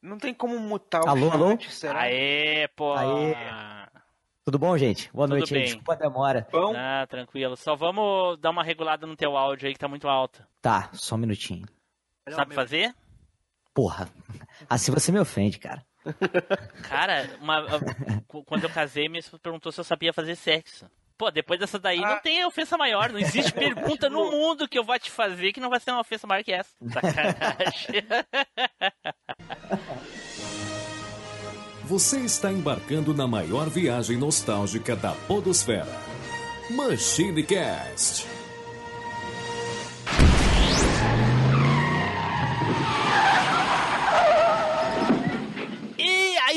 Não tem como mutar o Alô, alô? chat, será? Aê, pô! Aê. Tudo bom, gente? Boa Tudo noite bem. Desculpa a demora. Bom, Ah, tranquilo. Só vamos dar uma regulada no teu áudio aí que tá muito alto. Tá, só um minutinho. Sabe fazer? Porra. Assim você me ofende, cara. Cara, uma- quando eu casei, esposa perguntou se eu sabia fazer sexo. Pô, depois dessa daí não Ah. tem ofensa maior. Não existe pergunta no mundo que eu vou te fazer que não vai ser uma ofensa maior que essa. Sacanagem. Você está embarcando na maior viagem nostálgica da Podosfera. Machine Cast.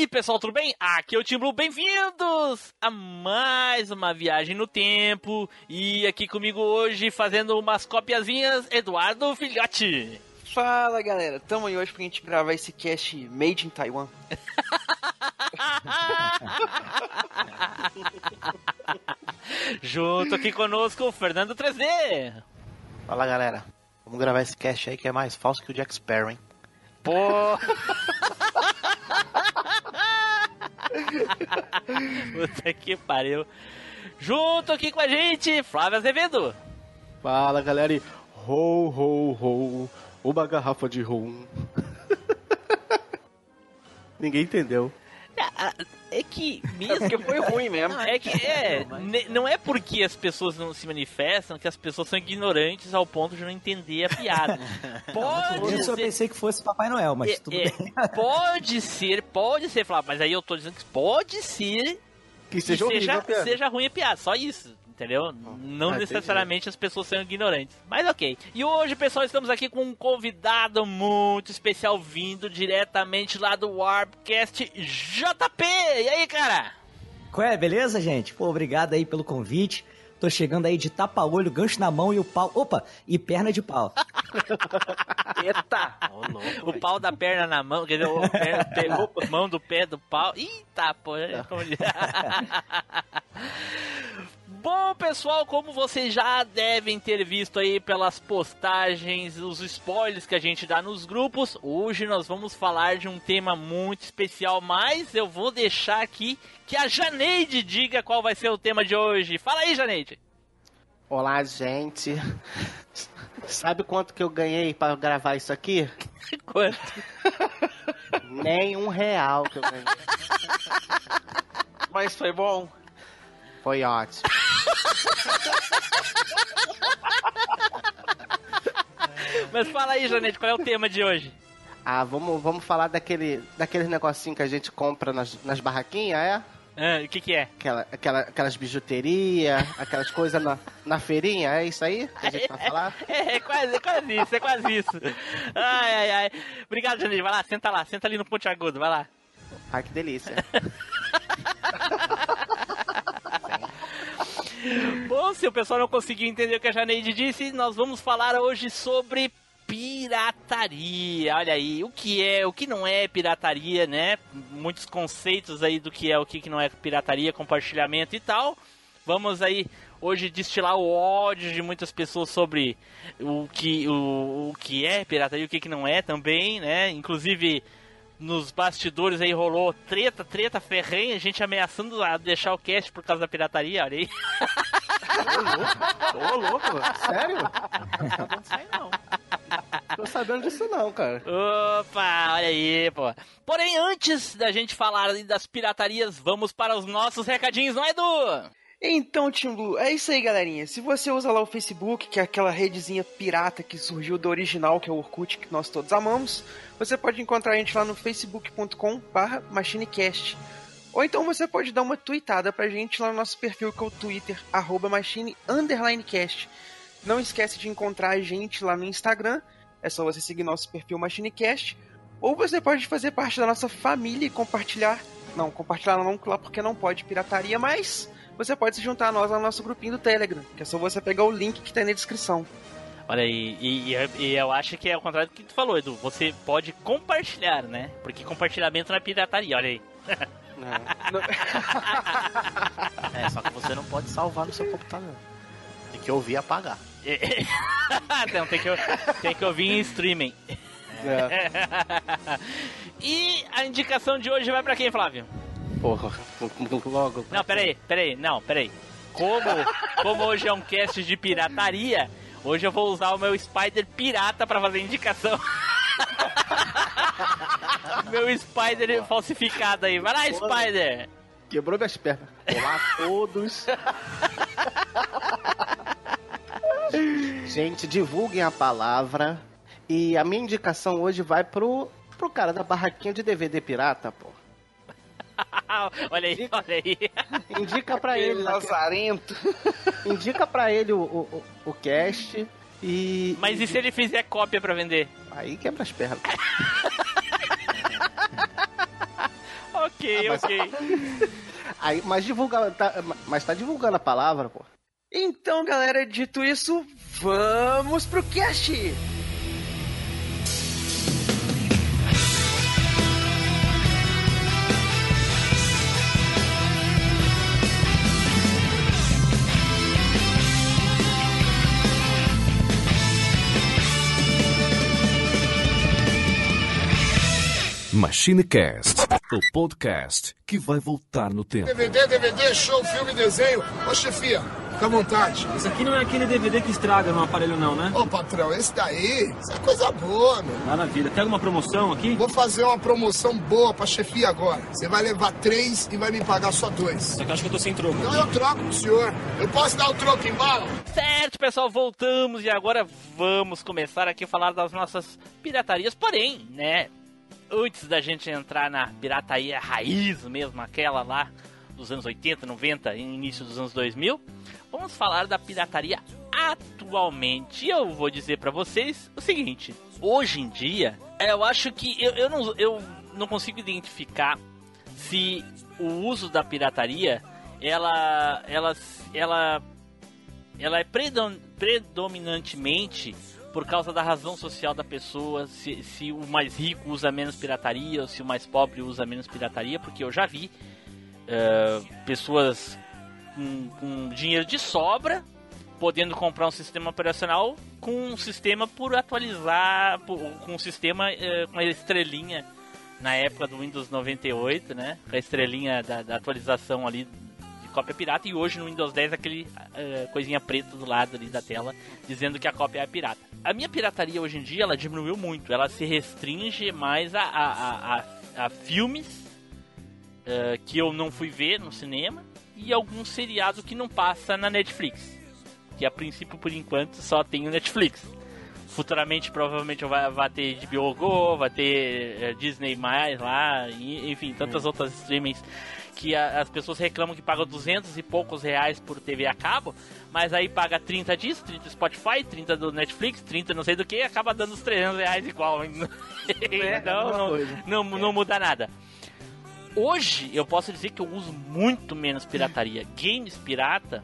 Aí, pessoal, tudo bem? Aqui é o Tim Blue, bem-vindos a mais uma viagem no tempo. E aqui comigo hoje, fazendo umas copiazinhas, Eduardo Filhote. fala galera, tamo aí hoje pra gente gravar esse cast Made in Taiwan. Junto aqui conosco, o Fernando 3D. Fala galera, vamos gravar esse cast aí que é mais falso que o Jack Sparrow, hein? Pô! Puta que pariu. Junto aqui com a gente, Flávio Azevedo. Fala galera, e ho ho ho, uma garrafa de rum. Ninguém entendeu. É que É mesmo. porque foi ruim mesmo. É que é, ne- não é porque as pessoas não se manifestam que as pessoas são ignorantes ao ponto de não entender a piada. Pode Eu só ser, pensei que fosse Papai Noel, mas é, tudo é, bem. pode ser, pode ser, Flávio, mas aí eu tô dizendo que pode ser Que que seja horrível seja, seja ruim a piada, só isso. Entendeu? Não ah, necessariamente as pessoas são ignorantes. Mas ok. E hoje, pessoal, estamos aqui com um convidado muito especial vindo diretamente lá do Warpcast JP. E aí, cara? Qual é, beleza, gente? Pô, obrigado aí pelo convite. Tô chegando aí de tapa-olho, gancho na mão e o pau. Opa! E perna de pau. Eita! O pau da perna na mão, quer dizer, o pé, pé- a mão do pé do pau. Eita, pô. Bom, pessoal, como vocês já devem ter visto aí pelas postagens, os spoilers que a gente dá nos grupos, hoje nós vamos falar de um tema muito especial, mas eu vou deixar aqui que a Janeide diga qual vai ser o tema de hoje. Fala aí, Janeide. Olá, gente. Sabe quanto que eu ganhei pra gravar isso aqui? Quanto? Nem um real que eu ganhei. Mas foi bom. Foi ótimo. Mas fala aí, Janeide, qual é o tema de hoje? Ah, vamos, vamos falar daquele, daqueles negocinho que a gente compra nas, nas barraquinhas, é? Ah, o que que é? Aquela, aquela, aquelas bijuterias, aquelas coisas na, na feirinha, é isso aí que a gente vai falar? É, é quase, é quase isso, é quase isso. Ai, ai, ai. Obrigado, Janine. Vai lá, senta lá, senta ali no ponte agudo, vai lá. Ai, que delícia. Bom, se o pessoal não conseguiu entender o que a Janeide disse, nós vamos falar hoje sobre pirataria. Olha aí, o que é, o que não é pirataria, né? Muitos conceitos aí do que é, o que não é pirataria, compartilhamento e tal. Vamos aí hoje destilar o ódio de muitas pessoas sobre o que, o, o que é pirataria e o que, que não é também, né? Inclusive nos bastidores aí rolou treta, treta ferrenha, gente ameaçando a deixar o cast por causa da pirataria, olha aí. Ô, louco, sério? Não sei não. Tô sabendo disso não, cara. Opa, olha aí, pô. Porém, antes da gente falar aí das piratarias, vamos para os nossos recadinhos, não é, Edu? Então, Tim Blue, é isso aí, galerinha. Se você usa lá o Facebook, que é aquela redezinha pirata que surgiu do original, que é o Orkut, que nós todos amamos, você pode encontrar a gente lá no facebook.com machinecast. Ou então você pode dar uma tweetada pra gente lá no nosso perfil, que é o Twitter, arroba machine cast. Não esquece de encontrar a gente lá no Instagram, é só você seguir nosso perfil MachineCast. Ou você pode fazer parte da nossa família e compartilhar. Não, compartilhar não porque não pode pirataria, mas você pode se juntar a nós lá no nosso grupinho do Telegram, que é só você pegar o link que tá aí na descrição. Olha aí, e, e- e eu acho que é o contrário do que tu falou, Edu. Você pode compartilhar, né? Porque compartilhamento não é pirataria, olha aí. É, só que você não pode salvar no seu computador. Tem que ouvir e apagar. não, tem que, tem que ouvir em streaming. É. E a indicação de hoje vai pra quem, Flávio? Porra, logo. Não, peraí, peraí, não, peraí. Como, como hoje é um cast de pirataria, hoje eu vou usar o meu Spider pirata pra fazer indicação. meu Spider falsificado aí. Vai lá, Spider! Quebrou minhas pernas. Olá a todos. Gente, divulguem a palavra. E a minha indicação hoje vai pro, pro cara da barraquinha de DVD pirata, pô. Olha aí, olha aí. Indica pra ele. Lazarento. Indica pra ele o, o, o, cast e. Mas e se ele fizer cópia pra vender? Aí quebra as pernas. Ok, Ah, mas- ok. Aí, mas divulga. Tá, mas tá divulgando a palavra, pô. Então, galera, dito isso, vamos pro cast! MachineCast, o podcast que vai voltar no tempo. DVD, DVD, show, filme, desenho. Ô chefia, fica à vontade. Isso aqui não é aquele DVD que estraga no aparelho não, né? Ô patrão, esse daí, isso é coisa boa, meu. Maravilha. Tem alguma promoção aqui? Vou fazer uma promoção boa pra chefia agora. Você vai levar três e vai me pagar só dois. Só que eu acho que eu tô sem troco. Então eu troco pro senhor. Eu posso dar o troco em bala? Certo, pessoal, voltamos e agora vamos começar aqui a falar das nossas piratarias. Porém, né, antes da gente entrar na pirataria raiz mesmo, aquela lá dos anos 80, 90 e início dos anos 2000, vamos falar da pirataria atualmente. Eu vou dizer pra vocês o seguinte: hoje em dia, eu acho que eu, eu, não, eu não consigo identificar se o uso da pirataria ela ela ela ela é predom- predominantemente por causa da razão social da pessoa, se, se o mais rico usa menos pirataria ou se o mais pobre usa menos pirataria, porque eu já vi eh, pessoas com, com dinheiro de sobra podendo comprar um sistema operacional com um sistema por atualizar, por- com um sistema eh, com a estrelinha na época do Windows 98, né? Com a estrelinha da, da atualização ali de cópia pirata e hoje no Windows 10 aquele eh, coisinha preta do lado ali da tela dizendo que a cópia é pirata. A minha pirataria hoje em dia ela diminuiu muito, ela se restringe mais a, a, a, a- filmes eh, que eu não fui ver no cinema e algum seriado que não passa na Netflix. Que a princípio, por enquanto, só tem o Netflix. Futuramente, provavelmente, vai, vai ter HBO Go, vai ter eh, Disney+, lá, e, enfim, tantas outras streamings que a- as pessoas reclamam que pagam 200 e poucos reais por TV a cabo, mas aí paga 30 disso, 30 do Spotify, 30 do Netflix, 30 não sei do que, e acaba dando os 300 reais igual. então, não, não, não muda nada. Hoje, eu posso dizer que eu uso muito menos pirataria. Games pirata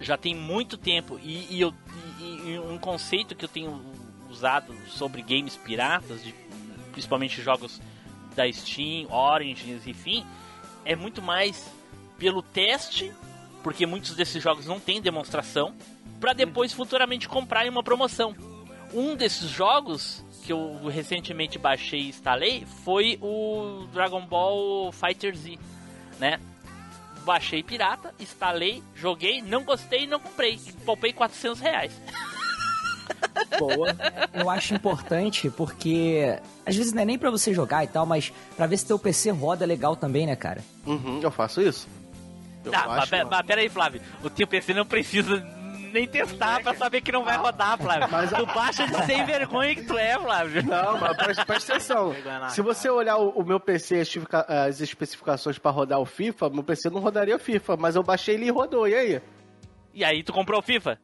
já tem muito tempo e, e eu, e- e um conceito que eu tenho usado sobre games piratas, de- principalmente jogos da Steam, Origins, enfim, é muito mais pelo teste, porque muitos desses jogos não têm demonstração, para depois futuramente comprar em uma promoção. Um desses jogos que eu recentemente baixei e instalei foi o Dragon Ball Fighter Z, né? Baixei pirata, instalei, joguei, não gostei e não comprei. E Poupei 400 reais. Boa. Eu acho importante porque às vezes não é nem pra você jogar e tal, mas pra ver se teu PC roda legal também, né, cara? Uhum, eu faço isso. Eu Tá, mas, mas pera aí, Flávio. O teu PC não precisa nem testar pra saber que não vai rodar, Flávio. Mas a- Tu baixa de sem vergonha que tu é, Flávio. Não, mas presta, presta atenção. Se você olhar o, o meu PC, as especifica- as especificações pra rodar o FIFA, meu PC não rodaria FIFA, mas eu baixei ele e rodou, e aí? E aí, tu comprou o FIFA?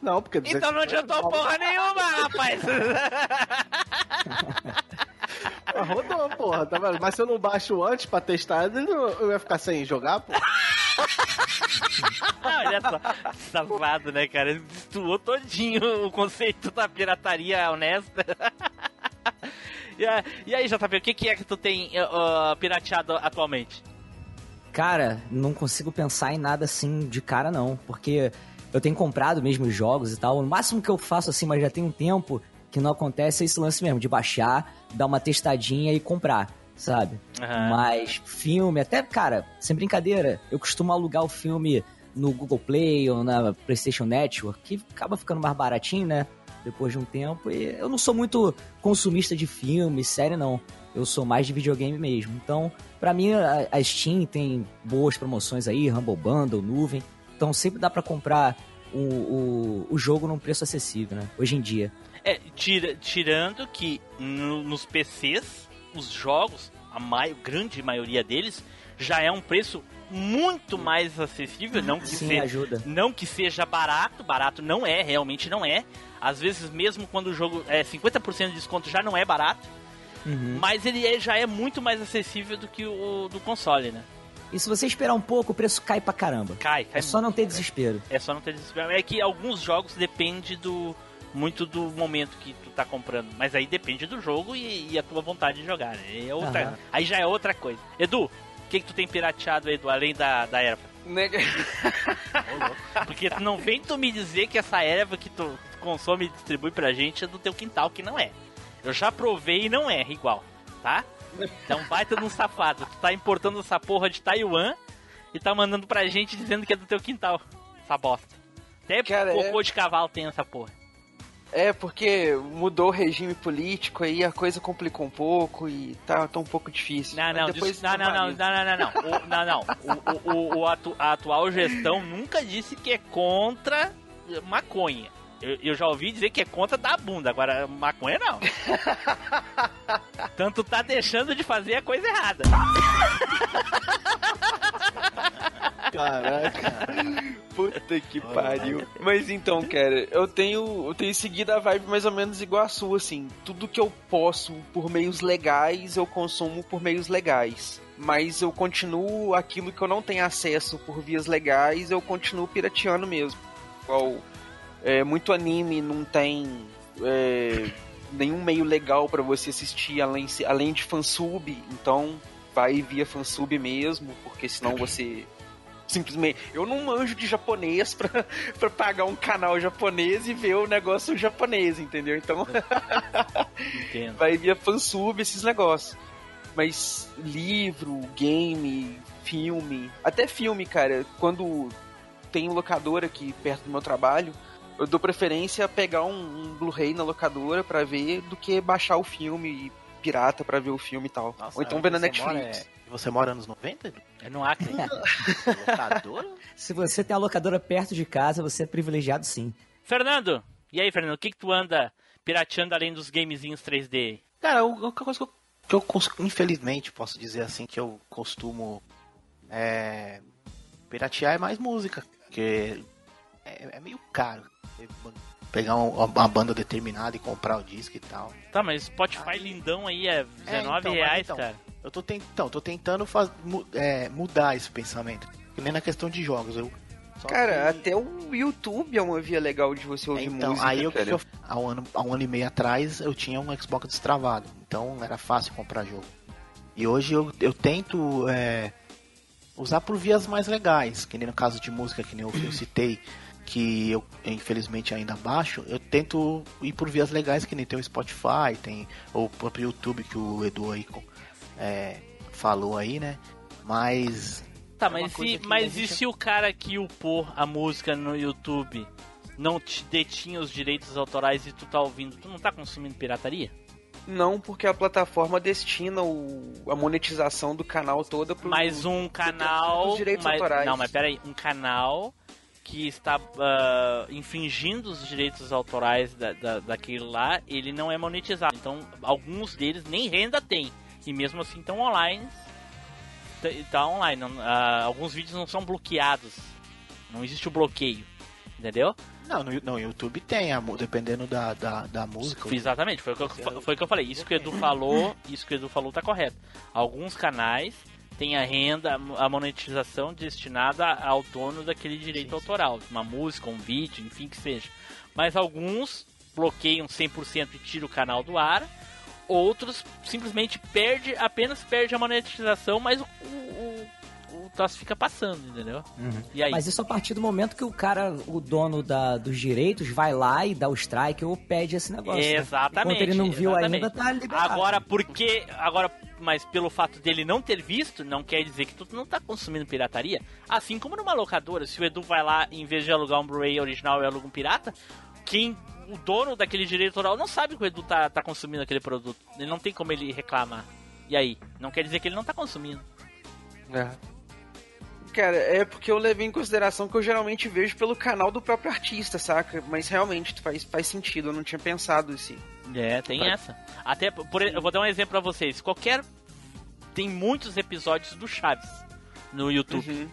Não, porque... Então não adiantou porra nenhuma, rapaz. Ah, rodou, porra, tá vendo? Mas se eu não baixo antes pra testar, ele eu ia ficar sem jogar, pô. Olha só, safado, né, cara? Destruou todinho o conceito da pirataria honesta. E, aí, JP, o que, que é que tu tem uh, pirateado atualmente? Cara, não consigo pensar em nada assim de cara, não. Porque eu tenho comprado mesmo os jogos e tal. O máximo que eu faço assim, mas já tem um tempo, que não acontece é esse lance mesmo, de baixar, dar uma testadinha e comprar, sabe? Aham. Mas filme, até, cara, sem brincadeira, eu costumo alugar o filme no Google Play ou na PlayStation Network, que acaba ficando mais baratinho, né? Depois de um tempo. E eu não sou muito consumista de filme, série, não. Eu sou mais de videogame mesmo. Então, pra mim, a, a Steam tem boas promoções aí, Humble Bundle, nuvem. Então, sempre dá pra comprar o, o, o jogo num preço acessível, né? Hoje em dia. É, tira- tirando que no- nos PCs, os jogos, a mai- grande maioria deles, já é um preço muito mais acessível, não que, Sim, se- ajuda. não que seja barato, barato não é, realmente não é. Às vezes, mesmo quando o jogo é 50% de desconto, já não é barato. Uhum. Mas ele é- já é muito mais acessível do que o do console, né? E se você esperar um pouco, o preço cai pra caramba. Cai, cai É só não ter desespero. É só não ter desespero. É que alguns jogos depende do muito do momento que tu tá comprando, mas aí depende do jogo e, e a tua vontade de jogar. né? É outra, Aham. aí já é outra coisa. Edu, o que que tu tem pirateado, Edu, além da, da erva? Porque tu não vem tu me dizer que essa erva que tu, tu consome e distribui pra gente é do teu quintal, que não é. Eu já provei e não é igual, tá? Então baita de um safado. Tu tá importando essa porra de Taiwan e tá mandando pra gente dizendo que é do teu quintal. Essa bosta. Até Cara, cocô é- de cavalo tem essa porra. É, porque mudou o regime político aí, a coisa complicou um pouco e tá, tá um pouco difícil. Não, não, depois não, não, não, não, normaliza. não, não, O- não, não. O, o, o- o atu- a atual gestão nunca disse que é contra maconha. Eu, eu já ouvi dizer que é contra da bunda, agora maconha não. Tanto tá deixando de fazer a coisa errada. Caraca. Puta que pariu. Mas então, cara, eu tenho, eu tenho seguido a vibe mais ou menos igual a sua, assim. Tudo que eu posso por meios legais, eu consumo por meios legais. Mas eu continuo aquilo que eu não tenho acesso por vias legais, eu continuo pirateando mesmo. Igual, é, muito anime não tem é, nenhum meio legal pra você assistir além, além de fansub, então vai via fansub mesmo, porque senão você simplesmente. Eu não manjo de japonês pra, pra pagar um canal japonês e ver o negócio japonês, entendeu? Então vai via fansub esses negócios. Mas livro, game, filme, até filme, cara, quando tem locadora aqui perto do meu trabalho, eu dou preferência a pegar um, um Blu-ray na locadora pra ver do que baixar o filme pirata pra ver o filme e tal. Ou então ver na Netflix. Mora, é- Você mora anos 90? É no Acre. Locadora? Se você tem a locadora perto de casa, você é privilegiado sim. Fernando, e aí, Fernando, o que, que tu anda pirateando além dos gamezinhos 3D? Cara, a única coisa que eu, que eu infelizmente posso dizer assim que eu costumo é, piratear é mais música, porque é, é meio caro pegar um- uma banda determinada e comprar o disco e tal. Tá, mas Spotify lindão aí é 19 É, então, mas reais, então, cara. Eu tô, tent- então, tô tentando faz- é, mudar esse pensamento, que nem na questão de jogos. Eu, Cara, que- até o YouTube é uma via legal de você ouvir então, música. aí eu, que eu- há, um ano, há um ano e meio atrás eu tinha um Xbox destravado, então era fácil comprar jogo. E hoje eu, eu tento é, usar por vias mais legais, que nem no caso de música que nem eu, eu citei, que eu infelizmente ainda baixo, eu tento ir por vias legais, que nem tem o Spotify, tem o próprio YouTube que o Edu aí é, falou aí, né? Mas Tá, É mas, coisa e, mas e se o cara que upou a música no YouTube não te detinha os direitos autorais e tu tá ouvindo, tu não tá consumindo pirataria? Não, porque a plataforma destina o- a monetização do canal toda pro. Mas um canal. dos direitos mas- autorais. Não, mas peraí, um canal que está ah, infringindo os direitos autorais da, da, daquele lá, ele não é monetizado. Então, alguns deles nem renda tem. E mesmo assim estão online. Tá, online. não- ah, alguns vídeos não são bloqueados. Não existe o bloqueio. Entendeu? não, no, no YouTube tem, a dependendo da, da, da música. Exatamente, foi o, que eu, foi o que eu falei. Isso que o Edu falou, isso que o Edu falou tá correto. Alguns canais têm a renda, a monetização destinada ao dono daquele direito autoral, uma música, um vídeo, enfim que seja. Mas alguns bloqueiam 100% e tiram o canal do ar. Outros simplesmente perde, apenas perde a monetização, mas o, o, o- o troço fica passando, entendeu? E aí? Mas isso a partir do momento que o cara, o dono da, dos direitos, vai lá e dá o strike ou pede esse negócio. né? Exatamente. Enquanto ele não viu exatamente. ainda, tá liberado. Agora, porque. Agora, mas pelo fato dele não ter visto, não quer dizer que tu não tá consumindo pirataria. Assim como numa locadora, se o Edu vai lá, em vez de alugar um Blu-ray original e aluga um pirata, quem. O dono daquele direito autoral não sabe que o Edu tá, tá consumindo aquele produto. Ele não tem como ele reclamar. E aí? Não quer dizer que ele não tá consumindo. É. Cara, é porque eu levei em consideração que eu geralmente vejo pelo canal do próprio artista, saca? Mas realmente faz, faz sentido, eu não tinha pensado assim. É, tem essa. Até, por, eu vou dar um exemplo pra vocês. Qualquer. Tem muitos episódios do Chaves no YouTube. Uhum.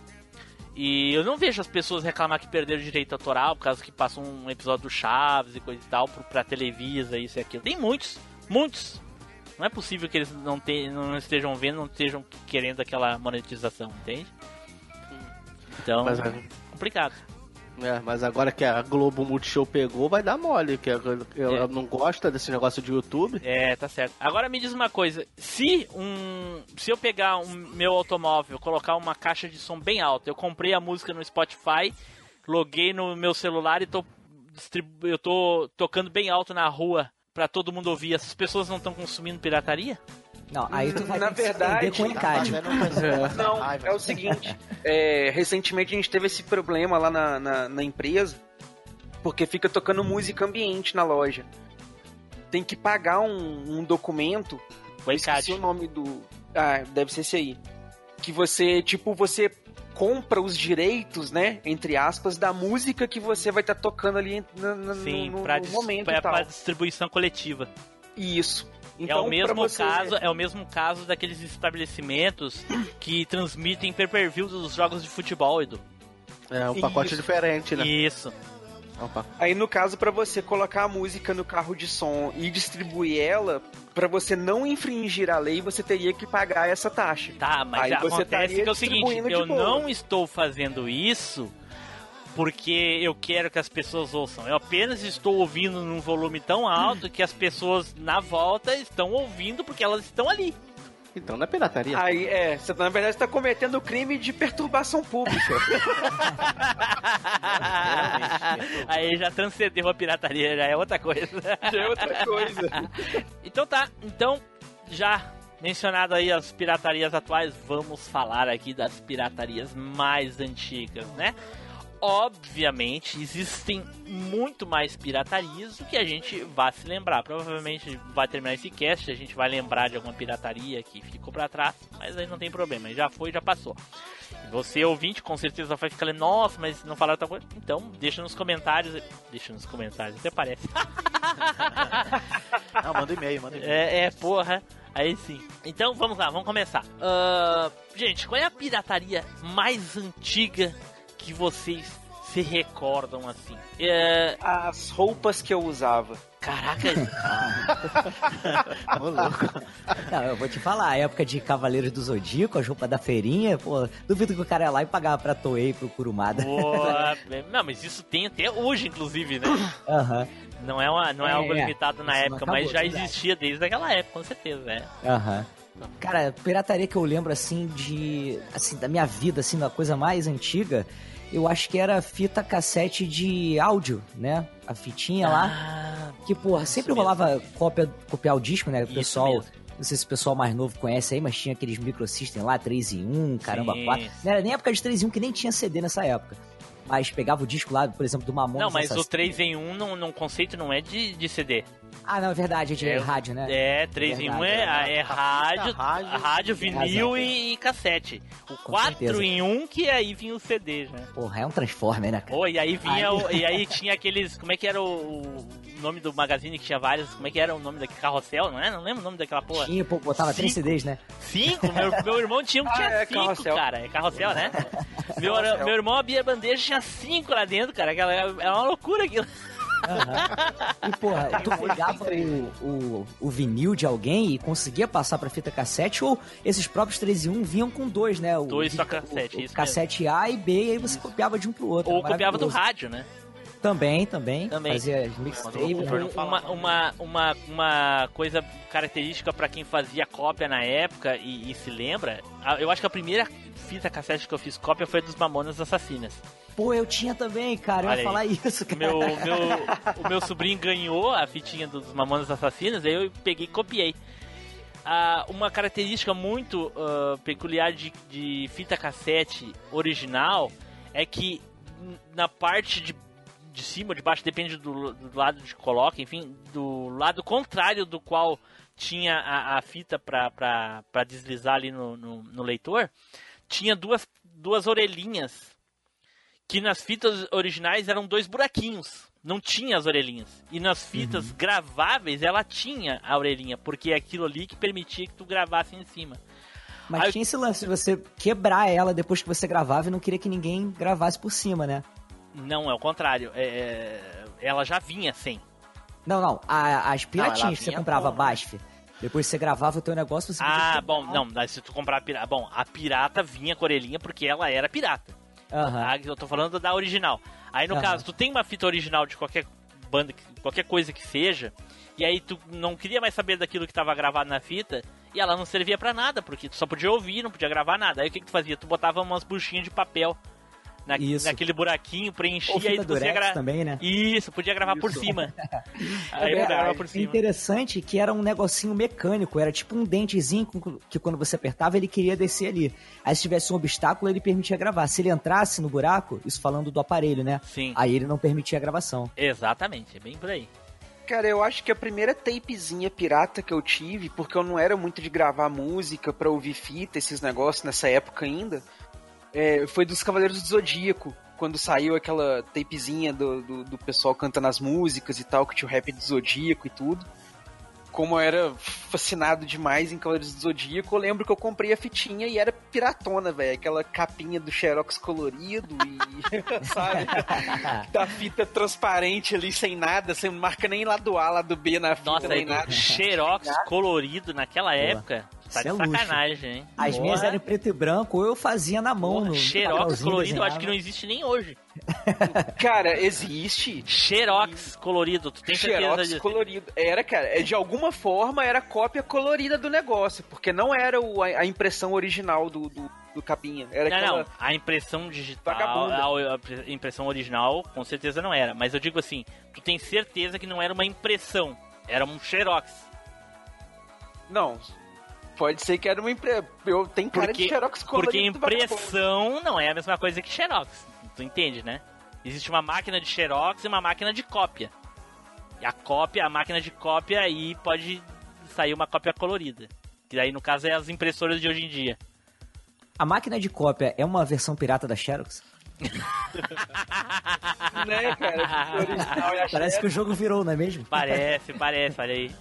E eu não vejo as pessoas reclamar que perderam direito autoral por causa que passou um episódio do Chaves e coisa e tal pra Televisa, isso e aquilo. Tem muitos, muitos. Não é possível que eles não, te, não estejam vendo, não estejam querendo aquela monetização, entende? Então, Mas, é, complicado. É, mas agora que a Globo Multishow pegou, vai dar mole. Que ela, É. não gosta desse negócio de YouTube. É, tá certo. Agora me diz uma coisa, se um, se eu pegar um meu automóvel, colocar uma caixa de som bem alta, eu comprei a música no Spotify, loguei no meu celular e tô eu tô tocando bem alto na rua pra todo mundo ouvir, essas pessoas não estão consumindo pirataria? Não, aí tu vai Na ter que se verdade, com o Tá Não, é o seguinte, é, recentemente a gente teve esse problema lá na, na, na empresa, porque fica tocando música ambiente na loja. Tem que pagar um, um documento, O eu esqueci o nome do... Ah, deve ser esse aí. Que você, tipo, você compra os direitos, né, entre aspas, da música que você vai estar tocando ali na- na- Sim, no, no, pra, no momento pra, tal. pra distribuição coletiva. Isso. É Então, o pra mesmo você- caso, é o mesmo caso daqueles estabelecimentos que transmitem pay-per-view dos jogos de futebol, Edu. É um pacote Isso. diferente, né? Isso. Opa. Aí no caso pra você colocar a música no carro de som e distribuir ela, pra você não infringir a lei, você teria que pagar essa taxa. Tá, mas Aí já você acontece que é o seguinte, eu não estou fazendo isso porque eu quero que as pessoas ouçam. Eu apenas estou ouvindo num volume tão alto que as pessoas na volta estão ouvindo porque elas estão ali. Então não é pirataria. Aí, é, você na verdade está cometendo o crime de perturbação pública. Aí já transcendeu a pirataria, já é outra coisa. Já é outra coisa. Então tá, então já mencionado aí as piratarias atuais, vamos falar aqui das piratarias mais antigas, né? Obviamente, existem muito mais piratarias do que a gente vai se lembrar. Provavelmente vai terminar esse cast, a gente vai lembrar de alguma pirataria que ficou pra trás, mas aí não tem problema, já foi, já passou. E Você, ouvinte, com certeza vai ficar lendo, nossa, mas não falaram tal coisa. Então, deixa nos comentários. Deixa nos comentários, até parece. Não, manda e-mail, manda e-mail. É, é, porra. Aí sim. Então vamos lá, vamos começar. Ah, gente, qual é a pirataria mais antiga que vocês se recordam assim? É, As roupas que eu usava. caraca, Ô, louco. Não, eu vou te falar, a época de Cavaleiros do Zodíaco, as roupas da feirinha, pô, duvido que o cara ia lá e pagava pra Toei, pro Kurumada. boa. Não, mas isso tem até hoje, inclusive, né? Aham, Não é, uma, não é, É, algo limitado na época, acabou, mas já verdade. existia desde aquela época, com certeza, é. aham. Cara, pirataria que eu lembro, assim, de... Assim, da minha vida, assim, da coisa mais antiga, eu acho que era fita cassete de áudio, né? A fitinha lá. Ah, Que, porra, sempre rolava cópia, copiar o disco, né? O pessoal, não sei se o pessoal mais novo conhece aí, mas tinha aqueles microsystem lá, 3 em 1, caramba, Sim. 4. Não era nem época de 3 em 1, que nem tinha CD nessa época. Mas pegava o disco lá, por exemplo, do Mamonas não, mas o Assassinos. 3 em 1 não, não conceito não é de, de CD. Ah, não, é verdade, é de É, rádio, né? É, 3 em 1 Verdade, é, é rádio, rádio, rádio, vinil e, e cassete. O Com 4 certeza. em 1 que aí vinha o CD, né? Porra, é um Transformer, né, cara? Pô, e aí vinha Aí- o- e aí tinha aqueles, como é que era o, o nome do magazine que tinha vários, como é que era o nome daquele carrossel, não é? Não lembro o nome daquela porra. Tinha, pô, botava três Cinco. CDs, né? Cinco? Meu, meu irmão tinha um que tinha Ah, é cinco, carrossel. cara. É carrossel, né? Meu, meu irmão abria a bandeja tinha cinco lá dentro, cara. Aquela, é uma loucura aquilo. E, porra, tu pegava o, o, o vinil de alguém e conseguia passar pra fita cassete, ou esses próprios 3 em 1 vinham com dois, né? O, Dois só cassete, o, isso cassete A e B, e aí você copiava de um pro outro. Ou copiava do rádio, né? Também, também. Também. Fazia mixtape. Uma, uma, uma, uma coisa característica pra quem fazia cópia na época e, e se lembra, eu acho que a primeira fita cassete que eu fiz cópia foi dos Mamonas Assassinas. Pô, eu tinha também, cara. Eu Olha ia aí. falar isso, cara. Meu, meu, o meu sobrinho ganhou a fitinha dos Mamonas Assassinas, aí eu peguei e copiei. Ah, uma característica muito ah, peculiar de, de fita cassete original é que na parte de, de cima ou de baixo, depende do, do lado que coloca, enfim, do lado contrário do qual tinha a, a fita para deslizar ali no, no, no leitor, tinha duas, duas orelhinhas que nas fitas originais eram dois buraquinhos. Não tinha as orelhinhas. E nas fitas graváveis ela tinha a orelhinha, porque é aquilo ali que permitia que tu gravasse em cima. Mas Aí- tinha esse lance de você quebrar ela depois que você gravava e não queria que ninguém gravasse por cima, né? Não, é o contrário. É, ela já vinha sem. Não, não. a- as piratinhas que você comprava com- BASF. Depois você gravava o teu negócio, você Ah, bom, não, mas se tu comprar a pirata. Bom, a pirata vinha com a orelhinha porque ela era pirata. Aham. Ah, eu tô falando da original. Aí no Aham. caso, tu tem uma fita original de qualquer banda, que- qualquer coisa que seja, e aí tu não queria mais saber daquilo que tava gravado na fita, e ela não servia pra nada, porque tu só podia ouvir, não podia gravar nada. Aí o que, que tu fazia? Tu botava umas buchinhas de papel na, Isso. naquele buraquinho, preenchia e aí durex gravar. também, né? Isso, podia gravar por cima. aí É, eu gravava é por cima. interessante que era um negocinho mecânico, era tipo um dentezinho que quando você apertava ele queria descer ali. Aí se tivesse um obstáculo ele permitia gravar. Se ele entrasse no buraco, isso falando do aparelho, né? Sim. Aí ele não permitia a gravação. Exatamente, é bem por aí. Cara, eu acho que a primeira tapezinha pirata que eu tive, porque eu não era muito de gravar música pra ouvir fita, esses negócios nessa época ainda, é, foi dos Cavaleiros do Zodíaco. Quando saiu aquela tapezinha do, do, do pessoal cantando as músicas e tal, que tinha o rap do Zodíaco e tudo. Como eu era fascinado demais em Cavaleiros do Zodíaco, eu lembro que eu comprei a fitinha e era piratona, velho. Aquela capinha do Xerox colorido e. sabe? da fita transparente ali, sem nada, sem marca nem lá do A, lá do B na fita, Nossa, nem aí, nada. xerox colorido naquela época, tá Isso de é luxo. sacanagem, hein? As minhas eram em preto e branco, ou eu fazia na mão. Porra, no Xerox colorido, eu acho que não existe nem hoje. Cara, existe. Xerox colorido, tu tem certeza Xerox disso? colorido. Era, cara, é, de alguma forma era cópia colorida do negócio, porque não era o- a, a impressão original do, do, do capinha. Era Não, aquela... não, a impressão digital, a, a impressão original, com certeza não era. Mas eu digo assim, tu tem certeza que não era uma impressão, era um xerox. Não. Pode ser que era uma impressão. Eu tenho cara Porque, de Xerox colorido. porque impressão não é a mesma coisa que xerox. Tu entende, né? Existe uma máquina de xerox e uma máquina de cópia. E a cópia, a máquina de cópia aí pode sair uma cópia colorida. Que aí no caso é as impressoras de hoje em dia. A máquina de cópia é uma versão pirata da Xerox? Né, cara? Original Parece que o jogo virou, não é mesmo? Parece, parece, olha aí.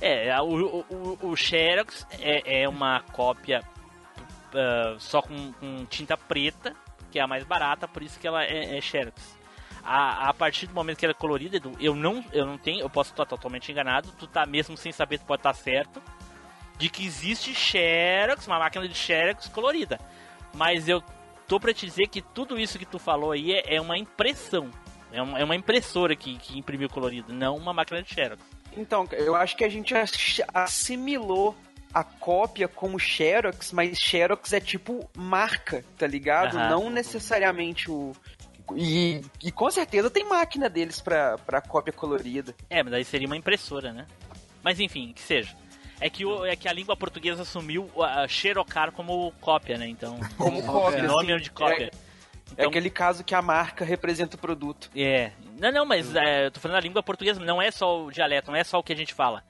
É, o, o, o Xerox é, é uma cópia ah, só com, com tinta preta, que é a mais barata, por isso que ela é, é Xerox. A, a partir do momento que ela é colorida, Edu, eu não, eu não tenho, eu posso estar totalmente enganado, tu tá mesmo sem saber, tu pode estar certo, de que existe Xerox, uma máquina de Xerox colorida. Mas eu tô pra te dizer que tudo isso que tu falou aí é, é uma impressão. É uma, é uma impressora que, que imprimiu colorido, não uma máquina de Xerox. Então, eu acho que a gente assimilou a cópia como Xerox, mas Xerox é tipo marca, tá ligado? Aham. Não necessariamente o. E, e com certeza tem máquina deles pra, pra cópia colorida. É, mas aí seria uma impressora, né? Mas enfim, que seja. É que, o, é que a língua portuguesa assumiu a Xerocar como cópia, né? Então, Como cópia. sinônimo assim. de cópia. É, Então, é aquele caso que a marca representa o produto. É. Não, não, mas é, eu tô falando a língua portuguesa, não é só o dialeto, não é só o que a gente fala.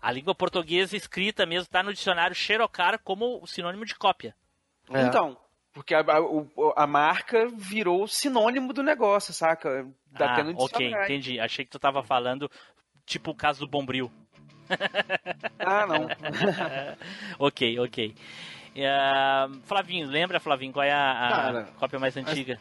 A língua portuguesa escrita mesmo tá no dicionário Xerocar como sinônimo de cópia. É. Então, porque a, a, a marca virou sinônimo do negócio, saca? Tá ah, tendo ok, entendi. Achei que tu tava falando tipo o caso do Bombril. Ah, não. ok, ok. É, Flavinho, lembra, Flavinho, qual é a, a Cara, cópia mais antiga?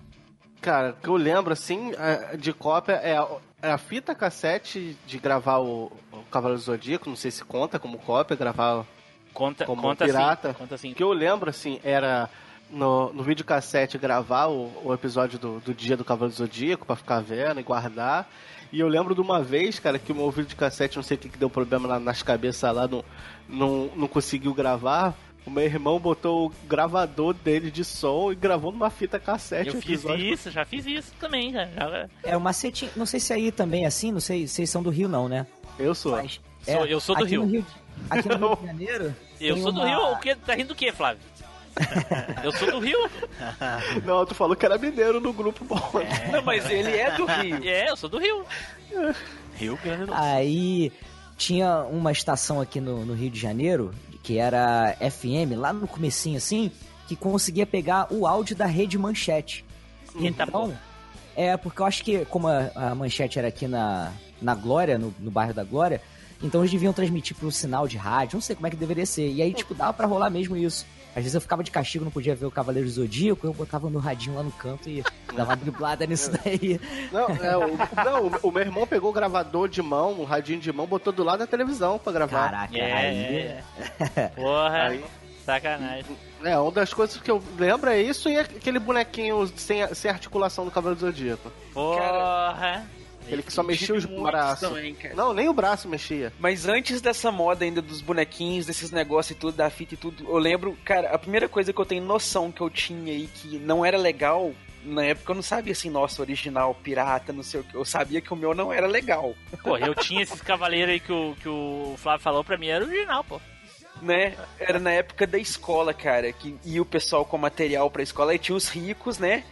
Cara, o que eu lembro, assim, é, de cópia é a, é a fita cassete de gravar o, o Cavaleiro do Zodíaco, não sei se conta como cópia, gravar Conta, como conta pirata. sim, conta sim. O que eu lembro, assim, era no, no videocassete gravar o, o episódio do, do dia do Cavaleiro Zodíaco pra ficar vendo e guardar. E eu lembro de uma vez, cara, que o meu videocassete, não sei o que, que deu problema na- nas cabeças lá, não, não, não conseguiu gravar. O meu irmão botou o gravador dele de som e gravou numa fita cassete Eu fiz isso, já fiz isso também, já. já- É o macetinho. Não sei se aí também é assim, não sei se vocês são do Rio, não, né? Eu sou. Mas, Sou- eu sou do aqui Rio. no de- aqui no Rio de Janeiro. Eu sou do uma- Rio, o que? Tá rindo do que, Flávio? eu sou do Rio. Não, tu falou que era mineiro no grupo bom. Não, mas ele é do Rio. É, eu sou do Rio. Rio Grande do Sul. Aí tinha uma estação aqui no, no Rio de Janeiro, que era FM, lá no comecinho assim, que conseguia pegar o áudio da rede manchete. Eita, Então, é, porque eu acho que como a, a manchete era aqui na, na Glória, no, no bairro da Glória, então eles deviam transmitir por um sinal de rádio, não sei como é que deveria ser. E aí, tipo, dava pra rolar mesmo isso. Às vezes eu ficava de castigo, não podia ver o Cavaleiro do Zodíaco, eu botava no radinho lá no canto e dava uma driblada nisso daí. Não, é, o, não, o- o meu irmão pegou o gravador de mão, um radinho de mão, botou do lado da televisão pra gravar. Caraca, aí... É, Porra, Aí- sacanagem. É, uma das coisas que eu lembro é isso e aquele bonequinho sem, sem articulação do Cavaleiro do Zodíaco. Porra. Aquele que só mexia os braços. também, cara. Não, nem o braço mexia. Mas antes dessa moda ainda dos bonequinhos, desses negócios e tudo, da fita e tudo, eu lembro, cara, a primeira coisa que eu tenho noção que eu tinha aí que não era legal, na época eu não sabia assim, nossa, original, pirata, não sei o que. Eu sabia que o meu não era legal, Pô, eu tinha esses cavaleiros aí que o, que o Flávio falou pra mim, era original, pô. né? Era na época da escola, cara, que ia o pessoal com material pra escola, e tinha os ricos, né?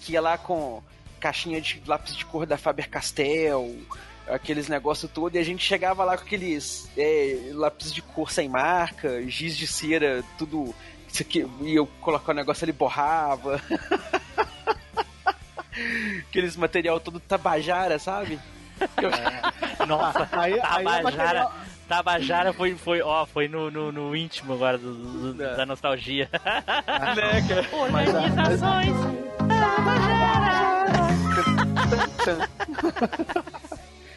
Que ia lá com caixinha de lápis de cor da Faber-Castell, aqueles negócios todo, e a gente chegava lá com aqueles é, lápis de cor sem marca, giz de cera, tudo. Isso aqui, e eu colocava o negócio ali, borrava. Aqueles material todo tabajara, sabe? Nossa, Aí, aí é Tabajara, material- Tabajara foi, foi, ó, foi no, no, no íntimo agora do, do- do- da nostalgia. né, cara? Organizações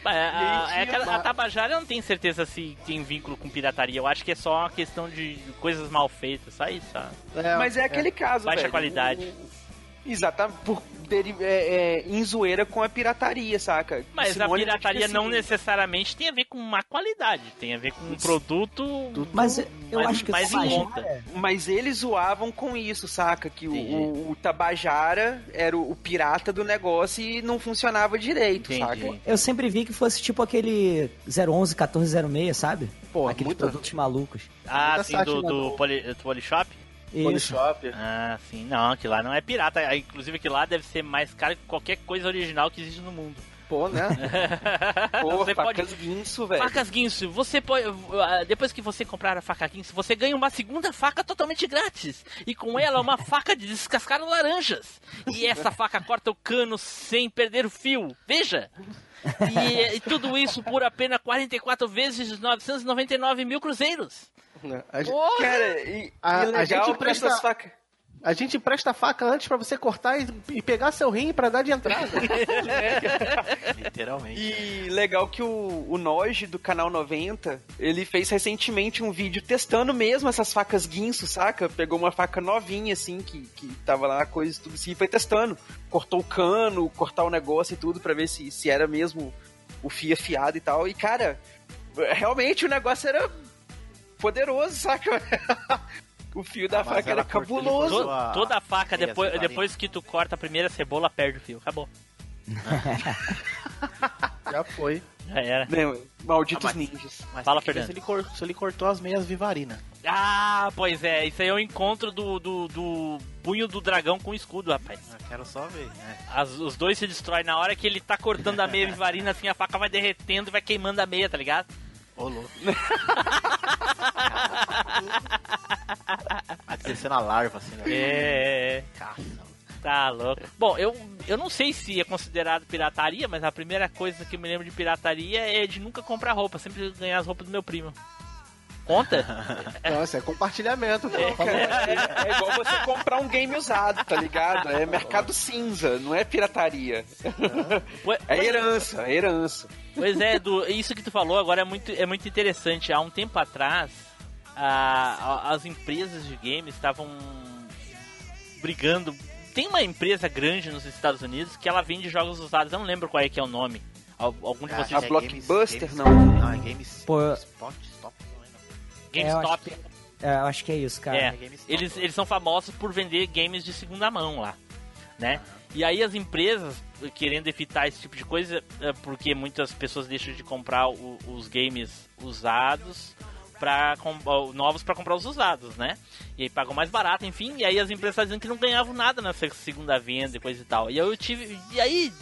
É, a, aí é aquela- a Tabajara eu não tenho certeza se tem vínculo com pirataria. Eu acho que é só uma questão de coisas mal feitas, só isso. Só. É, Mas é aquele caso, Baixa velho. qualidade. O- Exatamente, por deri- é, é, em zoeira com a pirataria, saca? Mas a Sinônimo de pirataria não necessariamente tem a ver com má qualidade. Tem a ver com um produto Mas eu mais, acho que mais em conta. Mas eles zoavam com isso, saca? Que o, o, o Tabajara era o, o pirata do negócio e não funcionava direito, Entendi. saca? Eu sempre vi que fosse tipo aquele 011 1406, sabe? Pô, Aqueles muita- produtos malucos. Ah, Muita sim, do, sátira do no- poli, do Polishop? Polishop. Ah, sim. Não, aquilo lá não é pirata. Ah, Inclusive, aquilo lá deve ser mais caro que qualquer coisa original que existe no mundo. Pô, né? Pô, você pode... facas guinso, velho. Facas Guinso, você pode. ah, Depois que você comprar a faca Guinso, você ganha uma segunda faca totalmente grátis. E com ela, uma faca de descascar laranjas. E essa faca corta o cano sem perder o fio. Veja! E, e tudo isso por apenas 44 vezes 999 mil cruzeiros. A gente, Cara, e, A- e a legal gente pra presta- essas facas. A gente presta a faca antes pra você cortar e, e pegar seu rim pra dar de entrada. Literalmente. E legal que o, o Noge do canal 90, ele fez recentemente um vídeo testando mesmo essas facas guinso, saca? Pegou uma faca novinha, assim, que, que tava lá, coisa e tudo assim, e foi testando. Cortou o cano, cortar o negócio e tudo pra ver se, se era mesmo o fio afiado e tal. E, cara, realmente o negócio era poderoso, saca? o fio da Ah, mas faca era cortou- cabuloso. cortou a- Toda a faca, a depois, depois que tu corta a primeira cebola, perde o fio. Acabou. Já foi. Já era. Né, malditos Ah, mas- ninjas. Mas Fala, Fernando. Se ele, cor- se ele cortou as meias Vivarina. Ah, pois é. Isso aí é o encontro do, do, do punho do dragão com o escudo, rapaz. Eu quero só ver, né? As- os dois se destroem na hora que ele tá cortando a meia vivarina, assim, a faca vai derretendo e vai queimando a meia, tá ligado? Ô, louco. Descendo a larva, assim, né? É, é, Caça. tá louco. Bom, eu, eu não sei se é considerado pirataria, mas a primeira coisa que eu me lembro de pirataria é de nunca comprar roupa, sempre ganhar as roupas do meu primo. Conta? Nossa, é compartilhamento. pô. É, é igual você comprar um game usado, tá ligado? É mercado cinza, não é pirataria. Ué, É herança, é herança. Pois é, Edu, isso que tu falou agora é muito, é muito interessante. Há um tempo atrás, a- a- as empresas de games estavam brigando. Tem uma empresa grande nos Estados Unidos que ela vende jogos usados, eu não lembro qual é que é o nome. Al- Algum de É, vocês. A é Blockbuster, Games- não. Não, é Games. Pô- Spot, Stop, não lembro. GameStop. É, eu acho que- É, eu acho que é isso, cara. É, É eles, eles são famosos por vender games de segunda mão lá, né? E aí as empresas, querendo evitar esse tipo de coisa, é, porque muitas pessoas deixam de comprar o- os games usados para novos para comprar os usados, né? E aí pagam mais barato, enfim. E aí as empresas dizendo que não ganhavam nada nessa segunda venda e coisa e tal. E aí eu tive, e aí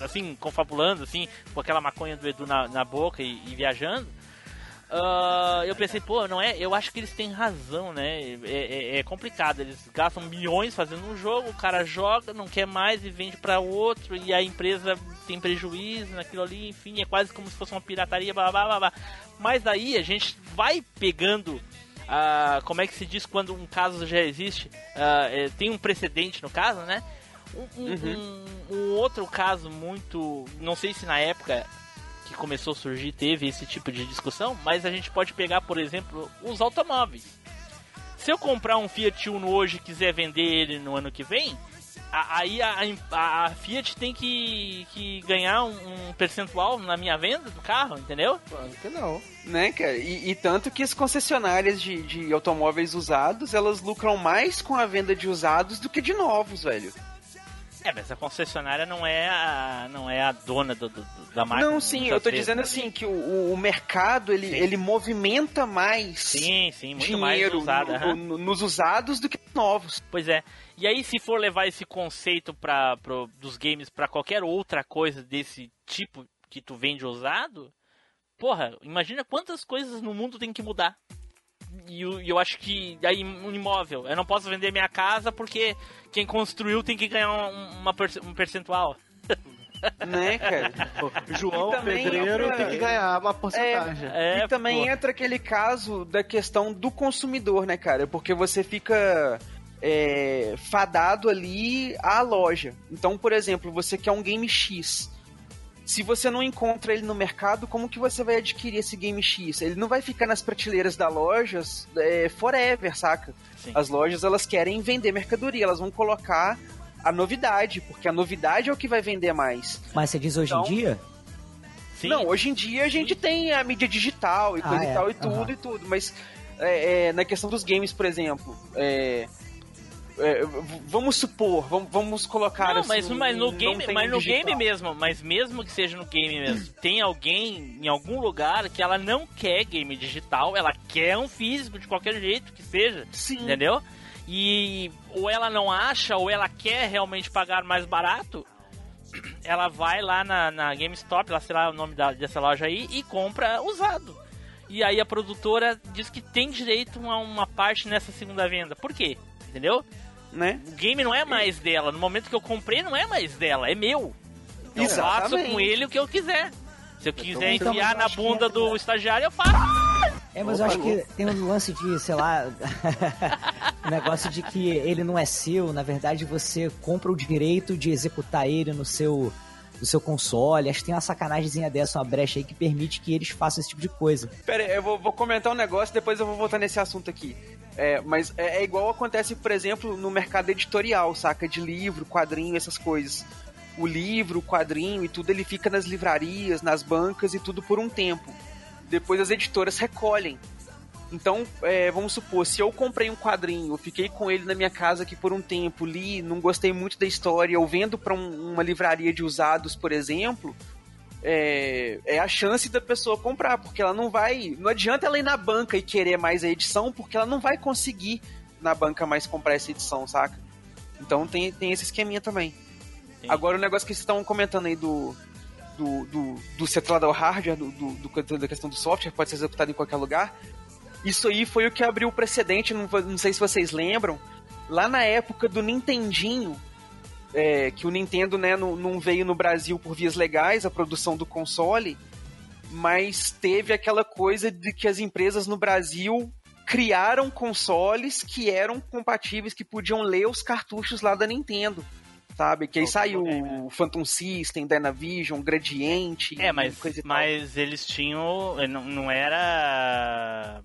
assim, confabulando, assim, com aquela maconha do Edu na, na boca e, e viajando, ah, eu pensei, pô, não é? Eu acho que eles têm razão, né? É, é- é complicado. Eles gastam milhões fazendo um jogo, o cara joga, não quer mais e vende pra outro, e a empresa tem prejuízo naquilo ali, enfim, é quase como se fosse uma pirataria, blá blá blá blá. Mas daí a gente vai pegando. ah, como é que se diz quando um caso já existe? É, tem um precedente no caso, né? Um, um- um- um outro caso muito. Não sei se na época que começou a surgir teve esse tipo de discussão, mas a gente pode pegar, por exemplo, os automóveis. Se eu comprar um Fiat Uno hoje e quiser vender ele no ano que vem, aí a, a- a Fiat tem que, que ganhar um, um percentual na minha venda do carro, entendeu? Claro que não. Né, cara? E, e tanto que as concessionárias de, de automóveis usados, elas lucram mais com a venda de usados do que de novos, velho. É, mas a concessionária não é a, não é a dona do, do- da marca. Não, sim, eu tô vezes. dizendo assim, que o, o mercado, ele, Sim. ele movimenta mais Sim, sim, muito mais dinheiro no- aham. no- nos usados do que novos. Pois é. E aí, se for levar esse conceito pra, pro, dos games pra qualquer outra coisa desse tipo que tu vende usado, porra, imagina quantas coisas no mundo tem que mudar. E eu, eu acho que aí um imóvel, eu não posso vender minha casa porque quem construiu tem que ganhar um, uma um percentual. Né, cara? João E também Pedreiro entra- tem que ganhar uma porcentagem. É, e também pô. entra aquele caso da questão do consumidor, né, cara? Porque você fica é, fadado ali à loja. Então, por exemplo, você quer um game X. Se você não encontra ele no mercado, como que você vai adquirir esse game X? Ele não vai ficar nas prateleiras da lojas é, forever, saca? Sim. As lojas elas querem vender mercadoria, elas vão colocar a novidade, porque a novidade é o que vai vender mais. Mas você diz hoje Então- em dia? Sim. Não, hoje em dia a gente tem a mídia digital e Ah, coisa é. e tal e tudo Aham. e tudo, mas é, é, na questão dos games, por exemplo, é, é, vamos supor, vamos, vamos colocar Não, assim, mas, mas no game, mas no digital. game mesmo, mas mesmo que seja no game mesmo, tem alguém em algum lugar que ela não quer game digital, ela quer um físico de qualquer jeito que seja, Sim. entendeu? E ou ela não acha ou ela quer realmente pagar mais barato, ela vai lá na, na GameStop, lá sei lá o nome da, dessa loja aí e compra usado. E aí a produtora diz que tem direito a uma parte nessa segunda venda. Por quê? Entendeu? Né? O game não é mais dela. No momento que eu comprei, não é mais dela, é meu. Eu faço Exatamente. com ele o que eu quiser. Se eu quiser então, enfiar na bunda é- do estagiário, eu faço. É, mas eu acho que tem um lance de, sei lá, um negócio de que ele não é seu, na verdade você compra o direito de executar ele no seu no seu console. Acho que tem uma sacanagemzinha dessa, uma brecha aí que permite que eles façam esse tipo de coisa. Pera aí, eu vou, vou comentar um negócio, depois eu vou voltar nesse assunto aqui. É, mas é, é igual acontece, por exemplo, no mercado editorial, saca? De livro, quadrinho, essas coisas. O livro, o quadrinho e tudo, ele fica nas livrarias, nas bancas e tudo por um tempo. Depois as editoras recolhem. Então, é, vamos supor, se eu comprei um quadrinho, fiquei com ele na minha casa aqui por um tempo, li, não gostei muito da história, eu vendo para uma livraria de usados, por exemplo, é, é a chance da pessoa comprar, porque ela não vai. Não adianta ela ir na banca e querer mais a edição, porque ela não vai conseguir na banca mais comprar essa edição, saca? Então tem, tem esse esqueminha também. Sim. Agora o negócio que vocês estão comentando aí do. Do, do, do ao hardware, do, do, do- da questão do software, pode ser executado em qualquer lugar. Isso aí foi o que abriu o precedente, não, não sei se vocês lembram, lá na época do Nintendinho, é, que o Nintendo né, não, não veio no Brasil por vias legais, a produção do console, mas teve aquela coisa de que as empresas no Brasil criaram consoles que eram compatíveis, que podiam ler os cartuchos lá da Nintendo. Sabe? Que aí saiu bem, né? o Phantom System, Dynavision, Gradiente. É, mas, coisa e tal. mas eles tinham. Não, não era.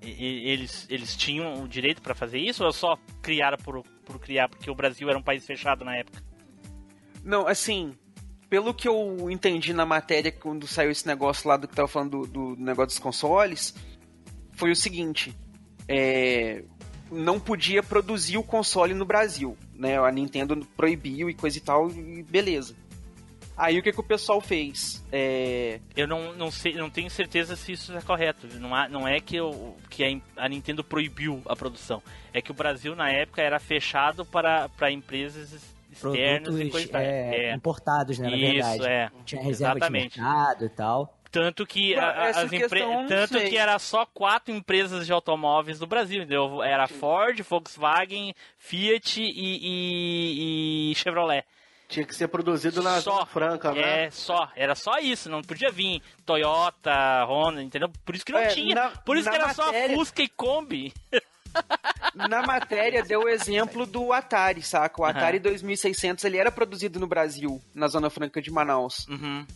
Eles, eles tinham o direito pra fazer isso ou só criaram por, por criar, porque o Brasil era um país fechado na época. Não, assim, pelo que eu entendi na matéria quando saiu esse negócio lá do que tava falando do, do negócio dos consoles, foi o seguinte: é, não podia produzir o console no Brasil, né? A Nintendo proibiu e coisa e tal, e beleza. Aí o que, que o pessoal fez? É... Eu não, não sei, não tenho certeza se isso é correto. Não, há, não é que, eu, que a, a Nintendo proibiu a produção. É que o Brasil na época era fechado para, para empresas externas Produtos e é, É. importados, né, na Isso, verdade. é. Tinha reserva Exatamente. de mercado e tal. Tanto que, a- as empre... questão eu não tanto sei. que era só quatro empresas de automóveis do Brasil, entendeu? Era Ford, Volkswagen, Fiat e, e- e Chevrolet. Tinha que ser produzido na Só. Zona Franca, né? É, só. Era só isso. Não podia vir Toyota, Honda, entendeu? Por isso que não É, tinha. na- Por isso que era matéria- só Fusca e Kombi. Na matéria deu o exemplo do Atari, saca? O Atari 2600 ele era produzido no Brasil, na Zona Franca de Manaus. Uhum.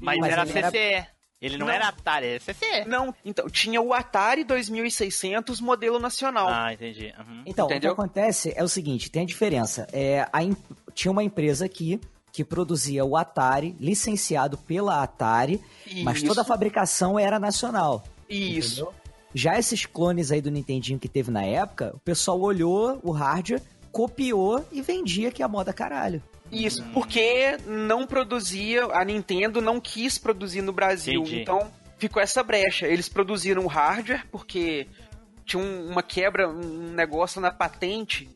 Mas, Mas era ele era- CCE. Ele não, Não. era Atari, era CCE. Não, então, tinha o Atari 2600 modelo nacional. Ah, entendi. Uhum. Então, Entendeu? o que acontece é o seguinte, tem a diferença. É, a em- Tinha uma empresa aqui que produzia o Atari, licenciado pela Atari, mas Isso. toda a fabricação era nacional. Isso. entendeu? Já esses clones aí do Nintendinho que teve na época, o pessoal olhou o hardware, copiou e vendia que é a moda caralho. Isso, porque não produzia, a Nintendo não quis produzir no Brasil. Entendi. Então ficou essa brecha. Eles produziram o hardware porque tinha um- uma quebra, um negócio na patente.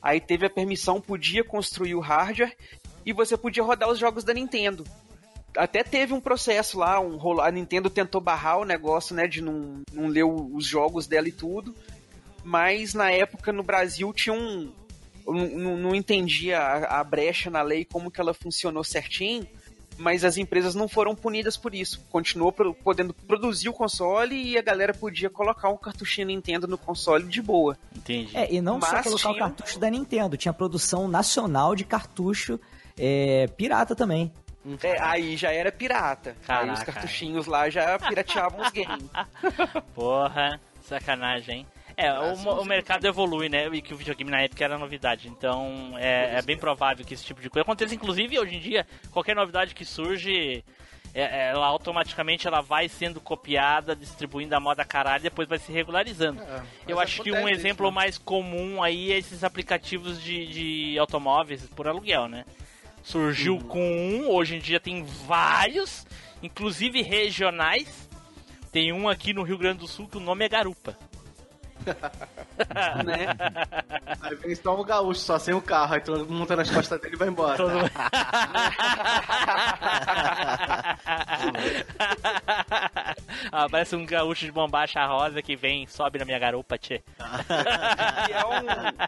Aí teve a permissão, podia construir o hardware e você podia rodar os jogos da Nintendo. Até teve um processo lá, um rolo- a Nintendo tentou barrar o negócio, né, de não, não ler os jogos dela e tudo. Mas na época no Brasil tinha um, não, entendia a, a brecha na lei, como que ela funcionou certinho, mas as empresas não foram punidas por isso. Continuou pro- podendo produzir o console e a galera podia colocar um cartuchinho Nintendo no console de boa. Entendi. É, e não só Mas colocar o tinha- cartucho da Nintendo, tinha produção nacional de cartucho é, pirata também. É, aí já era pirata. aí Caraca. os cartuchinhos lá já pirateavam os games. Porra, sacanagem, hein? É, o, mo- o mercado evolui, né? E que o videogame na época era novidade. Então é, é bem provável que esse tipo de coisa aconteça. Inclusive, hoje em dia, qualquer novidade que surge, é- ela automaticamente ela vai sendo copiada, distribuindo a moda caralho e depois vai se regularizando. Eu acho que um acontece isso, exemplo né? mais comum aí é esses aplicativos de, de automóveis por aluguel, né? Surgiu com um, hoje em dia tem vários, inclusive regionais. Tem um aqui no Rio Grande do Sul que o nome é Garupa. Né? Aí vem só um gaúcho, só sem o carro, aí todo mundo monta nas costas dele e vai embora. Todo ah, parece um gaúcho de bombacha rosa que vem, sobe na minha garupa, tchê. E é, um,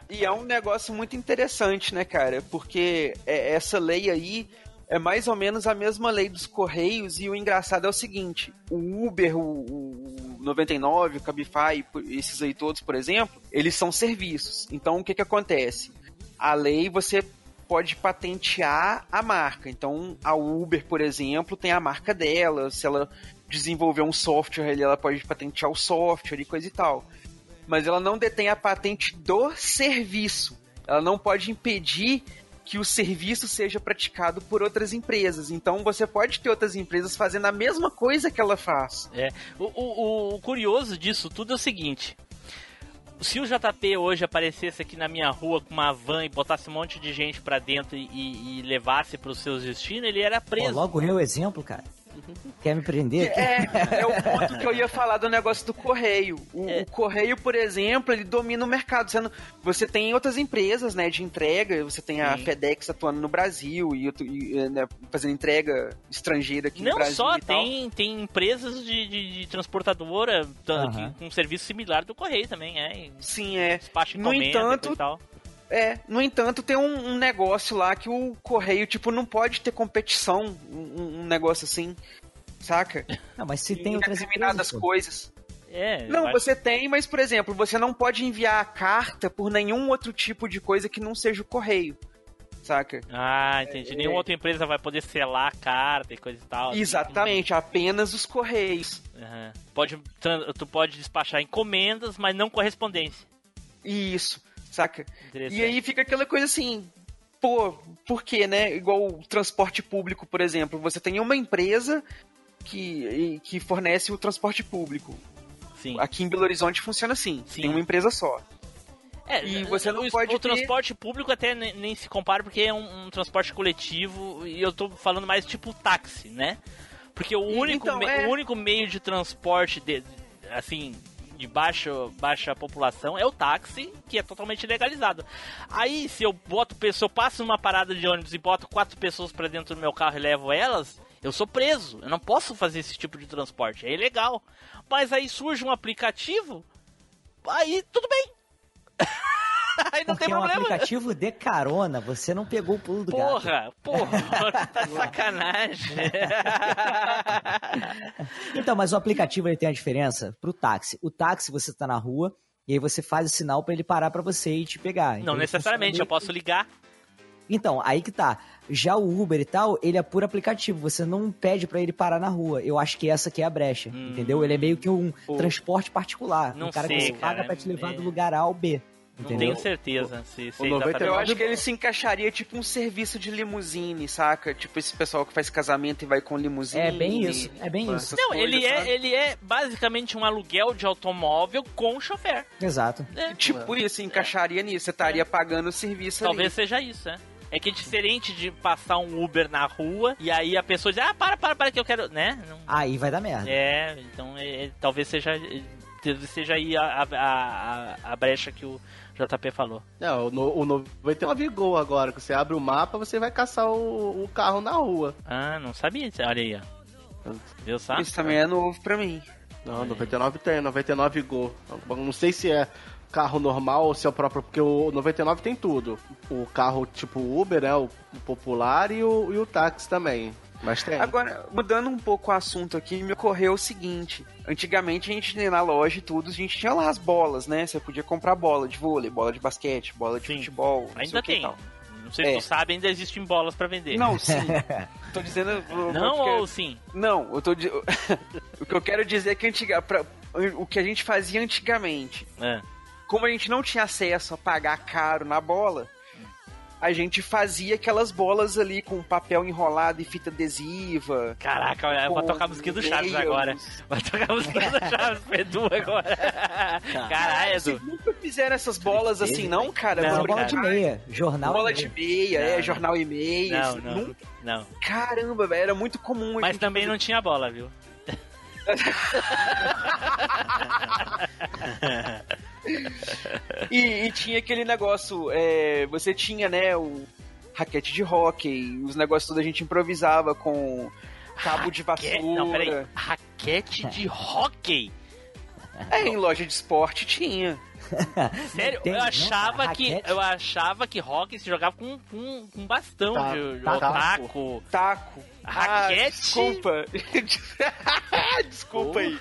e é um negócio muito interessante, né, cara? Porque é- essa lei aí é mais ou menos a mesma lei dos Correios, e o engraçado é o seguinte: o Uber, o, o 99, o Cabify, esses aí todos, por exemplo, eles são serviços. Então o que, que acontece? A lei você pode patentear a marca. Então a Uber, por exemplo, tem a marca dela. Se ela desenvolver um software ali, ela pode patentear o software e coisa e tal mas ela não detém a patente do serviço. Ela não pode impedir que o serviço seja praticado por outras empresas. Então você pode ter outras empresas fazendo a mesma coisa que ela faz. É. O, o- o curioso disso tudo é o seguinte. Se o JP hoje aparecesse aqui na minha rua com uma van e botasse um monte de gente pra dentro e, e- levasse pros seus destinos, ele era Pô, preso. logo eu exemplo, cara. Quer me prender? É, é o ponto que eu ia falar do negócio do correio. O, É. o correio, por exemplo, ele domina o mercado. Sendo, você tem outras empresas, né, de entrega. Você tem a Sim. FedEx atuando no Brasil e, e, né, fazendo entrega estrangeira aqui no Não Brasil só e tal. tem, tem empresas de, de- de transportadora que- com um serviço similar do correio também, é. Sim, é. No entanto, e tal. É, no entanto, tem um, um negócio lá que o correio, tipo, não pode ter competição, um, um negócio assim, saca? Não, mas se Em tem outras determinadas empresas, coisas. É, Não, acho- você tem, mas, por exemplo, você não pode enviar a carta por nenhum outro tipo de coisa que não seja o correio, saca? Ah, entendi. Nenhuma outra empresa vai poder selar a carta e coisa e tal. assim. Exatamente, apenas os correios. Aham. Pode, tu pode despachar encomendas, mas não correspondência. Isso. Saca? E aí fica aquela coisa assim, pô, por quê, né? Igual o transporte público, por exemplo. Você tem uma empresa que, que fornece o transporte público. Sim. Aqui em Belo Horizonte funciona assim. Sim. Tem uma empresa só. É, E você não o, pode o ter- transporte público até nem, nem se compara porque é um, um transporte coletivo e eu tô falando mais tipo táxi, né? Porque o único, então, é. o único meio de transporte de, assim de baixa, baixa população é o táxi, que é totalmente legalizado. Aí, se eu boto pessoa, eu passo numa parada de ônibus e boto quatro pessoas pra dentro do meu carro e levo elas, eu sou preso. Eu não posso fazer esse tipo de transporte. É ilegal. Mas aí surge um aplicativo, aí tudo bem. aí não Porque tem é um problema. aplicativo de carona, você não pegou o pulo do gato. Porra, porra, tá sacanagem. Então, mas o aplicativo ele tem a diferença pro táxi. O táxi você tá na rua e aí você faz o sinal pra ele parar pra você e te pegar. Então, não necessariamente, eu posso ligar. Então, aí que tá. Já o Uber e tal, ele é por aplicativo. Você não pede pra ele parar na rua. Eu acho que essa aqui é a brecha, Hum. entendeu? Ele é meio que um Pô. transporte particular. Não um cara sei, que você cara, paga pra te levar é- do lugar A ao B. Não Entendeu? tenho certeza se, se o é 99 exatamente- Eu acho que ele se encaixaria tipo um serviço de limusine, saca? Tipo esse pessoal que faz casamento e vai com limusine. É bem isso, é bem isso. Não, coisas, ele é, ele é basicamente um aluguel de automóvel com chofer. Exato. É, Tipo isso, encaixaria nisso. Você estaria pagando o serviço talvez seja isso, é. É que é diferente de passar um Uber na rua e aí a pessoa diz, ah, para, para, para que eu quero, né? Não- Aí vai dar merda. É, então é, é, talvez seja, é, seja aí a, a, a, a brecha que o JP falou. Não, o, no, o 99 Gol agora, que você abre o mapa, você vai caçar o, o carro na rua. Ah, não sabia, olha aí, ó. Viu ali. Isso também é novo pra mim. Não, 99 tem, 99 Gol. Não sei se é carro normal ou se é o próprio, porque o 99 tem tudo. O carro tipo Uber, né, o, o popular e o, e o táxi também. Mas tem. Agora, mudando um pouco o assunto aqui, me ocorreu o seguinte. Antigamente a gente ia na loja e tudo, a gente tinha lá as bolas, né? Você podia comprar bola de vôlei, bola de basquete, bola de Sim. futebol. não sei Ainda o que tem. tal. Não sei se É. tu sabe, ainda existem bolas pra vender. Não, sim. tô dizendo. Não ou sim? Não, eu tô. o que eu quero dizer é que antiga, pra- o que a gente fazia antigamente, É. como a gente não tinha acesso a pagar caro na bola, a gente fazia aquelas bolas ali com papel enrolado e fita adesiva. Caraca, olha, eu vou tocar a música do Chaves agora. Vai tocar a música do Chaves pro Edu agora. Caralho, Vocês Edu. nunca fizeram essas bolas assim, não, cara? Não, bola de meia. Jornal. Bola e de meia. é, jornal e meia. Não, isso não, nunca- não. Caramba, velho, era muito comum. Mas também fazer- não tinha bola, viu? E, e tinha aquele negócio, é, você tinha, né, o raquete de hóquei, os negócios todos a gente improvisava com cabo de vassoura. Não, peraí. Raquete de hockey. É, em loja de esporte tinha. Sério, Tem, eu não, achava cara, que eu achava que hockey se jogava com, com, com bastão Tá- de, tá- taco. Taco. Raquete? Ah, desculpa. desculpa aí.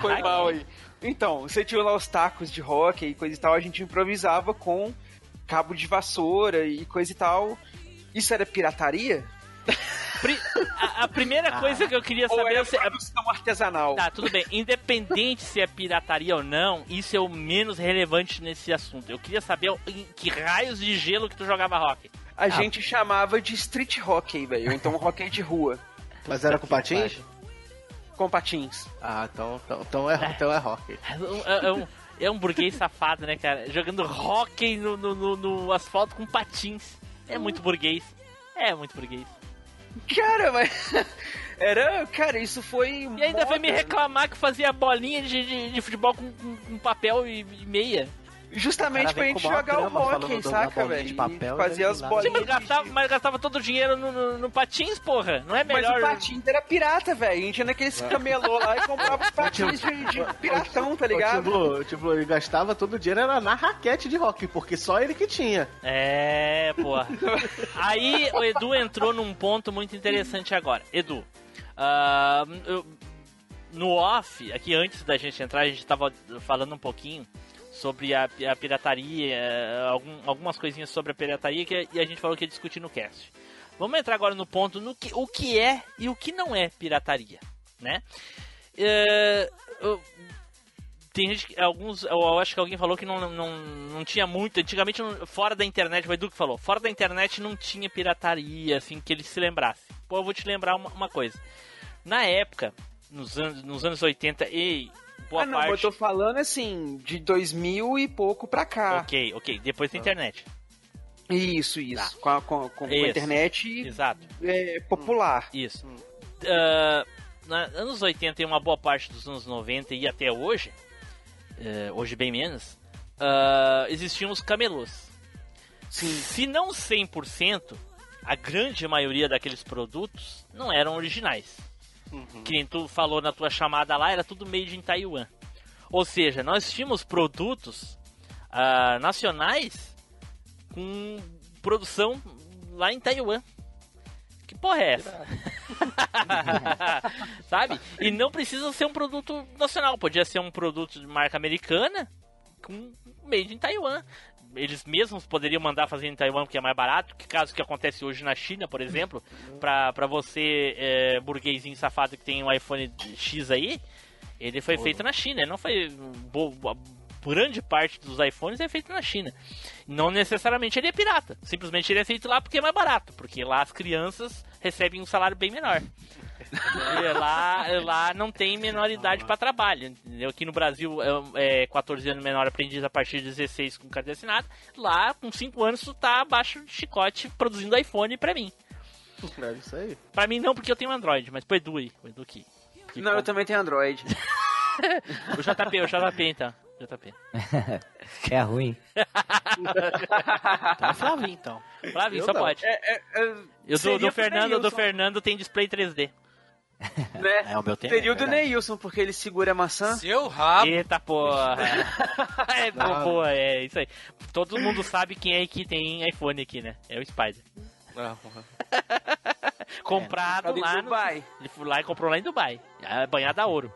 Foi mal aí. Então, você tinha lá os tacos de hockey e coisa e tal, a gente improvisava com cabo de vassoura e coisa e tal. Isso era pirataria? Pri- a, a primeira coisa que eu queria saber é se, produção artesanal? Tá, tudo bem. Independente se é pirataria ou não, isso é o menos relevante nesse assunto. Eu queria saber em que raios de gelo que tu jogava hockey. A gente chamava de street hockey, velho. Então hockey de rua. Mas era com patins? Com patins. Ah, então, então, então, é, então é rock. É um, é um- é um burguês safado, né, cara? Jogando hockey no, no, no- no asfalto com patins. É muito burguês. É muito burguês. Cara, mas. Era. Cara, isso foi. E ainda vai me reclamar que fazia bolinha de, de, de futebol com, com- com papel e, e meia. Justamente pra gente jogar o da saca, velho? de papel Fazer daí as bolinhas. mas gastava, mas gastava todo o dinheiro no, no, no patins, porra. Não é Mas melhor. o patins era pirata, velho. A gente ia naqueles camelô lá e comprava os patins de, de piratão, tá O ligado? Tiblu, o Tiblu, ele gastava todo o dinheiro era na raquete de rock, porque só ele que tinha. É, porra. Aí o Edu entrou num ponto muito interessante agora. Edu, ah, eu- no off, aqui antes da gente entrar, a gente tava falando um pouquinho sobre a, a pirataria, eh, algum- algumas coisinhas sobre a pirataria que, e a gente falou que ia discutir no cast. Vamos entrar agora no ponto no que, o que é e o que não é pirataria, né? Eh, tem gente, que- alguns, eu acho que alguém falou que não, não, não tinha muito, antigamente fora da internet, o Edu que falou, fora da internet não tinha pirataria, assim, que ele se lembrasse. Pô, eu vou te lembrar uma, uma coisa. Na época, nos anos, nos anos 80 e boa ah, não, mas eu parte... tô falando assim, de 2000 e pouco pra cá. Ok, ok, depois da internet. Isso, isso. Com, a, com, com a Isso. internet Exato. é, popular. Isso. Ah, na anos 80 e uma boa parte dos anos 90 e até hoje, eh, hoje bem menos, ah, existiam os camelôs. Se não 100%, a grande maioria daqueles produtos não eram originais. Que nem tu falou na tua chamada lá, era tudo made in Taiwan. Ou seja, nós tínhamos produtos ah, nacionais com produção lá em Taiwan. Que porra é essa? Sabe? E não precisa ser um produto nacional, podia ser um produto de marca americana com made em Taiwan. Eles mesmos poderiam mandar fazer em Taiwan porque é mais barato, que caso que acontece hoje na China, por exemplo, pra, pra você, é, burguesinho safado que tem um iPhone X aí, ele foi feito na China, não foi. bo- a grande parte dos iPhones é feito na China. Não necessariamente ele é pirata, simplesmente ele é feito lá porque é mais barato, porque lá as crianças recebem um salário bem menor. E lá, lá não tem menoridade para trabalho. Entendeu? Aqui no Brasil é, é 14 anos menor aprendiz a partir de 16 com carteira assinada. Lá, com 5 anos, tu tá abaixo de chicote produzindo iPhone pra mim. É isso aí. Pra mim não, porque eu tenho Android, mas pro Edu aí. O Edu que. que Não, eu também tenho Android. O JP, o JP então. JP. É ruim. Tá Flavinho, então. Flavinho, Eu só não. pode. É, é, é, E o do, do Fernando, do Fernando tem display 3D. Né? É, o meu tem. Seria é. Neilson, porque ele segura a maçã. Seu rabo. Eita porra! é, pô, é isso aí. Todo mundo sabe quem é que tem iPhone aqui, né? É o Spider. Ah, porra. Comprado Cadê lá no Dubai? Ele foi lá e comprou lá em Dubai. É banhado a ouro.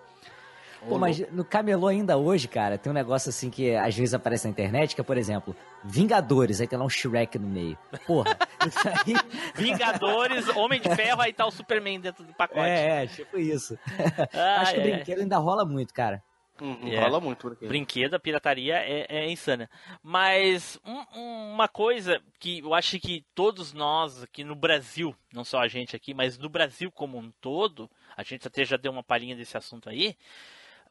Pô, mas no camelô ainda hoje, cara, tem um negócio assim que às vezes aparece na internet, que é, por exemplo, Vingadores, aí tem lá um Shrek no meio. Porra, isso aí... Vingadores, Homem de Ferro, aí tá o Superman dentro do pacote. É, é, tipo isso. Ah, Acho que o é. brinquedo ainda rola muito, cara. Uhum, É. Rola muito por aqui. Brinquedo, a pirataria é, é insana. Mas um- uma coisa que eu acho que todos nós aqui no Brasil, não só a gente aqui, mas no Brasil como um todo, a gente até já deu uma palhinha desse assunto aí,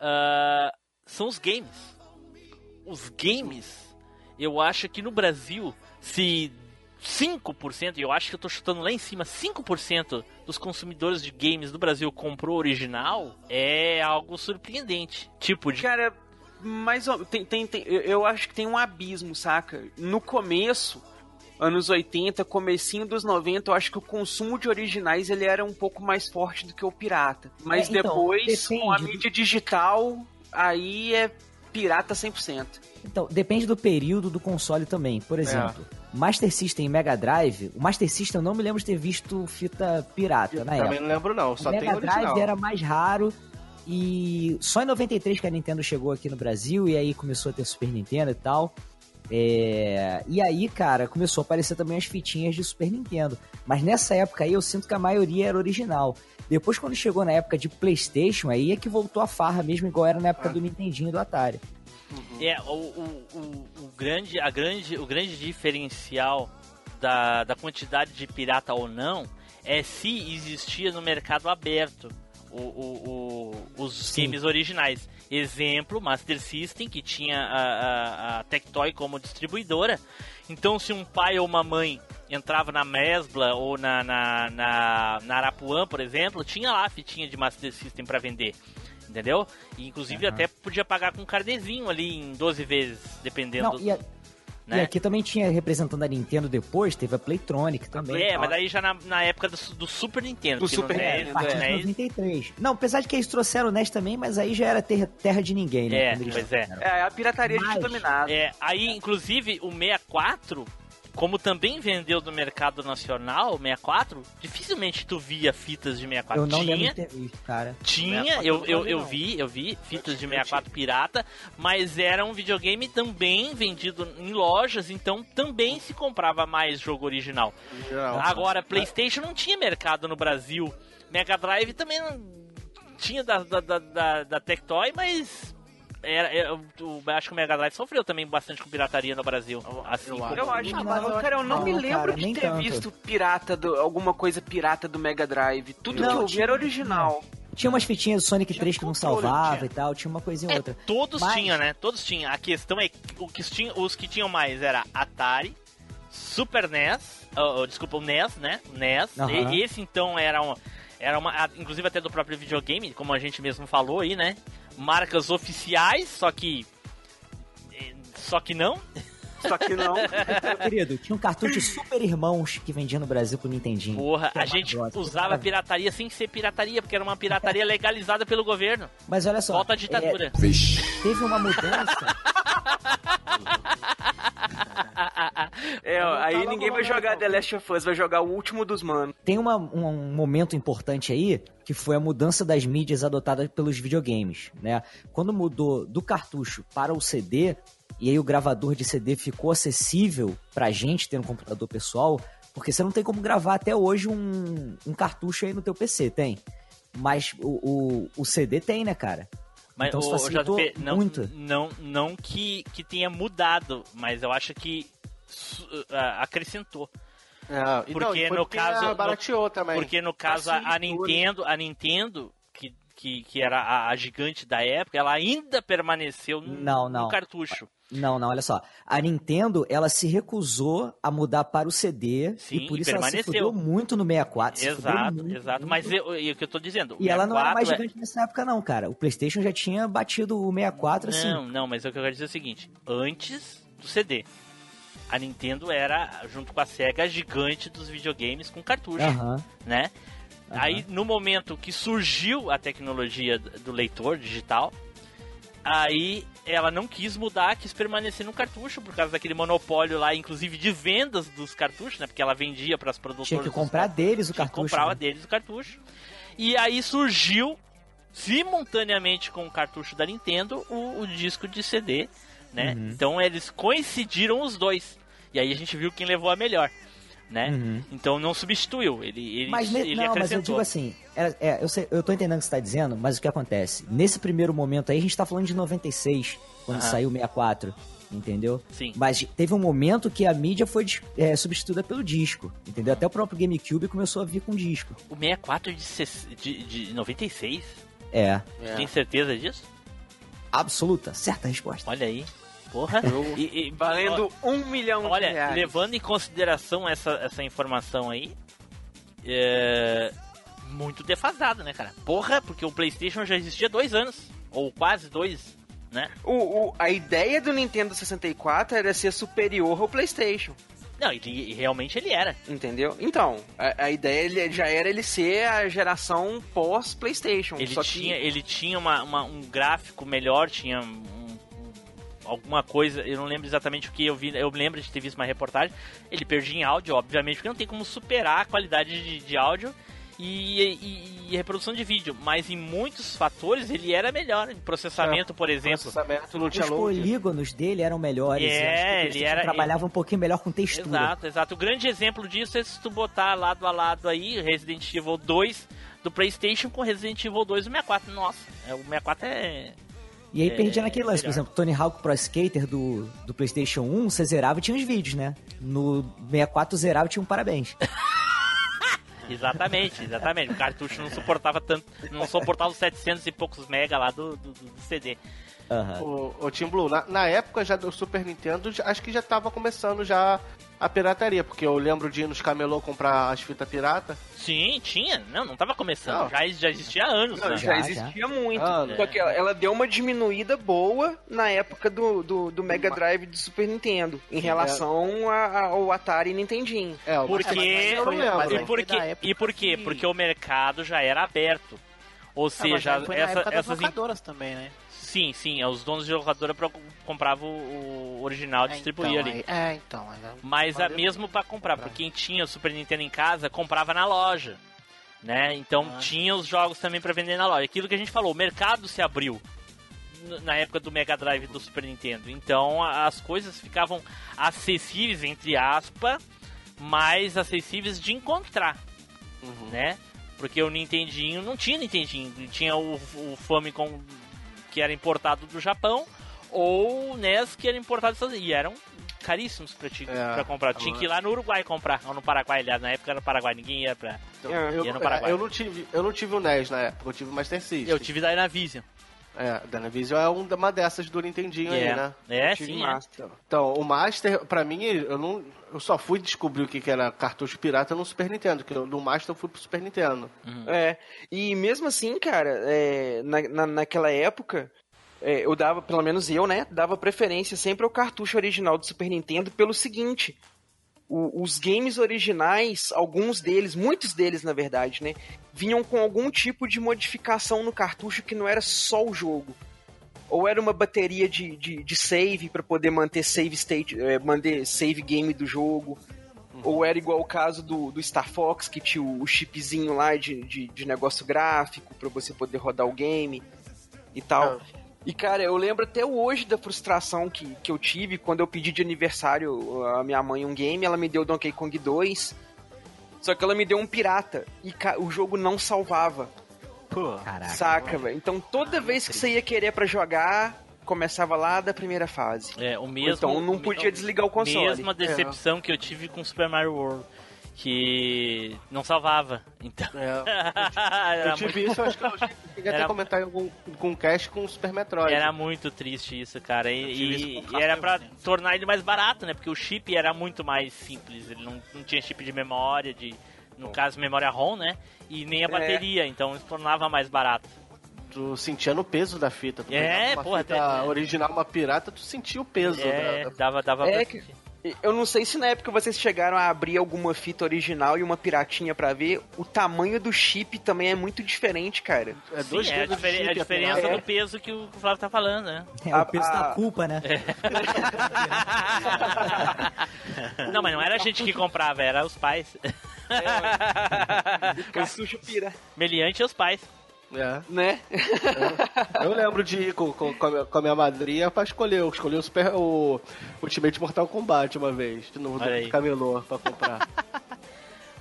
ah, são os games. Os games, eu acho que no Brasil, se 5%, e eu acho que eu tô chutando lá em cima, 5% dos consumidores de games do Brasil comprou original, é algo surpreendente. Tipo, de Cara, mas tem, tem, tem- eu acho que tem um abismo, saca? No começo, anos 80, comecinho dos 90, eu acho que o consumo de originais ele era um pouco mais forte do que o pirata. Mas É, então, depois, com a mídia digital, aí é pirata 100%. Então, depende do período do console também. Por exemplo, Master System e Mega Drive, o Master System eu não me lembro de ter visto fita pirata na Também época. não lembro, não. Só o Mega original. Drive era mais raro e só em 93 que a Nintendo chegou aqui no Brasil e aí começou a ter Super Nintendo e tal. É, E aí, cara, começou a aparecer também as fitinhas de Super Nintendo. Mas nessa época aí eu sinto que a maioria era original. Depois, quando chegou na época de PlayStation, aí é que voltou a farra mesmo, igual era na época do Nintendinho e do Atari. É, o, o, o, o grande, a grande, o grande diferencial da, da quantidade de pirata ou não é se existia no mercado aberto o, o, o- os Sim. games originais. Exemplo, Master System, que tinha a, a, a Tectoy como distribuidora. Então, se um pai ou uma mãe entrava na Mesbla ou na, na, na, na Arapuã, por exemplo, tinha lá a fitinha de Master System para vender. Entendeu? E, inclusive até podia pagar com um carnezinho ali em 12 vezes, dependendo Não, e, a- né? e aqui também tinha representando a Nintendo depois, teve a Playtronic também. É, mas daí já na, na época do, do Super Nintendo. Do Super NES, Nintendo, no de NES, 93. Não, apesar de que eles trouxeram o NES também, mas aí já era terra, terra de ninguém, né? É, pois é. trouxeram. É, a pirataria Mas- de dominado. É, aí, inclusive, o 64, como também vendeu do mercado nacional, o 64, dificilmente tu via fitas de 64. Eu não tinha, lembro ter visto, cara. tinha, 64 eu, eu eu, vi, eu vi fitas de 64 pirata, mas era um videogame também vendido em lojas, então também se comprava mais jogo original. Geral. Agora, PlayStation não tinha mercado no Brasil. Mega Drive também não tinha da, da, da, da, da Tectoy, mas era, era- o- acho que o Mega Drive sofreu também bastante com pirataria no Brasil. Assim, eu acho. Eu acho, Não, mas, cara, eu não, não, me lembro cara, de ter tanto. visto pirata do, alguma coisa pirata do Mega Drive. Tudo Não, que eu vi tinha- era original. Tinha umas fitinhas do Sonic 3 que não salvava tinha. e tal, tinha uma coisinha ou É, outra. todos Mas- tinham, né? Todos tinham. A questão é que o que tinha, os que tinham mais era Atari, Super NES, oh, oh, desculpa, o NES, né? O NES. Aham. E, esse então era um, era uma, inclusive até do próprio videogame, como a gente mesmo falou aí, né? Marcas oficiais, só que eh, só que não. Só que não. Meu querido, tinha um cartucho Super Irmãos que vendia no Brasil pro Nintendinho. Porra, é a gente usava pirataria sem ser pirataria, porque era uma pirataria legalizada pelo governo. Mas olha só. Volta à ditadura. é, teve uma mudança. É, ó, aí ninguém vai jogar The Last of Us, vai jogar o último dos manos. Tem uma- um, um momento importante aí, que foi a mudança das mídias adotadas pelos videogames, né? Quando mudou do cartucho para o CD, e aí o gravador de CD ficou acessível pra gente ter um computador pessoal, porque você não tem como gravar até hoje um, um cartucho aí no teu PC, tem? Mas o, o, o CD tem, né, cara? Mas Então, o, JP, não, muito. não, não que, que tenha mudado, mas eu acho que ah, acrescentou. É, então, Porque e foi no porque caso- no- barateou também. Porque no caso a, a né? Nintendo, a Nintendo, que, que, que era a, a gigante da época, ela ainda permaneceu no, Não, não. no cartucho. Não, não, olha só. A Nintendo, ela se recusou a mudar para o CD Sim, e por isso ela se permaneceu. fudeu muito no 64. se fudeu Exato, muito, exato. muito. Mas eu, e o que eu tô dizendo, E ela não era mais 64 é- gigante nessa época, não, cara. O PlayStation já tinha batido o 64, assim. Não, não, mas o que eu quero dizer é o seguinte: antes do CD, a Nintendo era, junto com a Sega, a gigante dos videogames com cartucho, Aham. né? Aí, no momento que surgiu a tecnologia do leitor digital, aí ela não quis mudar, quis permanecer no cartucho por causa daquele monopólio lá, inclusive de vendas dos cartuchos, né? Porque ela vendia para as produtoras. Tinha que dos comprar deles o cartucho. comprava né? deles o cartucho. E aí surgiu, simultaneamente com o cartucho da Nintendo, o, o disco de CD, né? Uhum. Então eles coincidiram os dois. E aí a gente viu quem levou a melhor, né? Uhum. Então não substituiu, ele, ele, Mas, ele não, mas eu acrescentou. digo assim, é, é, eu, sei, eu tô entendendo o que você tá dizendo, mas o que acontece? Nesse primeiro momento aí, a gente tá falando de 96, quando Aham. saiu o 64, entendeu? Sim. Mas teve um momento que a mídia foi é, substituída pelo disco, entendeu? Até o próprio GameCube começou a vir com disco. O 64 é de, de, de 96? É, Tem certeza disso? absoluta, certa resposta. Olha aí. Porra. E- e- Valendo um milhão de Olha, reais. levando em consideração essa, essa informação aí, é. Muito defasado, né, cara? Porra, porque o PlayStation já existia há dois anos, ou quase dois, né? O, o- a ideia do Nintendo 64 era ser superior ao PlayStation, Não, ele realmente ele era. entendeu? Então, a, a ideia ele- já era ele ser a geração pós-PlayStation. Ele tinha, que ele tinha uma, uma- um gráfico melhor, tinha um- alguma coisa, eu não lembro exatamente o que eu vi, eu lembro de ter visto uma reportagem. Ele perdia em áudio, obviamente, porque não tem como superar a qualidade de, de áudio e, e- e reprodução de vídeo, mas em muitos fatores ele era melhor. Em processamento, por exemplo. Processamento não tinha Os polígonos dele eram melhores. É, e acho que o ele era- trabalhava um pouquinho melhor com textura. Exato, exato. O grande exemplo disso é se tu botar lado a lado aí Resident Evil 2 do PlayStation com Resident Evil 2 do 64. Nossa, é, o 64 é. E aí É, perdia naquele lance, por exemplo, Tony Hawk Pro Skater do, do PlayStation 1, você zerava e tinha os vídeos, né? No 64 zerava e tinha um parabéns. Exatamente, exatamente. O cartucho não suportava tanto, não suportava os 700 e poucos mega lá do, do, do CD. Aham. O, o Team Blue, na, na época já do Super Nintendo, acho que já tava começando já a pirataria, porque eu lembro de ir nos camelô comprar as fitas pirata. Sim, tinha. Não, não tava começando. Não. Já, já existia há anos. Não, né? já, Já, existia muito. Ah, Só que ela, ela deu uma diminuída boa na época do, do, do Mega Drive do Super Nintendo, em relação a- a- ao Atari e Nintendinho. É, o Porque- eu não lembro. mas E por foi quê? E por quê? que- Porque o mercado já era aberto. Ou Ah, seja, na essa- essas locadoras também, né? Sim, sim, os donos de locadora compravam o, original, distribuía então, ali. aí- é, então. aí- Mas a, valeu. mesmo pra comprar, porque quem tinha o Super Nintendo em casa comprava na loja, né? Então Ah. tinha os jogos também pra vender na loja. Aquilo que a gente falou, o mercado se abriu na época do Mega Drive e do Super Nintendo. Então as coisas ficavam acessíveis entre aspas, mais acessíveis de encontrar, né? Porque o Nintendinho não tinha Nintendinho, tinha o, o Famicom que era importado do Japão, ou NES que era importado dos Estados Unidos. E eram caríssimos pra, te, É, pra comprar. Tinha que ir lá no Uruguai comprar, ou no Paraguai, aliás, na época era no Paraguai, ninguém ia pra... Eu, Ia no Paraguai. eu não tive, eu não tive o NES na época, eu tive o Master System. Eu tive daí na Vision. É, Dynavision é um- uma dessas do Nintendinho aí, É, né? é sim, é. Master. Então, o Master, pra mim, eu não. Eu só fui descobrir o que, que era cartucho pirata no Super Nintendo, que no Master eu fui pro Super Nintendo. É, e mesmo assim, cara, é, na, na- naquela época, é, eu dava, pelo menos eu, né, dava preferência sempre ao cartucho original do Super Nintendo pelo seguinte: o- os games originais, alguns deles, muitos deles na verdade, né, vinham com algum tipo de modificação no cartucho que não era só o jogo. Ou era uma bateria de, de, de save para poder manter save state, é, manter save game do jogo. Ou era igual o caso do, do Star Fox, que tinha o, o chipzinho lá de, de, de negócio gráfico para você poder rodar o game e tal. E, cara, eu lembro até hoje da frustração que, que eu tive quando eu pedi de aniversário a minha mãe um game, ela me deu Donkey Kong 2, só que ela me deu um pirata e ca- o jogo não salvava. Pô, Caraca. Saca, velho? Então toda vez que você ia querer pra jogar, começava lá da primeira fase. É, o mesmo... então não podia desligar o console. Mesma decepção que eu tive com Super Mario World. Que não salvava. Então. É, eu tive isso, eu acho que eu cheguei até Era- a comentar em algum, com o cast com o Super Metroid. muito, era muito triste isso, cara. E, isso e- e era pra Castlevania. tornar ele mais barato, né? Porque o chip era muito mais simples. Ele não, não tinha chip de memória, de. No caso, memória ROM, né? E nem a bateria, então isso tornava mais barato. Tu sentia no peso da fita. Tu É, uma porra, fita até- original, uma pirata, tu sentia o peso. É, da- da- dava, dava É pra que- sentir. Eu não sei se na época vocês chegaram a abrir alguma fita original e uma piratinha pra ver. O tamanho do chip também é muito diferente, cara. É Sim, dois é a, de diferen- chip, a diferença pirata. do peso que o Flávio tá falando, né? É o peso A- da a- culpa, né? não, mas não era a gente que comprava, era os pais. Cartucho pira, Meliante e os pais. É. né? Eu lembro de ir com, com, com a minha- com a minha madrinha pra escolher. Eu escolhi o, Super, o Ultimate Mortal Kombat uma vez, no Olha aí. do camelô pra comprar.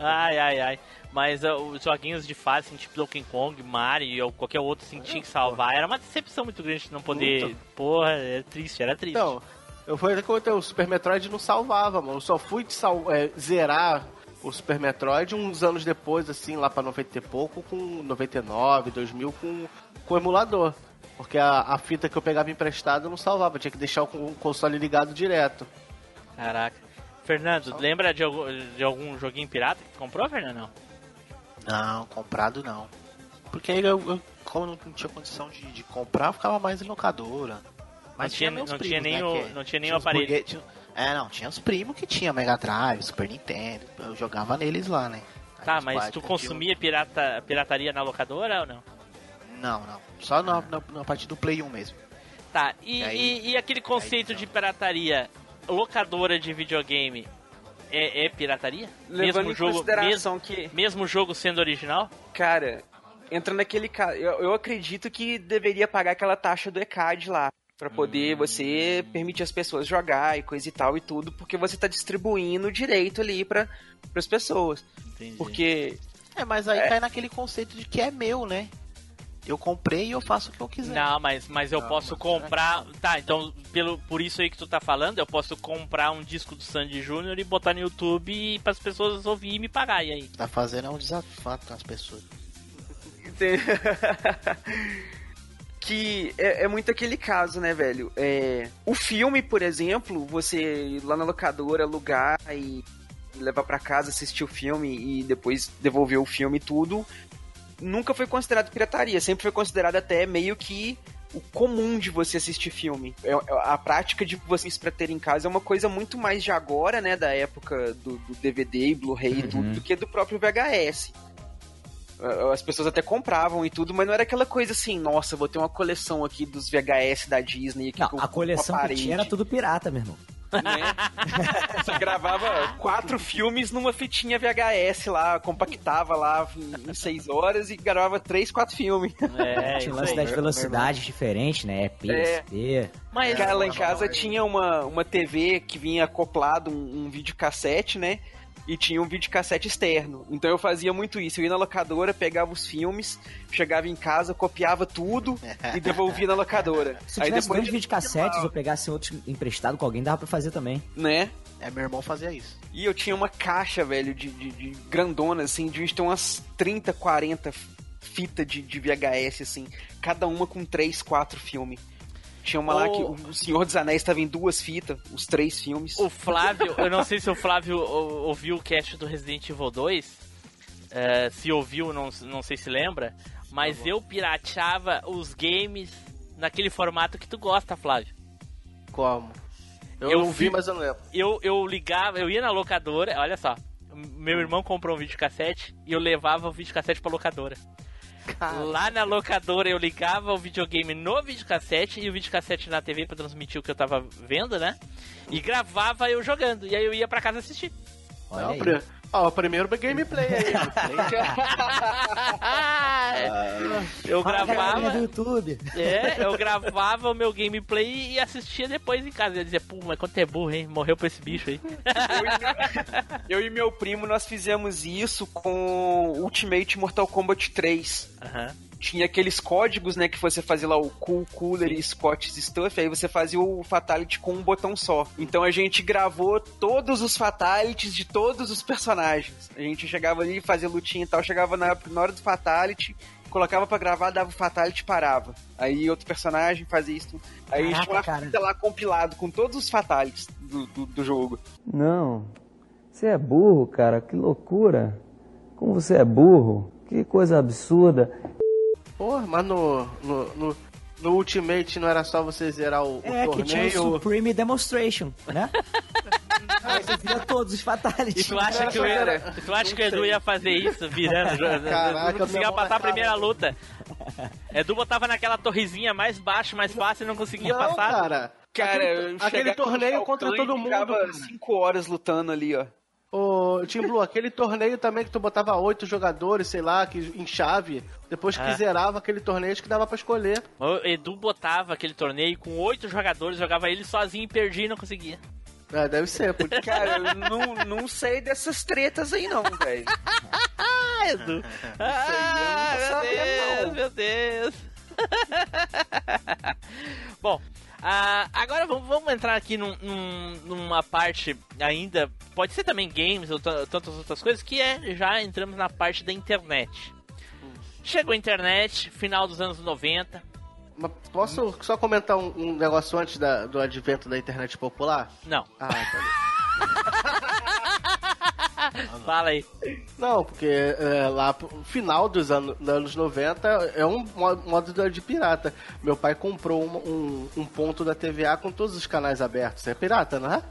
Ai, ai, ai. Mas uh, os joguinhos de fase, assim, tipo Donkey Kong, Mario ou qualquer outro, assim, tinha que salvar. Era uma decepção muito grande de não poder. Muito. Porra, era triste, era triste. Então, eu fui até que o Super Metroid não salvava, mano. Eu só fui de sal- é, zerar o Super Metroid uns anos depois, assim, lá pra 90 e pouco, com 99, 2000, com, com o emulador. Porque a, a fita que eu pegava emprestada não salvava, tinha que deixar o, o console ligado direto. Caraca. Fernando, lembra de algum, de algum joguinho pirata que tu comprou, Fernando? Não, comprado não. Porque aí eu, eu- como não tinha condição de, de comprar, eu ficava mais em locadora. Mas Não tinha- meus não tinha primos, nem né, o- que- não tinha nem tinha o aparelho. burguês- tinha- é, não, tinha os primos que tinha Mega Drive, Super Nintendo. Eu jogava neles lá, né? Aí Tá, mas tu consumia pirata, pirataria na locadora ou não? Não, não. Só na, na, na parte do Play 1 mesmo. Tá, e, E aí- e- e aquele conceito aí, de pirataria, locadora de videogame, é, é pirataria? Levando mesmo em jogo, consideração que, mesmo, mesmo jogo sendo original? cara, entra naquele caso. Eu, eu acredito que deveria pagar aquela taxa do ECAD lá. Pra poder você permitir as pessoas jogar e coisa e tal e tudo, porque você tá distribuindo direito ali para as pessoas. Entendi. Porque É, mas aí cai naquele conceito de que é meu, né? Eu comprei e eu faço o que eu quiser. Não, mas, mas eu Não, posso mas comprar. Tá, então, pelo, por isso aí que tu tá falando, eu posso comprar um disco do Sandy Júnior e botar no YouTube para as pessoas ouvir e me pagar. E aí? Tá fazendo é um desafio com as pessoas. Que é, é muito aquele caso, né, velho? É, o filme, por exemplo, você ir lá na locadora alugar e levar pra casa, assistir o filme e depois devolver o filme e tudo, nunca foi considerado pirataria, sempre foi considerado até meio que o comum de você assistir filme. É- é- a prática de vocês pra ter em casa é uma coisa muito mais de agora, né, da época do, do DVD e Blu-ray e tudo, do que do próprio VHS. Ah, As pessoas até compravam e tudo, mas não era aquela coisa assim, nossa, vou ter uma coleção aqui dos VHS da Disney. Aqui Não, com- a coleção com que tinha era tudo pirata, meu irmão. né? Você gravava quatro filmes numa fitinha VHS lá, compactava lá em seis horas e gravava três, quatro filmes. É, tinha isso o lance das velocidades diferentes, né? PSP. Mas, Cara, lá em casa tinha uma, uma TV que vinha acoplado, um, um videocassete, né? E tinha um videocassete externo. Então eu fazia muito isso. Eu ia na locadora, pegava os filmes, chegava em casa, copiava tudo e devolvia na locadora. Se eu tivesse dois videocassetes ou pegasse outro emprestado com alguém, dava pra fazer também. Né? É, meu irmão fazia isso. E eu tinha uma caixa, velho, de, de, de grandona, assim, de ter umas 30, 40 fitas de, de VHS, assim, cada uma com 3, 4 filmes. Tinha uma lá que o Senhor dos Anéis estava em duas fitas, os três filmes. O Flávio, eu não sei se o Flávio ou- ouviu o cast do Resident Evil 2. é, se ouviu, não, não sei se lembra. Mas eu pirateava os games naquele formato que tu gosta, Flávio. Como? Eu, Eu não vi, vi- mas eu não lembro. Eu, eu ligava, eu ia na locadora, olha só. Meu irmão comprou um videocassete e eu levava o videocassete pra locadora. Lá na locadora eu ligava o videogame no videocassete e o videocassete na TV pra transmitir o que eu tava vendo, né? E gravava eu jogando. E aí eu ia pra casa assistir. Olha pri- ó, o primeiro gameplay aí. eu galerinha do gravava. YouTube. É, eu gravava o meu gameplay e assistia depois em casa. Eu ia dizer, pô, mas quanto é burro, hein? Morreu pra esse bicho aí. Eu e meu primo, nós fizemos isso com Ultimate Mortal Kombat 3. Aham. Tinha aqueles códigos, né, que você fazia lá o Cool, Cooler e Scott Stuff, aí você fazia o Fatality com um botão só. Então a gente gravou todos os Fatalities de todos os personagens. A gente chegava ali, fazia lutinha e tal, chegava na, na hora do Fatality, colocava pra gravar, dava o Fatality e parava. Aí outro personagem fazia isso. Aí a gente tinha uma Caraca, cara. fita lá compilado com todos os Fatalities do, do, do jogo. Não. Você é burro, cara. Que loucura. Como você é burro. Que coisa absurda. Pô, mas no, no, no, no Ultimate não era só você zerar o, o É, que tinha o torneio? Supreme Demonstration, né? Aí você vira todos os E Fatalities. tu acha que, eu ia, tu acha que o Edu ia fazer isso, virando? Caraca, não conseguia passar a é primeira luta. Edu botava naquela torrezinha mais baixa, mais fácil e não conseguia Não, passar. cara. Cara, eu aquele, aquele torneio contra todo mundo. ficava cara. cinco horas lutando ali, ó. Ô, Tim Blue, aquele torneio também que tu botava oito jogadores, sei lá, que, em chave. Depois que Ah. zerava aquele torneio, acho que dava pra escolher. O Edu botava aquele torneio com oito jogadores, jogava ele sozinho e perdia e não conseguia. É, deve ser. Porque... Cara, eu não, não sei dessas tretas aí não, velho. Ah, Edu! Ah, meu Deus, meu Deus! Bom, ah, agora vamos, vamos entrar aqui num- num- numa parte ainda, pode ser também games ou tantas outras coisas, que é já entramos na parte da internet. Chegou a internet, final dos anos 90. Mas posso só comentar um, um negócio antes da- do advento da internet popular? Não, Ah, tá. fala aí. Não, porque é, lá pro final dos anos, dos anos 90 é um mo- modo de- pirata. Meu pai comprou um, um, um ponto da TVA com todos os canais abertos. É pirata, não é?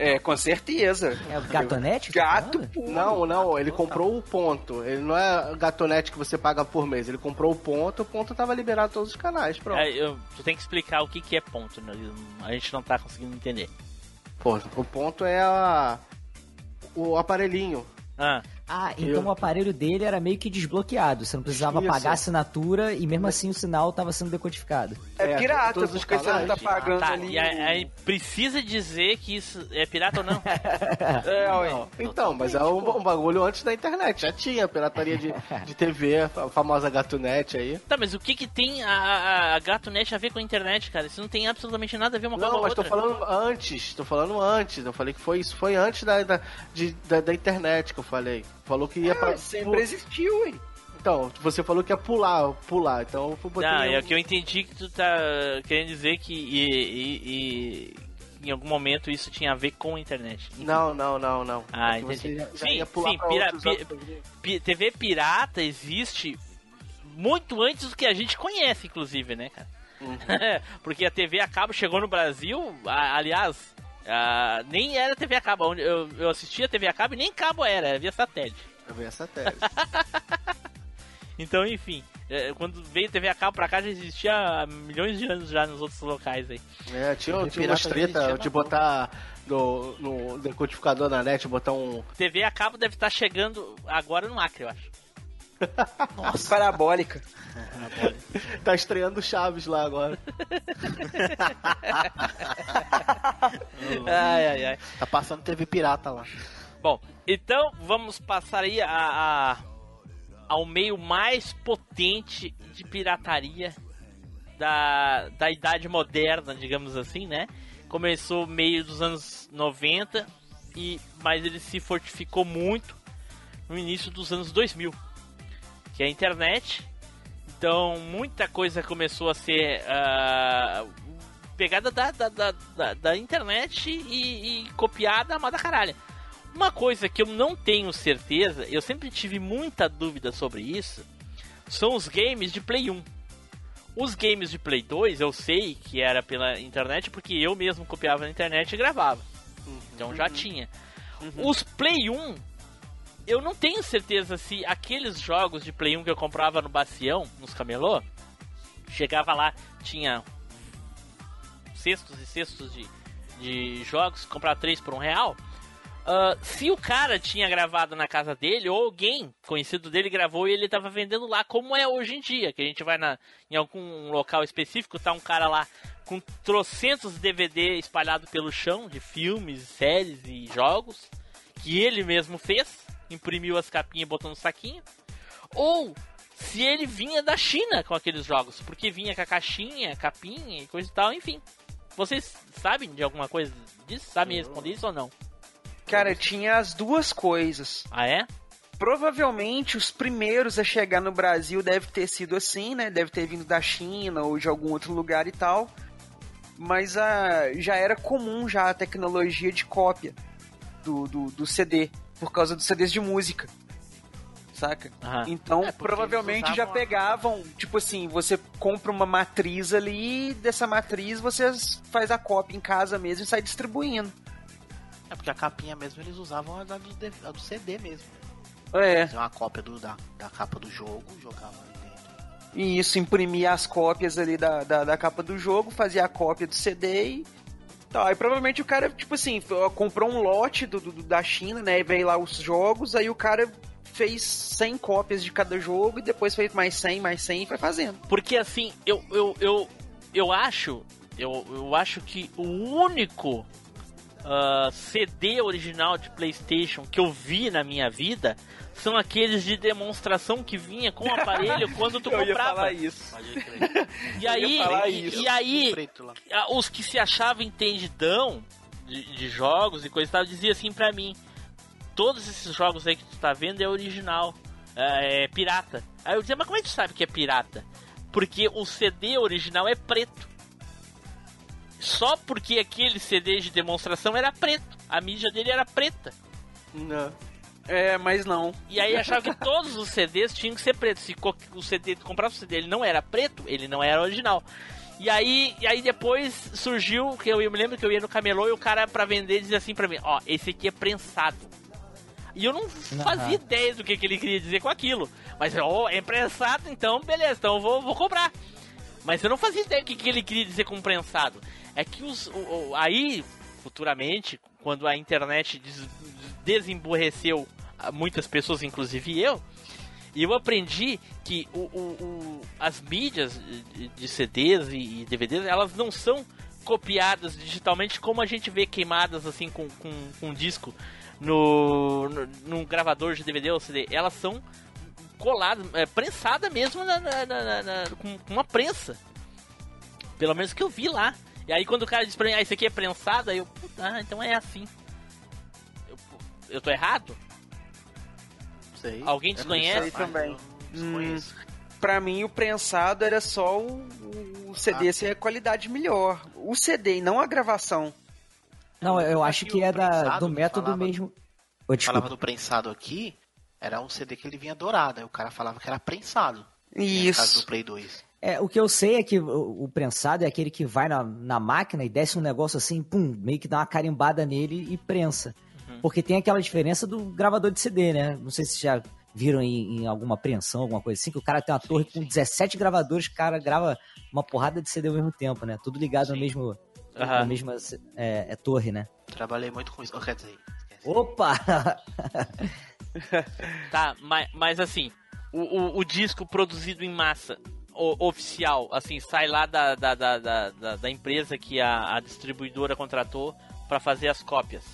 É, com certeza. É o Gatonete? tá Gato puro. Não, não, ele comprou o ponto. Ele não é gatonete que você paga por mês. Ele comprou o ponto, o ponto tava liberado todos os canais. Pronto. É, eu- tu tem que explicar o que, que é ponto, né? a gente não tá conseguindo entender. Pô, o ponto é a. O aparelhinho. Ah, Ah, então Eu- o aparelho dele era meio que desbloqueado. Você não precisava Isso. pagar a assinatura e mesmo assim o sinal estava sendo decodificado. É É, pirata, todos os você não tá pagando tá, ali. e aí, aí precisa dizer que isso é pirata ou não? É, ué. Então, mas é um, um bagulho antes da internet. Já tinha pirataria de, de TV, a famosa gatonete aí. Tá, mas o que que tem a, a, a GatoNet a ver com a internet, cara? Isso não tem absolutamente nada a ver uma coisa Não, com a mas tô outra. falando antes, tô falando antes. Eu falei que foi isso, foi antes da, da, de- da, da internet que eu falei. Falou que ia pra. É, sempre existiu, ué. Então, você falou que ia pular, pular. Então eu botei. Não, é um- o que eu entendi que tu tá querendo dizer que e, e- e em algum momento isso tinha a ver com a internet. Não, não, não, não. Ah, É entendi. já- já Sim, ia pular sim, pra pira- pi- TV pirata existe muito antes do que a gente conhece, inclusive, né, cara? Uhum. Porque a TV a cabo chegou no Brasil, aliás, a- nem era TV a cabo. Eu, eu assistia TV a cabo e nem cabo era, era via satélite. Eu vi essa tese. Então, enfim, é, quando veio TV a cabo pra cá já existia há milhões de anos já nos outros locais aí. É, tinha, tinha umas treta de botar no, no decodificador da net, botar um. TV a cabo deve estar chegando agora no Acre, eu acho. Nossa. Parabólica. Tá estreando Chaves lá agora. Ai, ai, ai. Tá passando TV pirata lá. Bom, então vamos passar aí a, a- ao meio mais potente de pirataria da, da idade moderna, digamos assim, né? Começou meio dos anos 90, e, mas ele se fortificou muito no início dos anos 2000, que é a internet. Então muita coisa começou a ser ah, pegada da, da, da, da, da internet e, e copiada a da caralho. Uma coisa que eu não tenho certeza, eu sempre tive muita dúvida sobre isso, são os games de Play 1. Os games de Play 2 eu sei que era pela internet porque eu mesmo copiava na internet e gravava. Então já tinha. Os Play 1, eu não tenho certeza se aqueles jogos de Play 1 que eu comprava no Bacião, nos camelô, chegava lá, tinha cestos e cestos de, de jogos, comprar três por um real. Ah, se o cara tinha gravado na casa dele, ou alguém conhecido dele gravou e ele tava vendendo lá, como é hoje em dia, que a gente vai na, em algum local específico, tá um cara lá com trocentos DVD espalhado pelo chão, de filmes, séries e jogos, que ele mesmo fez, imprimiu as capinhas e botou no saquinho. Ou se ele vinha da China com aqueles jogos, porque vinha com a caixinha, capinha e coisa e tal, enfim. Vocês sabem de alguma coisa disso? Sabem responder isso ou não? Cara, tinha as duas coisas. Ah, é? Provavelmente os primeiros a chegar no Brasil deve ter sido assim, né? Deve ter vindo da China ou de algum outro lugar e tal. Mas a, já era comum já a tecnologia de cópia do, do, do CD, por causa dos CDs de música. Saca? Aham. Então, É, provavelmente já usavam a- pegavam, tipo assim, você compra uma matriz ali, e dessa matriz você faz a cópia em casa mesmo e sai distribuindo. É porque a capinha mesmo eles usavam a da a do CD mesmo. É. Fazer uma cópia do, da, da capa do jogo, jogava ali dentro. E isso, imprimia as cópias ali da, da, da capa do jogo, fazia a cópia do CD e. Tá, aí provavelmente o cara, tipo assim, comprou um lote do, do- da China, né? E veio lá os jogos, aí o cara fez 100 cópias de cada jogo e depois fez mais 100, mais 100 e foi fazendo. Porque assim, eu, eu, eu, eu acho. Eu, eu acho que o único ah, CD original de Playstation que eu vi na minha vida são aqueles de demonstração que vinha com o aparelho quando tu Eu ia comprava. falar isso. E aí, falar e, isso. e aí os que se achavam entendidão de, de jogos e coisa e tal, dizia assim pra mim: todos esses jogos aí que tu tá vendo é original, é, é pirata. Aí eu dizia, mas como é que tu sabe que é pirata? Porque o CD original é preto. Só porque aquele CD de demonstração era preto. A mídia dele era preta. Não. É, mas não. E aí achava que todos os CDs tinham que ser pretos. Se o CD, tu comprava o CD, ele não era preto, ele não era original. E aí, e aí depois surgiu, que eu, eu me lembro que eu ia no camelô e o cara pra vender dizia assim pra mim, ó, esse aqui é prensado. E eu não fazia ideia do que, que ele queria dizer com aquilo. Mas, ó, é prensado, então beleza, então eu vou, vou comprar. Mas eu não fazia ideia do que, que ele queria dizer com prensado. É que os, o- o- aí, futuramente, quando a internet des, desemburreceu muitas pessoas, inclusive eu, e eu aprendi que o, o- o- as mídias de, CDs e, DVDs, elas não são copiadas digitalmente como a gente vê queimadas assim com, com, com disco no, no, gravador de DVD ou CD. Elas são coladas, é, prensadas mesmo na, na- na- na- com uma prensa. Pelo menos que eu vi lá. E aí quando o cara diz pra mim, ah, isso aqui é prensado, aí eu, puta, ah, então é assim. Eu, eu tô errado? Sei. Alguém Eu não desconhece? sei também. Eu Hum. desconheço. Pra mim, o prensado era só o, o CD Ah. ser a qualidade melhor. O CD e não a gravação. Não, eu acho que é da, do método falava- mesmo. Desculpa. Falava do prensado aqui, era um CD que ele vinha dourado. Aí o cara falava que era prensado. No caso Isso. do Play 2. É, o que eu sei é que o, o prensado é aquele que vai na, na máquina e desce um negócio assim, pum, meio que dá uma carimbada nele e prensa. Porque tem aquela diferença do gravador de CD, né? Não sei se já viram em, em alguma apreensão, alguma coisa assim, que o cara tem uma torre com 17 gravadores, o cara grava uma porrada de CD ao mesmo tempo, né? Tudo ligado no mesmo, Aham. na mesma é, é torre, né? Trabalhei muito com isso. Oh, quer dizer. Opa! Tá, mas, mas assim, o, o, o disco produzido em massa, o- oficial, assim, sai lá da, da, da, da, da- empresa que a, a distribuidora contratou pra fazer as cópias.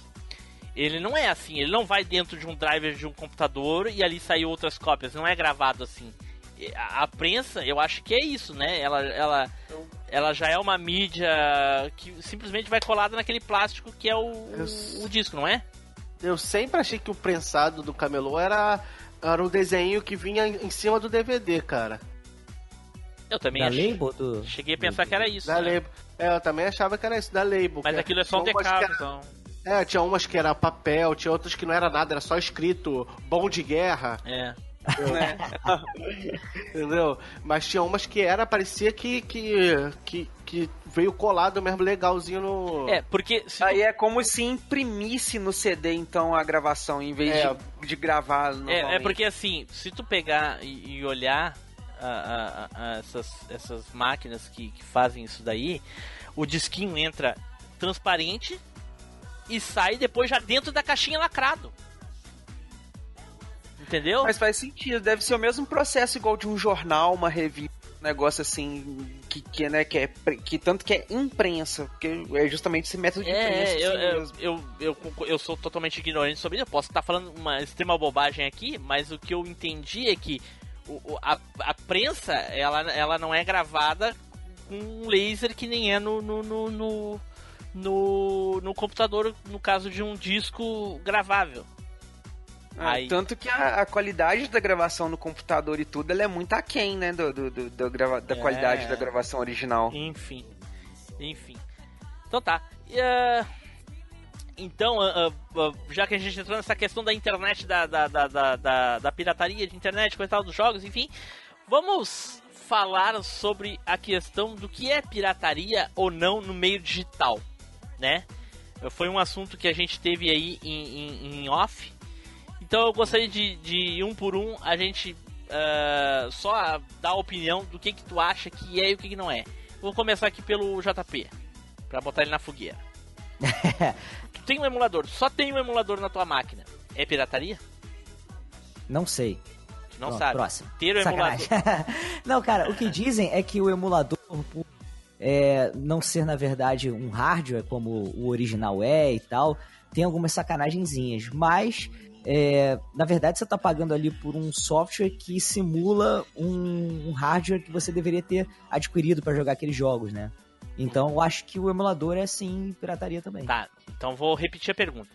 Ele não é assim, ele não vai dentro de um driver de um computador e ali sair outras cópias, não é gravado assim. A, a prensa, eu acho que é isso, né? Ela, ela, ela já é uma mídia que simplesmente vai colada naquele plástico que é o, o disco, não é? Eu sempre achei que o prensado do camelô era, era o desenho que vinha em cima do DVD, cara. Eu também Da achei. Label do... Cheguei a pensar que era isso. Da né? Label. É, eu também achava que era isso, da Label. Mas que aquilo é só um tinha umas decado, que então. É, tinha umas que era papel, tinha outras que não era nada, era só escrito bom de guerra, É. né? entendeu? Mas tinha umas que era, parecia que, que, que, que veio colado mesmo legalzinho no... É, porque se tu- Aí é como se imprimisse no CD, então, a gravação, em vez É. de, de gravar É, é porque assim, se tu pegar e, e olhar a- a- a- essas, essas máquinas que, que fazem isso daí, o disquinho entra transparente e sai depois já dentro da caixinha lacrado. Entendeu? Mas faz sentido, deve ser o mesmo processo igual de um jornal, uma revista, um negócio assim, que, que, né, que, é, que tanto que é imprensa, porque é justamente esse método de imprensa. É, eu, assim eu, eu, eu, eu sou totalmente ignorante sobre isso. Eu posso estar falando uma extrema bobagem aqui, mas o que eu entendi é que o, o- a, a prensa ela, ela não é gravada com um laser que nem é no, no, no, no, no, no computador, no caso de um disco gravável. É, Aí- Tanto que a, a qualidade da gravação no computador e tudo, ela é muito aquém, né, do, do, do- da grava- da É. qualidade da gravação original. Enfim. Enfim. Então tá. E, ah, então, ah, ah, ah, já que a gente entrou nessa questão da internet, da, da, da, da, da- pirataria de internet, coisa tal, dos jogos, enfim, vamos falar sobre a questão do que é pirataria ou não no meio digital, né? Foi um assunto que a gente teve aí em, em- em off. Então eu gostaria de, de um por um a gente ah, só dar a opinião do que que tu acha que é e o que que não é. Vou começar aqui pelo JP, pra botar ele na fogueira. tu tem um emulador, só tem um emulador na tua máquina. É pirataria? Não sei. Tu não Pronto, sabe. Próximo. Ter o emulador. Sacanagem. não, cara, o que dizem é que o emulador, por é, não ser, na verdade, um hardware como o original é e tal, tem algumas sacanagenzinhas. Mas, é, na verdade, você tá pagando ali por um software que simula um, um hardware que você deveria ter adquirido para jogar aqueles jogos, né? Então, eu acho que o emulador é sim pirataria também. Tá, então vou repetir a pergunta.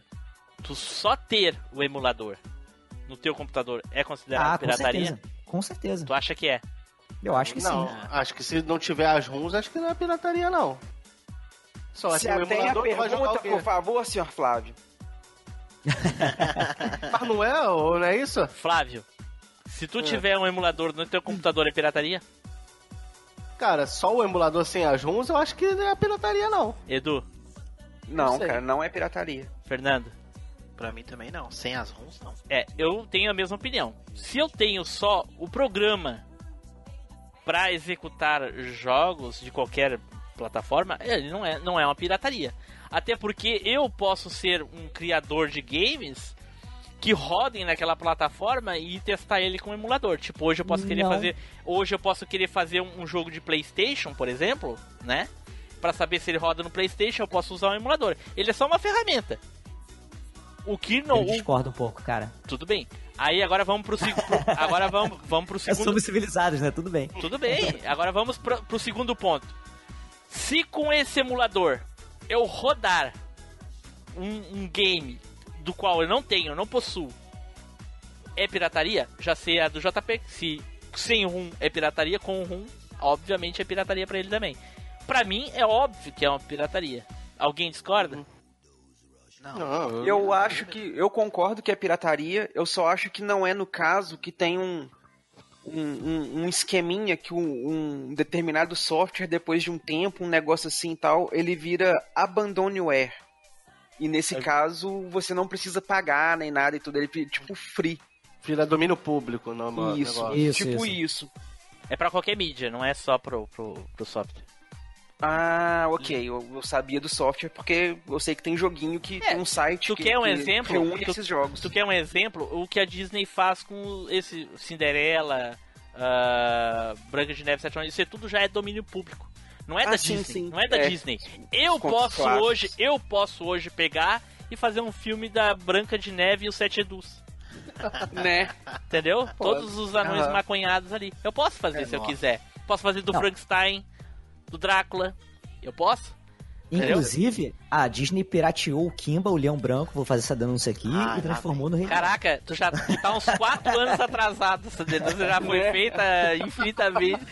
Tu só ter o emulador no teu computador é considerado ah, com pirataria? certeza. Com certeza. Tu acha que é? Eu acho que não, sim. acho que se não tiver as runs, acho que não é pirataria, não. Só Se um tem a pergunta, por favor, senhor Flávio. Mas não é, ou não é isso? Flávio, se É. tu tiver um emulador no teu computador é pirataria? Cara, só o emulador sem as runs, eu acho que não é pirataria, não. Edu, Não, sei. cara, não é pirataria. Fernando. Pra mim também não. Sem as runs, não. É, eu tenho a mesma opinião. Se eu tenho só o programa para executar jogos de qualquer plataforma, ele não é, não é uma pirataria. Até porque eu posso ser um criador de games que rodem naquela plataforma e testar ele com um emulador. Tipo, hoje eu posso querer Não. fazer, hoje eu posso querer fazer um, um jogo de PlayStation, por exemplo, né? Para saber se ele roda no PlayStation, eu posso usar um emulador. Ele é só uma ferramenta. O que não, Eu discordo um pouco, cara. tudo bem. Aí agora vamos pro segundo. agora vamos, vamos pro É, segundo. somos civilizados, né? Tudo bem. Tudo bem. Agora vamos pro, pro segundo ponto. Se com esse emulador eu rodar um, um game do qual eu não tenho, eu não possuo, é pirataria? Já sei a do JP. Se sem rum é pirataria, com rum, obviamente é pirataria pra ele também. Pra mim é óbvio que é uma pirataria. Alguém discorda? Não, Eu acho que. Eu concordo que é pirataria, eu só acho que não é no caso que tem um. Um, um- um esqueminha que um, um determinado software, depois de um tempo, um negócio assim e tal, ele vira abandonware. E nesse caso, você não precisa pagar nem nada e tudo, ele fica tipo free. Vira domínio público, não, Isso, negócio. Isso, tipo isso. isso. É pra qualquer mídia, não é só pro, pro, pro software. Ah, ok. Eu, eu sabia do software porque eu sei que tem joguinho que É, tem um site tu que, quer um que exemplo? reúne Tu- esses jogos. Tu quer um exemplo? O que a Disney faz com esse Cinderela, ah, Branca de Neve, Sete Anões, isso aí tudo já é domínio público. Não é Ah, da sim, Disney, sim. não é da É. Disney. Eu posso hoje, eu posso hoje pegar e fazer um filme da Branca de Neve e os Sete Edus. Né? Entendeu? Todos os anões Aham. maconhados ali. Eu posso fazer É, se eu nossa. quiser. Posso fazer do Não. Frankenstein, do Drácula. Eu posso? Inclusive, a Disney pirateou o Kimba, o Leão Branco, vou fazer essa denúncia aqui, Ah, e transformou no Rei. Caraca, tu já tá uns 4 anos atrasado. Essa denúncia já foi feita infinitamente.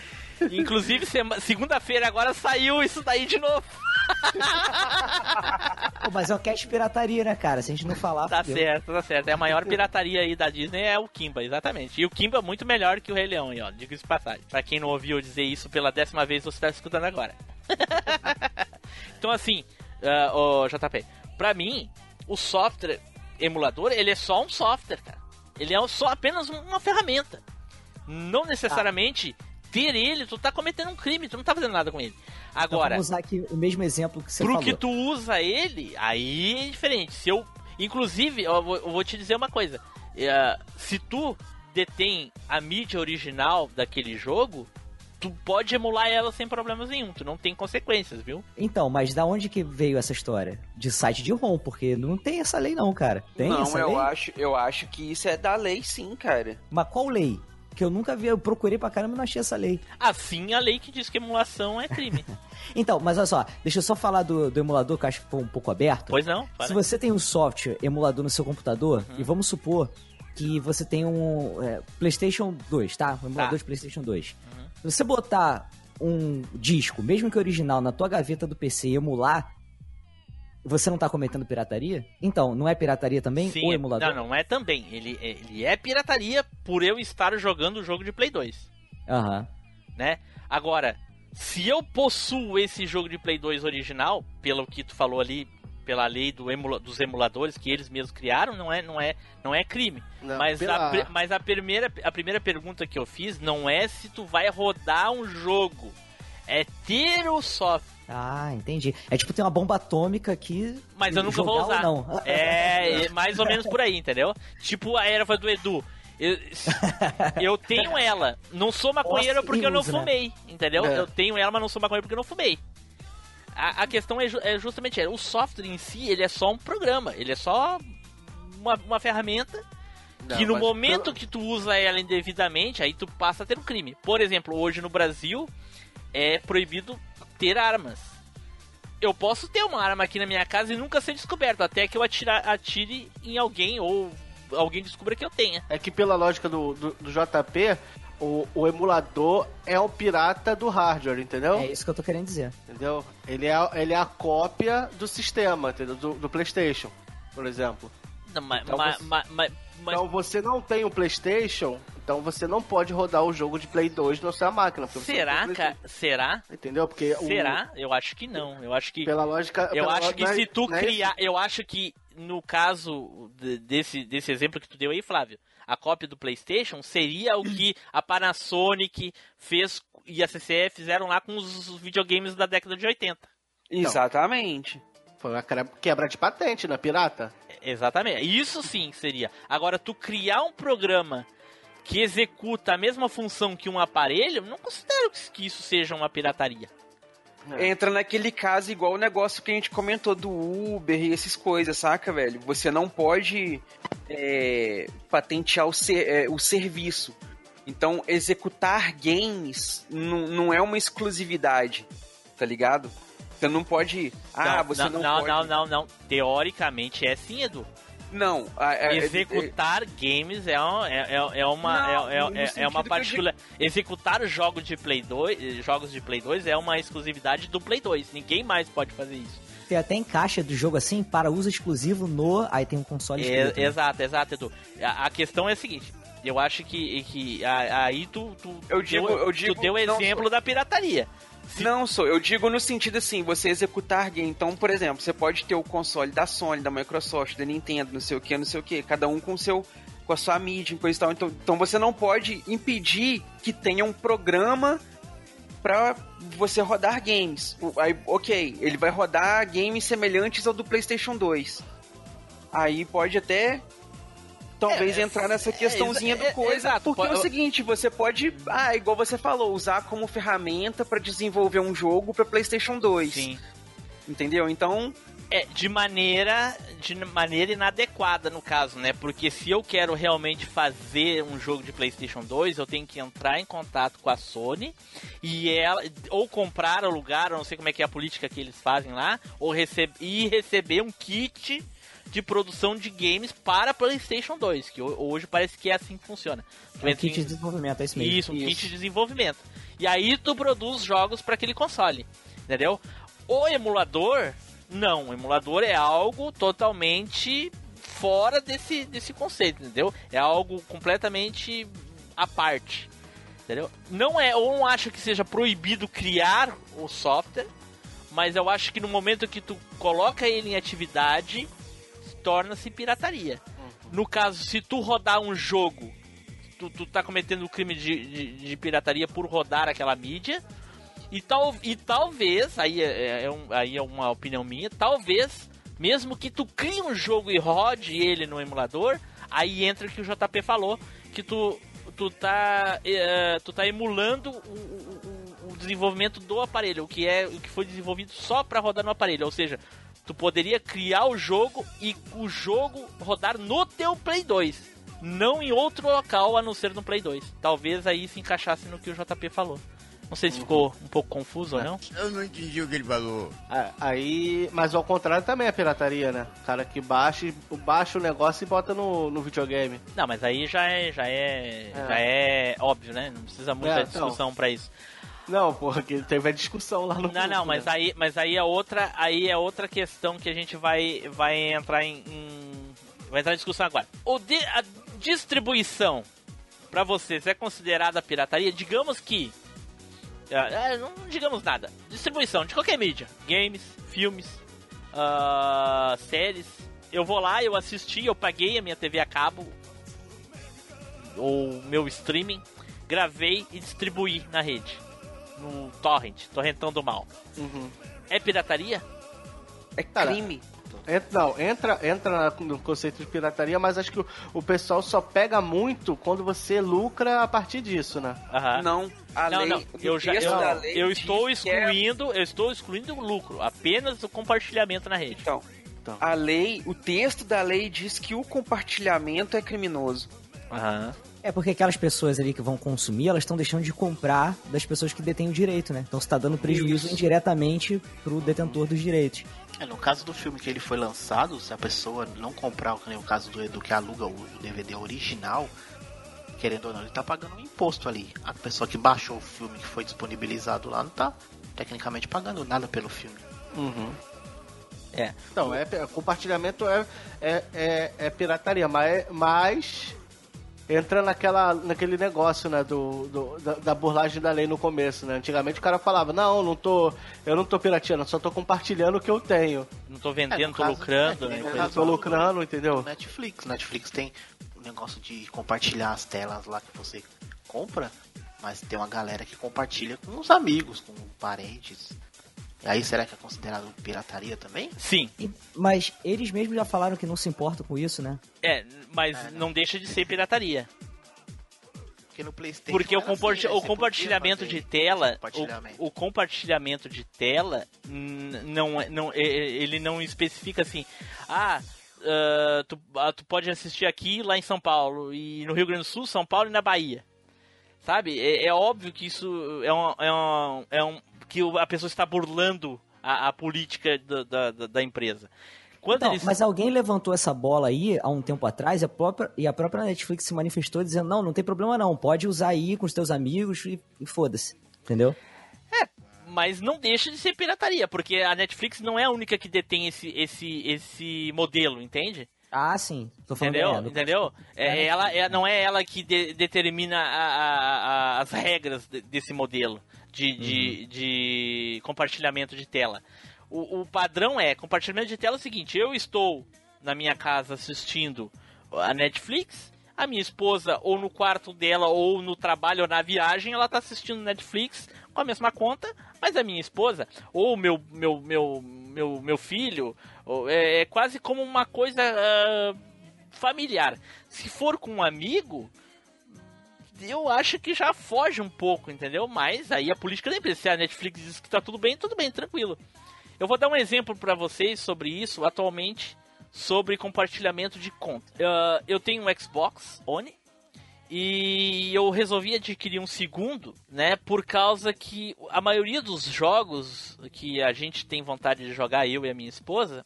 Inclusive, segunda-feira agora saiu isso daí de novo. Pô, mas é um cast pirataria, né, cara? Se a gente não falar, Tá fudeu. certo, tá certo. É a maior pirataria aí da Disney é o Kimba, exatamente. E o Kimba é muito melhor que o Rei Leão, aí, ó. Diga isso de passagem. Pra quem não ouviu eu dizer isso pela décima vez, você tá escutando agora. então, assim, ah, ô, JP, pra mim, o software emulador, ele é só um software, cara. Ele é só apenas um- uma ferramenta. Não necessariamente ter ele, tu tá cometendo um crime, tu não tá fazendo nada com ele. Então, Agora, vamos usar aqui o mesmo exemplo que você pro falou. que tu usa ele, aí é diferente. Se eu. Inclusive, eu vou, eu vou te dizer uma coisa. É, se tu detém a mídia original daquele jogo, tu pode emular ela sem problemas nenhum. Tu não tem consequências, viu? Então, mas da onde que veio essa história? De site de ROM, porque não tem essa lei não, cara. Tem não, essa eu lei? acho, eu acho que isso é da lei sim, cara. Mas qual lei? Que eu nunca vi, eu procurei pra caramba e não achei essa lei. Assim, a lei que diz que emulação é crime. Então, mas olha só, deixa eu só falar do, do emulador, que eu acho que foi um pouco aberto. pois não? Se Fala. você tem um software emulador no seu computador, e vamos supor que você tem um é, PlayStation 2, tá? Um emulador Tá. de PlayStation 2. Se você botar um disco, mesmo que original, na tua gaveta do PC e emular, você não tá cometendo pirataria? Então, não é pirataria também? Sim, o é- emulador? não, não é também. Ele, ele é pirataria por eu estar jogando o jogo de Play 2. Aham. né? Agora, se eu possuo esse jogo de Play 2 original, pelo que tu falou ali, pela lei do emula- dos emuladores que eles mesmos criaram, não é, não é, não é crime. Não, mas pela- a, mas a primeira, a primeira pergunta que eu fiz não é se tu vai rodar um jogo, é ter o software. Ah, entendi. É tipo ter uma bomba atômica aqui. Mas eu nunca vou ou usar. Não. É, é mais ou menos por aí, entendeu? Tipo a erva do Edu. Eu, eu tenho ela. Não sou maconheiro Posse porque eu não uso, né? fumei, entendeu? É. Eu tenho ela, mas não sou maconheiro porque eu não fumei. A, a questão é, é justamente é, o software em si, ele é só um programa, ele é só uma, uma ferramenta Não, que no momento pelo- que tu usa ela indevidamente, aí tu passa a ter um crime. Por exemplo, hoje no Brasil é proibido ter armas. Eu posso ter uma arma aqui na minha casa e nunca ser descoberto, até que eu atirar, atire em alguém ou alguém descubra que eu tenha. É que pela lógica do, do, do JP, o, o emulador é o pirata do hardware, entendeu? É isso que eu tô querendo dizer. Entendeu? Ele é, ele é a cópia do sistema, entendeu? Do, do PlayStation, por exemplo. Não, mas, Então mas, você- mas, mas- Então você não tem o PlayStation, então você não pode rodar o jogo de Play 2 na sua máquina. será, o cara? PlayStation. Será? Entendeu? Porque o- Será? Eu acho que não. Eu acho que pela lógica. Eu pela acho lo- que não é- se tu não é criar, eu acho que no caso de- desse, desse exemplo que tu deu aí, Flávio, a cópia do PlayStation seria o que a Panasonic fez e a CCE fizeram lá com os videogames da década de 80. Exatamente. Foi uma quebra- quebra de patente, não é pirata? Exatamente. Isso sim seria. Agora, tu criar um programa que executa a mesma função que um aparelho, não considero que isso seja uma pirataria. É. Entra naquele caso igual o negócio que a gente comentou do Uber e essas coisas, saca, velho? Você não pode é, patentear o, ser- é, o serviço. Então, executar games não é uma exclusividade, tá ligado? Você não pode. Ah, você não, não, pode. não, não, não. Teoricamente é sim, Edu. Não, a- a- Executar games é, um- é, é, é uma, Não, é, é, é uma eu particular. Executar jogos de Play 2, eh, jogos de Play 2 é uma exclusividade do Play 2. Ninguém mais pode fazer isso. Tem até em caixa do jogo assim, para uso exclusivo no. Aí tem um console É, escrito, né? exato, exato, Edu. A, a questão é a seguinte. Eu acho que, que aí tu, tu, Eu digo- deu, eu digo- tu deu não, exemplo da pirataria. Não, sou. Eu digo no sentido assim, você executar game. Então, por exemplo, você pode ter o console da Sony, da Microsoft, da Nintendo, não sei o que, não sei o que, cada um com seu com a sua mídia, coisa e tal. Então, então você não pode impedir que tenha um programa pra você rodar games. Aí, ok, ele vai rodar games semelhantes ao do PlayStation 2. Aí pode até talvez É, entrar nessa é, questãozinha do é, coisa, exato, porque é o seguinte, você pode, ah, igual você falou, usar como ferramenta pra desenvolver um jogo pra PlayStation 2. Sim. Entendeu? Então, É, de maneira, de maneira inadequada no caso, né? Porque se eu quero realmente fazer um jogo de PlayStation 2, eu tenho que entrar em contato com a Sony e ela ou comprar o lugar, eu não sei como é que é a política que eles fazem lá, ou receber e receber um kit de produção de games para PlayStation 2, que hoje parece que é assim que funciona. É um kit de desenvolvimento, é isso mesmo. Isso, um isso. kit de desenvolvimento. E aí tu produz jogos para aquele console, entendeu? O emulador, não, o emulador é algo totalmente fora desse, desse conceito, entendeu? É algo completamente à parte, entendeu? Não é, eu não acho que seja proibido criar o software, mas eu acho que no momento que tu coloca ele em atividade, torna-se pirataria. No caso, se tu rodar um jogo, tu, tu tá cometendo o crime de, de, de, pirataria por rodar aquela mídia. E, tal, e talvez, aí é, é, é um, aí é uma opinião minha, talvez, mesmo que tu crie um jogo e rode ele no emulador, aí entra o que o JP falou, que tu, tu, tá, uh, tu tá emulando o, o, o, desenvolvimento do aparelho, o que é o que foi desenvolvido só para rodar no aparelho, ou seja, tu poderia criar o jogo e o jogo rodar no teu Play 2, não em outro local a não ser no Play 2. Talvez aí se encaixasse no que o JP falou. Não sei se ficou um pouco confuso ou não. Eu não entendi o que ele falou. Ah, aí, mas ao contrário também é pirataria, né? O cara que baixa, baixa o negócio e bota no, no videogame. Não, mas aí já é, já é, é. já é óbvio, né? Não precisa muita é, discussão então. para isso. Não, porra, que teve a discussão lá no Não, não, mas né? aí, mas aí é outra, aí é outra questão que a gente vai vai entrar em, em vai entrar em discussão agora. O de, a distribuição para vocês é considerada pirataria? Digamos que é, é, não digamos nada. Distribuição de qualquer mídia, games, filmes, uh, séries. Eu vou lá, eu assisti, eu paguei a minha TV a cabo ou meu streaming, gravei e distribuí na rede no torrent, torrentão do mal. Uhum. É pirataria? É crime. Entra, não, entra, entra no conceito de pirataria, mas acho que o, o pessoal só pega muito quando você lucra a partir disso, né? Uhum. Não, a não, lei, não. Eu, já, eu, eu estou é excluindo, é... eu estou excluindo o lucro, apenas o compartilhamento na rede. Então, então, a lei, o texto da lei diz que o compartilhamento é criminoso. Aham. É porque aquelas pessoas ali que vão consumir, elas estão deixando de comprar das pessoas que detêm o direito, né? Então você está dando prejuízo Isso. indiretamente pro detentor dos direitos. É, no caso do filme que ele foi lançado, se a pessoa não comprar, como no caso do Edu que aluga o DVD original, querendo ou não, ele tá pagando um imposto ali. A pessoa que baixou o filme que foi disponibilizado lá não tá tecnicamente pagando nada pelo filme. Uhum. É. Então, é, compartilhamento é, é, é, é pirataria, mas, mas entra naquela, naquele negócio, né, do, do da, da, burlagem da lei no começo, né? Antigamente o cara falava, não, não tô, eu não tô pirateando, só tô compartilhando o que eu tenho. Não tô vendendo, é, tô caso, lucrando, é, né? tô lucrando, entendeu? Netflix, Netflix tem um negócio de compartilhar as telas lá que você compra, mas tem uma galera que compartilha com os amigos, com parentes. Aí será que é considerado pirataria também? Sim. E, mas eles mesmos já falaram que não se importam com isso, né? É, mas é, não. não. deixa de ser pirataria. Porque no PlayStation. Porque o, assim, o compartilhamento de tela, compartilhamento. O, o, compartilhamento de tela não, é, não, ele não especifica assim. Ah, uh, tu, uh, tu pode assistir aqui lá em São Paulo e no Rio Grande do Sul, São Paulo e na Bahia. Sabe? É, é óbvio que isso é um, é um, é um que a pessoa está burlando a, a política da, da, da empresa. Eles... Mas alguém levantou essa bola aí há um tempo atrás e a, própria, e a própria Netflix se manifestou dizendo: não, não tem problema não, pode usar aí com os teus amigos e, e foda-se. Entendeu? É, mas não deixa de ser pirataria, porque a Netflix não é a única que detém esse, esse, esse modelo, entende? Ah, sim. Tô falando entendeu? É, entendeu? É, é, ela, é, não é ela que de, determina a, a, a, as regras desse modelo de, uhum. de, de, compartilhamento de tela. O, o, padrão é, compartilhamento de tela é o seguinte, eu estou na minha casa assistindo a Netflix, a minha esposa ou no quarto dela ou no trabalho ou na viagem, ela está assistindo Netflix com a mesma conta, mas a minha esposa ou meu meu meu meu, meu filho é, é quase como uma coisa uh, familiar. Se for com um amigo, eu acho que já foge um pouco, entendeu? Mas aí a política da empresa, se a Netflix diz que tá tudo bem, tudo bem, tranquilo. Eu vou dar um exemplo para vocês sobre isso atualmente, sobre compartilhamento de conta. Uh, eu tenho um Xbox One e eu resolvi adquirir um segundo, né? Por causa que a maioria dos jogos que a gente tem vontade de jogar, eu e a minha esposa,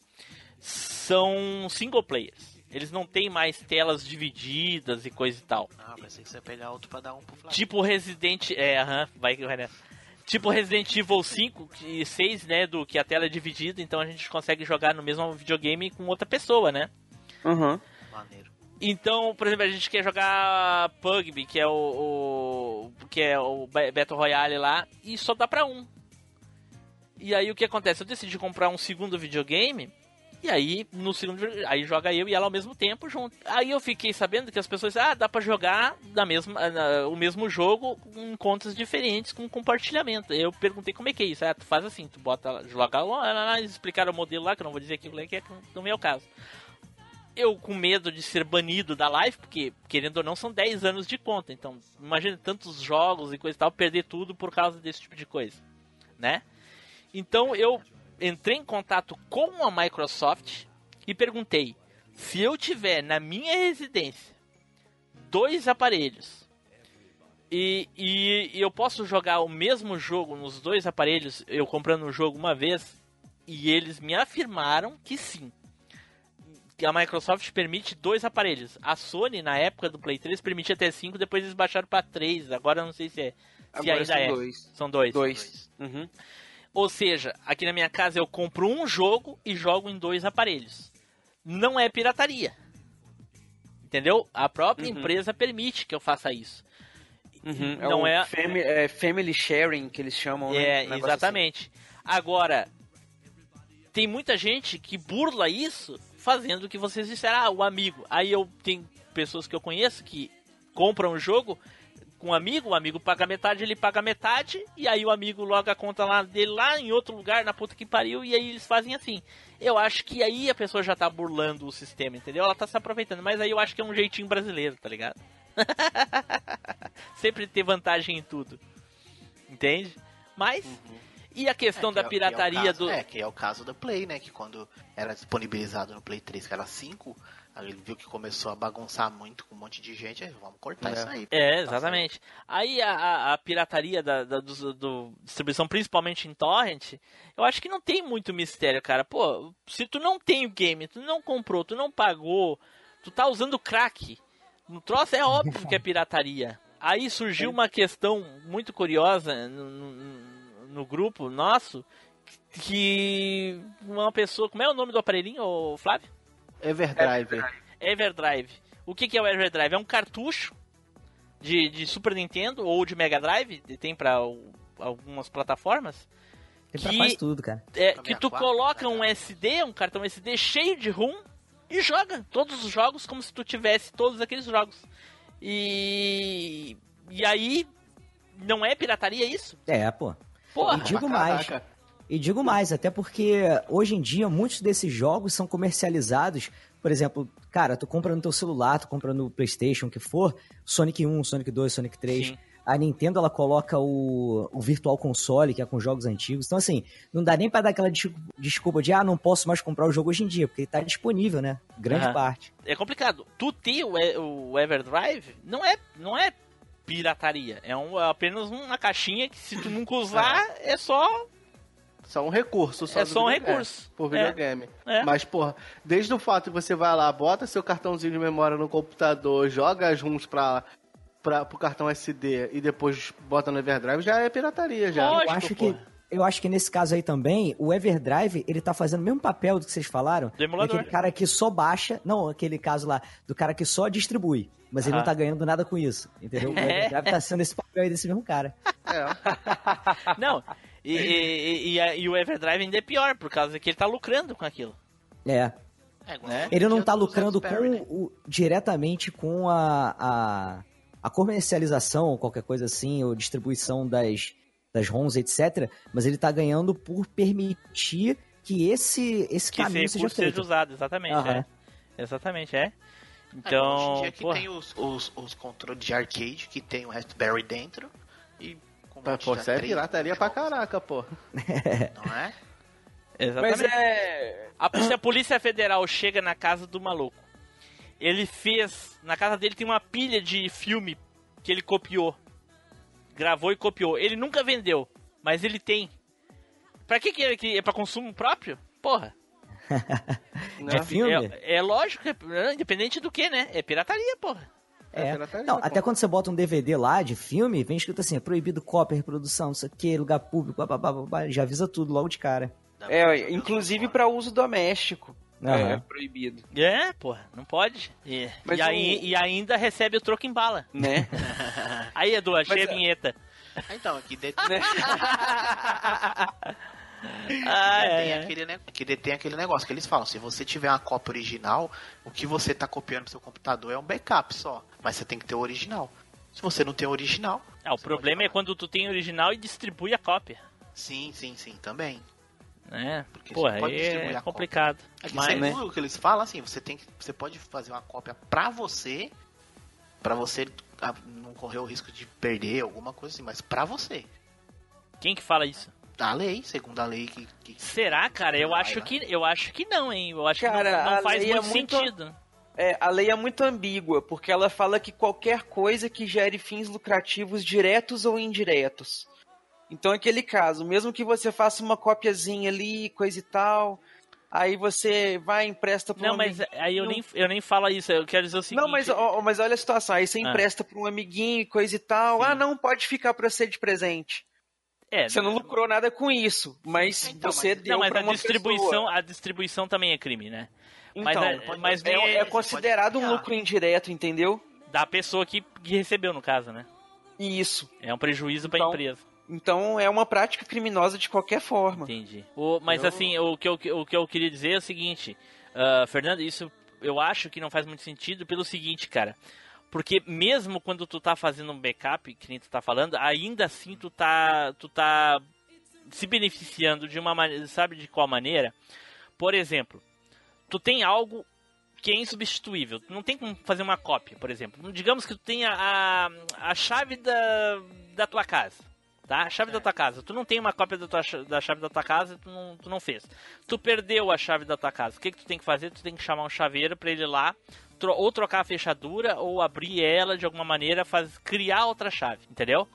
são single players. Eles não têm mais telas divididas e coisa e tal. Ah, pensei que você ia pegar outro pra dar um pro Flávio. Tipo Resident. É, aham, vai que vai nessa. Tipo Resident Evil 5 e 6, né? Do que a tela é dividida, então a gente consegue jogar no mesmo videogame com outra pessoa, né? Uhum. Maneiro. Então, por exemplo, a gente quer jogar Pugby, que é o, o que é o Ba- Battle Royale lá, e só dá pra um. E aí o que acontece? Eu decidi comprar um segundo videogame, e aí no segundo aí joga eu e ela ao mesmo tempo junto. Aí eu fiquei sabendo que as pessoas, ah, dá pra jogar da mesma, na- o mesmo jogo em contas diferentes com compartilhamento. Eu perguntei como é que é isso. Ah, tu faz assim, tu bota, joga lá, eles explicaram o modelo lá, que eu não vou dizer aquilo lá, que é- que não é o caso eu com medo de ser banido da live, porque querendo ou não são 10 anos de conta. Então, imagina tantos jogos e coisa e tal, perder tudo por causa desse tipo de coisa, né? Então eu entrei em contato com a Microsoft e perguntei se eu tiver na minha residência dois aparelhos e, e, e eu posso jogar o mesmo jogo nos dois aparelhos, eu comprando o jogo uma vez, e eles me afirmaram que sim que a Microsoft permite dois aparelhos. A Sony, na época do Play 3, permitia até cinco, depois eles baixaram para três. Agora eu não sei se é. Se Agora ainda são é. dois. São dois. Dois. Uhum. Ou seja, aqui na minha casa eu compro um jogo e jogo em dois aparelhos. Não é pirataria. Entendeu? A própria Uhum. empresa permite que eu faça isso. Uhum. Não o é- fami- é family sharing que eles chamam, né? É, Um negócio exatamente. Agora, tem muita gente que burla isso fazendo o que vocês disseram, ah, o amigo. Aí eu tenho pessoas que eu conheço que compram um jogo com um amigo, o amigo paga metade, ele paga metade, e aí o amigo loga a conta lá dele lá em outro lugar, na puta que pariu, e aí eles fazem assim. Eu acho que aí a pessoa já tá burlando o sistema, entendeu? Ela tá se aproveitando, mas aí eu acho que é um jeitinho brasileiro, tá ligado? Sempre ter vantagem em tudo. Entende? Mas. E a questão É, da que é- que é pirataria caso- do. É, que é o caso do Play, né? Que quando era disponibilizado no Play 3, que era 5, aí ele viu que começou a bagunçar muito com um monte de gente, aí vamos cortar É. isso aí. É, exatamente. Aí a, a- pirataria da, da do, do- distribuição, principalmente em torrent, eu acho que não tem muito mistério, cara. Pô, se tu não tem o game, tu não comprou, tu não pagou, tu tá usando crack, no troço é óbvio que é pirataria. Aí surgiu uma questão muito curiosa no, no- no grupo nosso, que uma pessoa, como é o nome do aparelhinho, ô Flávio? Everdrive. Everdrive. O que, que é o Everdrive? É um cartucho de, de Super Nintendo ou de Mega Drive, tem para algumas plataformas, Tem pra Que- quase tudo, cara. é, que 64, tu coloca um né? SD, um cartão SD cheio de ROM e joga todos os jogos como se tu tivesse todos aqueles jogos. E e aí não é pirataria isso? É, pô. Porra. E digo mais. caraca. E digo mais, até porque hoje em dia muitos desses jogos são comercializados. Por exemplo, cara, tu compra no teu celular, tu compra no PlayStation, o que for, Sonic 1, Sonic 2, Sonic 3. Sim. A Nintendo ela coloca o, o Virtual Console, que é com jogos antigos. Então, assim, não dá nem pra dar aquela desculpa- de, ah, não posso mais comprar o jogo hoje em dia, porque ele tá disponível, né? Grande Aham. parte. É complicado. Tu ter o, o Everdrive não é não é pirataria, é, um, é apenas uma caixinha que se tu nunca usar é só Só um recurso. Só É só um recurso. Por É. videogame. É. Mas, porra, desde o fato que você vai lá, bota seu cartãozinho de memória no computador, joga as ROMs pra, pra, pro cartão SD e depois bota no Everdrive, já é pirataria, já. Lógico, Eu acho que, eu acho que nesse caso aí também, o Everdrive, ele tá fazendo o mesmo papel do que vocês falaram. Do emulador. Aquele cara que só baixa, não, aquele caso lá, do cara que só distribui, mas ele Ah. não tá ganhando nada com isso, entendeu? O É. Everdrive tá sendo esse papel aí desse mesmo cara. Não, e, e, e, a- e o Everdrive ainda é pior, por causa que ele tá lucrando com aquilo. É. É, Né? Ele não tá do lucrando com né? o, diretamente com a, a, a comercialização ou qualquer coisa assim, ou distribuição das, das ROMs, etc. Mas ele tá ganhando por permitir que esse, esse Que esse caminho seja recurso seja feito. usado, exatamente. Aham. É. Exatamente, é. É, hoje Então, em dia que tem os, os, os controles de arcade que tem o Raspberry dentro e Pô, isso é pirataria pra caraca, pô. Não é? Exatamente. Mas é. A, se a Polícia Federal chega na casa do maluco, ele fez. Na casa dele tem uma pilha de filme que ele copiou. Gravou e copiou. Ele nunca vendeu, mas ele tem. Pra que que ele é pra consumo próprio? Porra. De filme? É, é lógico, é, independente do que, né? É pirataria, porra. É. Não, até quando você bota um DVD lá de filme, vem escrito assim, é proibido cópia, reprodução, não sei o que, lugar público, blá, blá, blá, blá, blá, já avisa tudo logo de cara. É, inclusive para uso doméstico. É Aham. proibido. É, porra, não pode. E, e, aí- o- e ainda recebe o troco em bala. Né? Aí, Edu, achei Mas, a é- vinheta. Então, aqui det... Ah, é. aquele, ne- que detém aquele negócio que eles falam, se você tiver uma cópia original, o que você tá copiando pro seu computador é um backup só. Mas você tem que ter o original. Se você não tem o original. Ah, o problema é quando tu tem original e distribui a cópia. Sim, sim, sim, também. Né? Porque Porra, você pode aí distribuir é a cópia. complicado. É que Mas, sempre né? o que eles falam assim, você tem que. Você pode fazer uma cópia pra você, pra você ah, não correr o risco de perder alguma coisa assim, mas pra você. Quem que fala isso? A lei, segundo a lei que. que... Será, cara? Eu acho que eu acho que não, hein? Eu acho Cara, que não, não faz lei é muito muito- sentido. É, a lei é muito ambígua, porque ela fala que qualquer coisa que gere fins lucrativos diretos ou indiretos. Então, aquele caso, mesmo que você faça uma copiazinha ali, coisa e tal, aí você vai e empresta para Não, mas aí eu nem, eu nem falo isso. Eu quero dizer o seguinte. Não, mas, ó, mas olha a situação, aí você Ah. empresta para um amiguinho coisa e tal, ah, não, pode ficar para ser de presente. É, Você não lucrou nada com isso, mas você deu Não, mas a distribuição, pessoa. a distribuição também é crime, né? Então, mas é, mas é, é considerado um lucro indireto, entendeu? da pessoa que, que recebeu, no caso, né? Isso. É um prejuízo pra Então, empresa. Então é uma prática criminosa de qualquer forma. Entendi. O, mas Eu- assim, o que, eu, o que eu queria dizer é o seguinte, ah, Fernando, isso eu acho que não faz muito sentido pelo seguinte, cara. Porque mesmo quando tu tá fazendo um backup, que nem tu tá falando, ainda assim tu tá, tu tá se beneficiando de uma maneira, sabe de qual maneira? Por exemplo, tu tem algo que é insubstituível. Tu não tem como fazer uma cópia, por exemplo. Digamos que tu tenha a, a chave da, da tua casa. Tá? A chave da tua casa. Tu não tem uma cópia da, tua, da chave da tua casa, tu não, tu não fez. Tu perdeu a chave da tua casa. O que, que tu tem que fazer? Tu tem que chamar um chaveiro pra ele ir lá, tro- ou trocar a fechadura, ou abrir ela de alguma maneira, faz, criar outra chave, entendeu?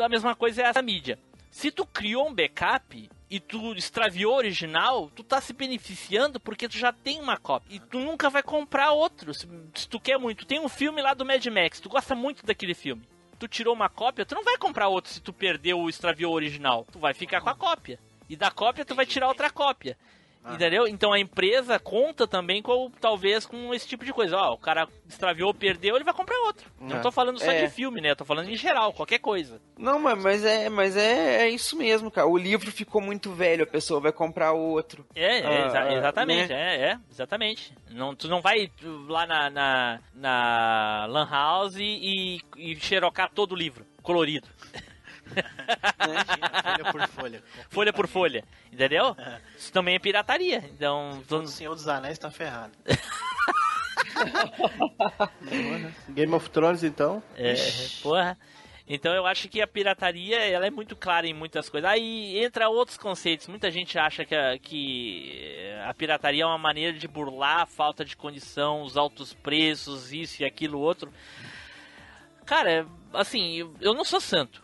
A mesma coisa é essa mídia. Se tu criou um backup e tu extraviou o original, tu tá se beneficiando porque tu já tem uma cópia. E tu nunca vai comprar outro. Se, se tu quer muito, tem um filme lá do Mad Max, tu gosta muito daquele filme. Tu tirou uma cópia, tu não vai comprar outro se tu perdeu ou extraviou o original. Tu vai ficar com a cópia. E da cópia tu vai tirar outra cópia. Entendeu? Então a empresa conta também com, talvez, com esse tipo de coisa. Ó, o cara extraviou, perdeu, ele vai comprar outro. Não É. tô falando só É. de filme, né? Eu tô falando em geral, qualquer coisa. Não, mas, mas é, mas é, é isso mesmo, cara. O livro ficou muito velho, a pessoa vai comprar outro. É, é, Ah, exa- ah, exatamente, né? é, é, exatamente. Não, tu não vai lá na, na, na Lan House e, e xerocar todo o livro, colorido. Folha por folha. folha por folha, entendeu? Isso também é pirataria. Então, O Senhor dos Anéis tá ferrado. Game of Thrones, então. É, porra. Então eu acho que a pirataria ela é muito clara em muitas coisas. Aí entra outros conceitos. Muita gente acha que a, que a pirataria é uma maneira de burlar a falta de condição, os altos preços, isso e aquilo outro. Cara, assim, eu, eu não sou santo.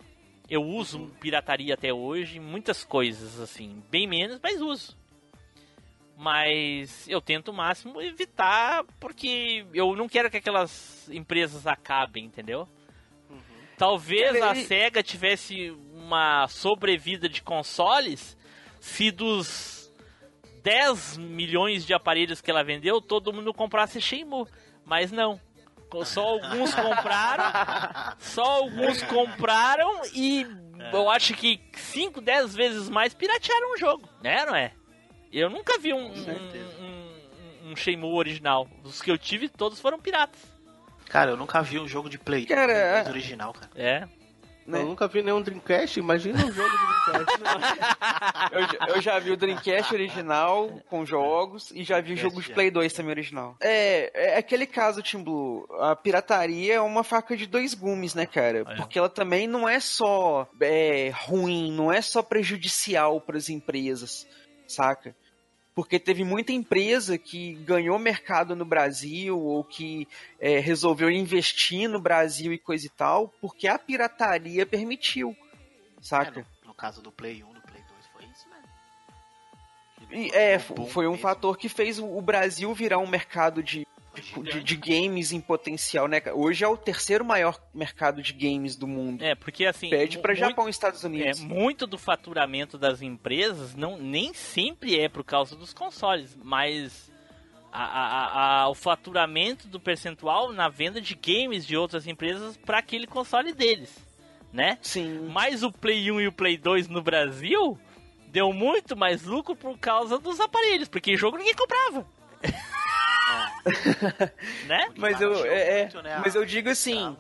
Eu uso pirataria até hoje em muitas coisas, assim, bem menos, mas uso. Mas eu tento o máximo evitar, porque eu não quero que aquelas empresas acabem, entendeu? Talvez Cara, a SEGA tivesse uma sobrevida de consoles se dos 10 milhões de aparelhos que ela vendeu, todo mundo comprasse Shenmue. Mas não. Só alguns compraram. só alguns compraram e eu acho que 5, 10 vezes mais piratearam o jogo. Né, não é? Eu nunca vi um, um, um, um Shenmue original. Os que eu tive, todos foram piratas. Cara, eu nunca vi um jogo de Play Cara, é- 2 original, cara. É. Eu nunca vi nenhum Dreamcast, imagina um jogo de Dreamcast. Eu, já- eu já vi o Dreamcast original com jogos e já vi o jogo de Play 2 também original. É, é aquele caso, Team Blue. A pirataria é uma faca de dois gumes, né, cara? Porque ela também não é só é, ruim, não é só prejudicial para as empresas, saca? Porque teve muita empresa que ganhou mercado no Brasil ou que é, resolveu investir no Brasil e coisa e tal, porque a pirataria permitiu, saca? É, no, no, caso do Play 1, do Play 2, foi isso mesmo. E, é, foi um fator que fez o Brasil virar um mercado de de, de, games em potencial, né? Hoje é o terceiro maior mercado de games do mundo. É, porque assim. Pede para Japão e Estados Unidos. É, muito do faturamento das empresas não, nem sempre é por causa dos consoles, mas a, a, a, o faturamento do percentual na venda de games de outras empresas para aquele console deles, né? Sim. Mas o Play 1 e o Play 2 no Brasil deu muito mais lucro por causa dos aparelhos, porque jogo ninguém comprava. né? Mas eu, é, é, né? mas eu digo assim.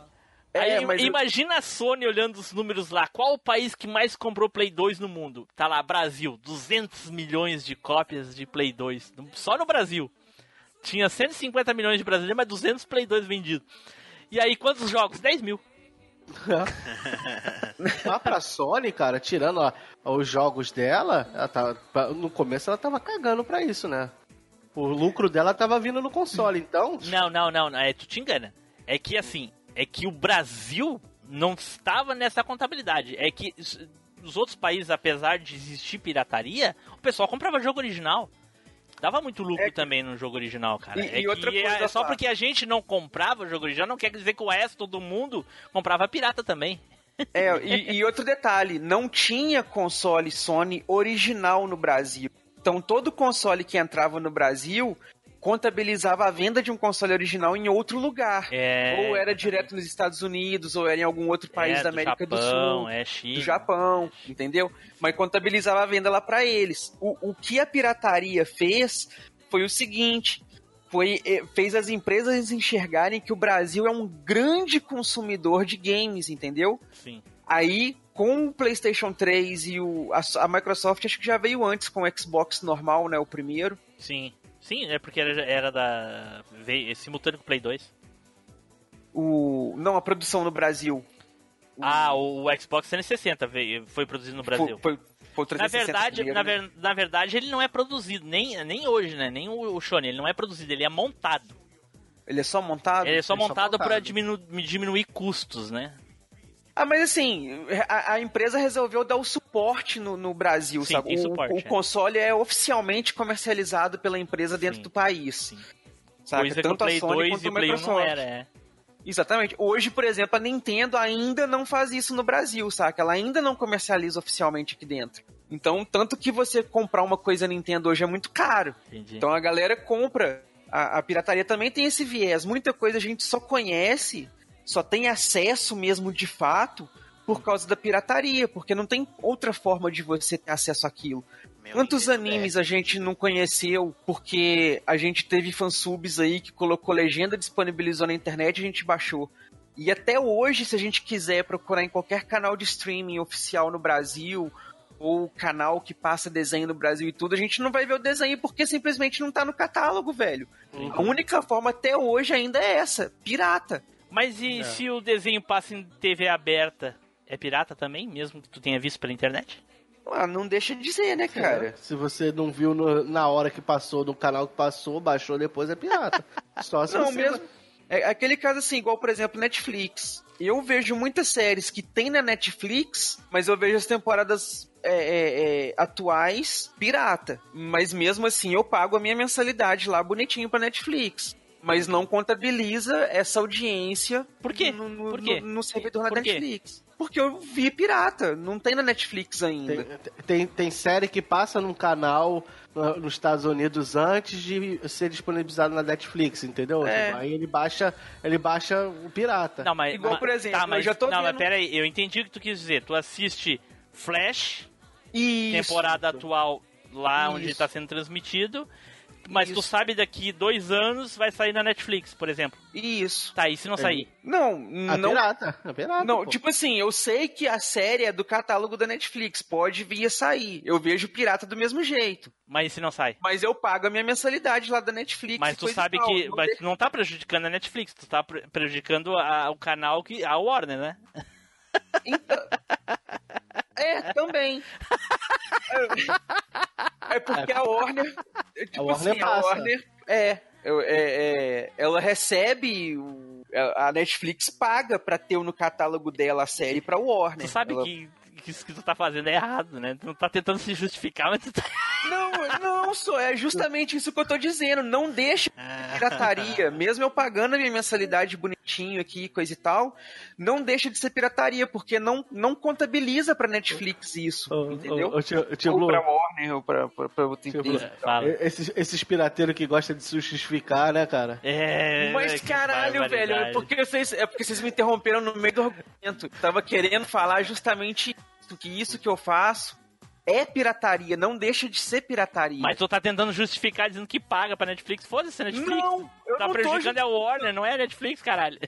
É, Aí, imagina eu... a Sony olhando os números lá. Qual o país que mais comprou Play 2 no mundo? Tá lá, Brasil. 200 milhões de cópias de Play 2. Só no Brasil. Tinha 150 milhões de brasileiros, mas 200 Play 2 vendidos. E aí, quantos jogos? 10 mil. Lá pra Sony, cara, tirando ó, os jogos dela, tá, no começo ela tava cagando pra isso, né? O lucro dela tava vindo no console, então. Não, não, não, é, tu te engana. É que assim, é que o Brasil não estava nessa contabilidade. É que os outros países, apesar de existir pirataria, o pessoal comprava jogo original. Dava muito lucro é, também no jogo original, cara. E, é, e outra coisa é só porque a gente não comprava o jogo original, não quer dizer que o resto do mundo comprava pirata também. É, e, e outro detalhe, não tinha console Sony original no Brasil. Então todo console que entrava no Brasil contabilizava a venda de um console original em outro lugar. É... Ou era direto nos Estados Unidos, ou era em algum outro país é, da América do, Japão, do Sul. É, China. Do Japão, entendeu? Mas contabilizava a venda lá para eles. O, o que a pirataria fez foi o seguinte. Foi, eh, fez as empresas enxergarem que o Brasil é um grande consumidor de games, entendeu? Sim. Aí com o PlayStation 3 e o, a, a, Microsoft acho que já veio antes com o Xbox normal, né? O primeiro. Sim. Sim, é porque era, era da. Veio, é simultâneo com o Play 2. O. Não, a produção no Brasil. O... Ah, o, o, Xbox 360 veio, foi produzido no Brasil. Foi, foi, foi na verdade, na, ver, né? na, verdade, ele não é produzido, nem, nem hoje, né? Nem o, o Sony, ele não é produzido, ele é montado. Ele é só montado? Ele é só, ele montado, só montado para diminu, diminuir custos, né? Ah, mas assim, a, a, empresa resolveu dar o suporte no, no Brasil, Sim, sabe? O, suporte, o é. console é oficialmente comercializado pela empresa dentro Sim. do país. Sim. Sabe? Coisa Tanto que o Play a Sony 2 quanto e o Play 1 não era, é. Exatamente. Hoje, por exemplo, a Nintendo ainda não faz isso no Brasil, saca? Ela ainda não comercializa oficialmente aqui dentro. Então, tanto que você comprar uma coisa Nintendo hoje é muito caro. Entendi. Então a galera compra. A, a pirataria também tem esse viés. Muita coisa a gente só conhece, só tem acesso mesmo de fato por causa da pirataria, porque não tem outra forma de você ter acesso àquilo. Meu Quantos animes é. a gente não conheceu porque a gente teve fansubs aí que colocou legenda, disponibilizou na internet e a gente baixou. E até hoje, se a gente quiser procurar em qualquer canal de streaming oficial no Brasil, ou canal que passa desenho no Brasil e tudo, a gente não vai ver o desenho porque simplesmente não tá no catálogo, velho. Uhum. A única forma até hoje ainda é essa, pirata. Mas e é. se o desenho passa em TV aberta? é pirata também, mesmo que tu tenha visto pela internet? Ah, não deixa de ser, né, cara? É, se você não viu no, na hora que passou, no canal que passou, baixou depois, é pirata. Só se não, você... mesmo. É aquele caso assim, igual, por exemplo, Netflix. Eu vejo muitas séries que tem na Netflix, mas eu vejo as temporadas é, é, é, atuais pirata. Mas mesmo assim, eu pago a minha mensalidade lá bonitinho pra Netflix mas não contabiliza essa audiência Por quê? No, no, Por quê? no, no servidor na Por Netflix. Porque eu vi pirata, não tem na Netflix ainda. Tem, tem, tem série que passa num canal nos Estados Unidos antes de ser disponibilizado na Netflix, entendeu? É. Aí ele baixa, ele baixa o pirata. Não, mas, Igual, mas, por exemplo, tá, mas, eu já tô Não, vendo... mas pera aí, eu entendi o que tu quis dizer. Tu assiste Flash, Isso. temporada atual lá Isso. onde está sendo transmitido, mas Isso. tu sabe daqui dois anos vai sair na Netflix, por exemplo. Isso. Tá, e se não sair? Não, A não. pirata, a pirata. Não, pô. tipo assim, eu sei que a série é do catálogo da Netflix, pode vir a sair. Eu vejo pirata do mesmo jeito. Mas e se não sai? Mas eu pago a minha mensalidade lá da Netflix. Mas tu sabe tal. que Não mas tu não tá prejudicando a Netflix, tu tá pre- prejudicando a- o canal que a Warner, né? Então... É, também. É, é porque a Warner. Tipo A Warner assim, a passa. Warner. É. eu- é, é, ela recebe. o- a Netflix paga pra ter no catálogo dela a série pra Warner. Tu sabe Ela- que, que isso que tu tá fazendo é errado, né? Tu não tá tentando se justificar, mas tu tá... Não, não, só é justamente isso que eu tô dizendo. Não deixa de pirataria. Mesmo eu pagando a minha mensalidade bonitinho aqui, coisa e tal, não deixa de ser pirataria, porque não, não contabiliza pra Netflix isso. Entendeu? tio- tio ou Blue. pra Warner, ou pra, pra, pra outra empresa. Esses, esses pirateiros que gostam de se justificar, né, cara? É, Mas caralho, velho, é porque, vocês, é porque vocês me interromperam no meio do argumento. Tava querendo falar justamente que isso que eu faço é pirataria, não deixa de ser pirataria. Mas tu tá tentando justificar dizendo que paga pra Netflix. Foda-se, Netflix. Não, eu tá não tô prejudicando é a Warner, não é a Netflix, caralho.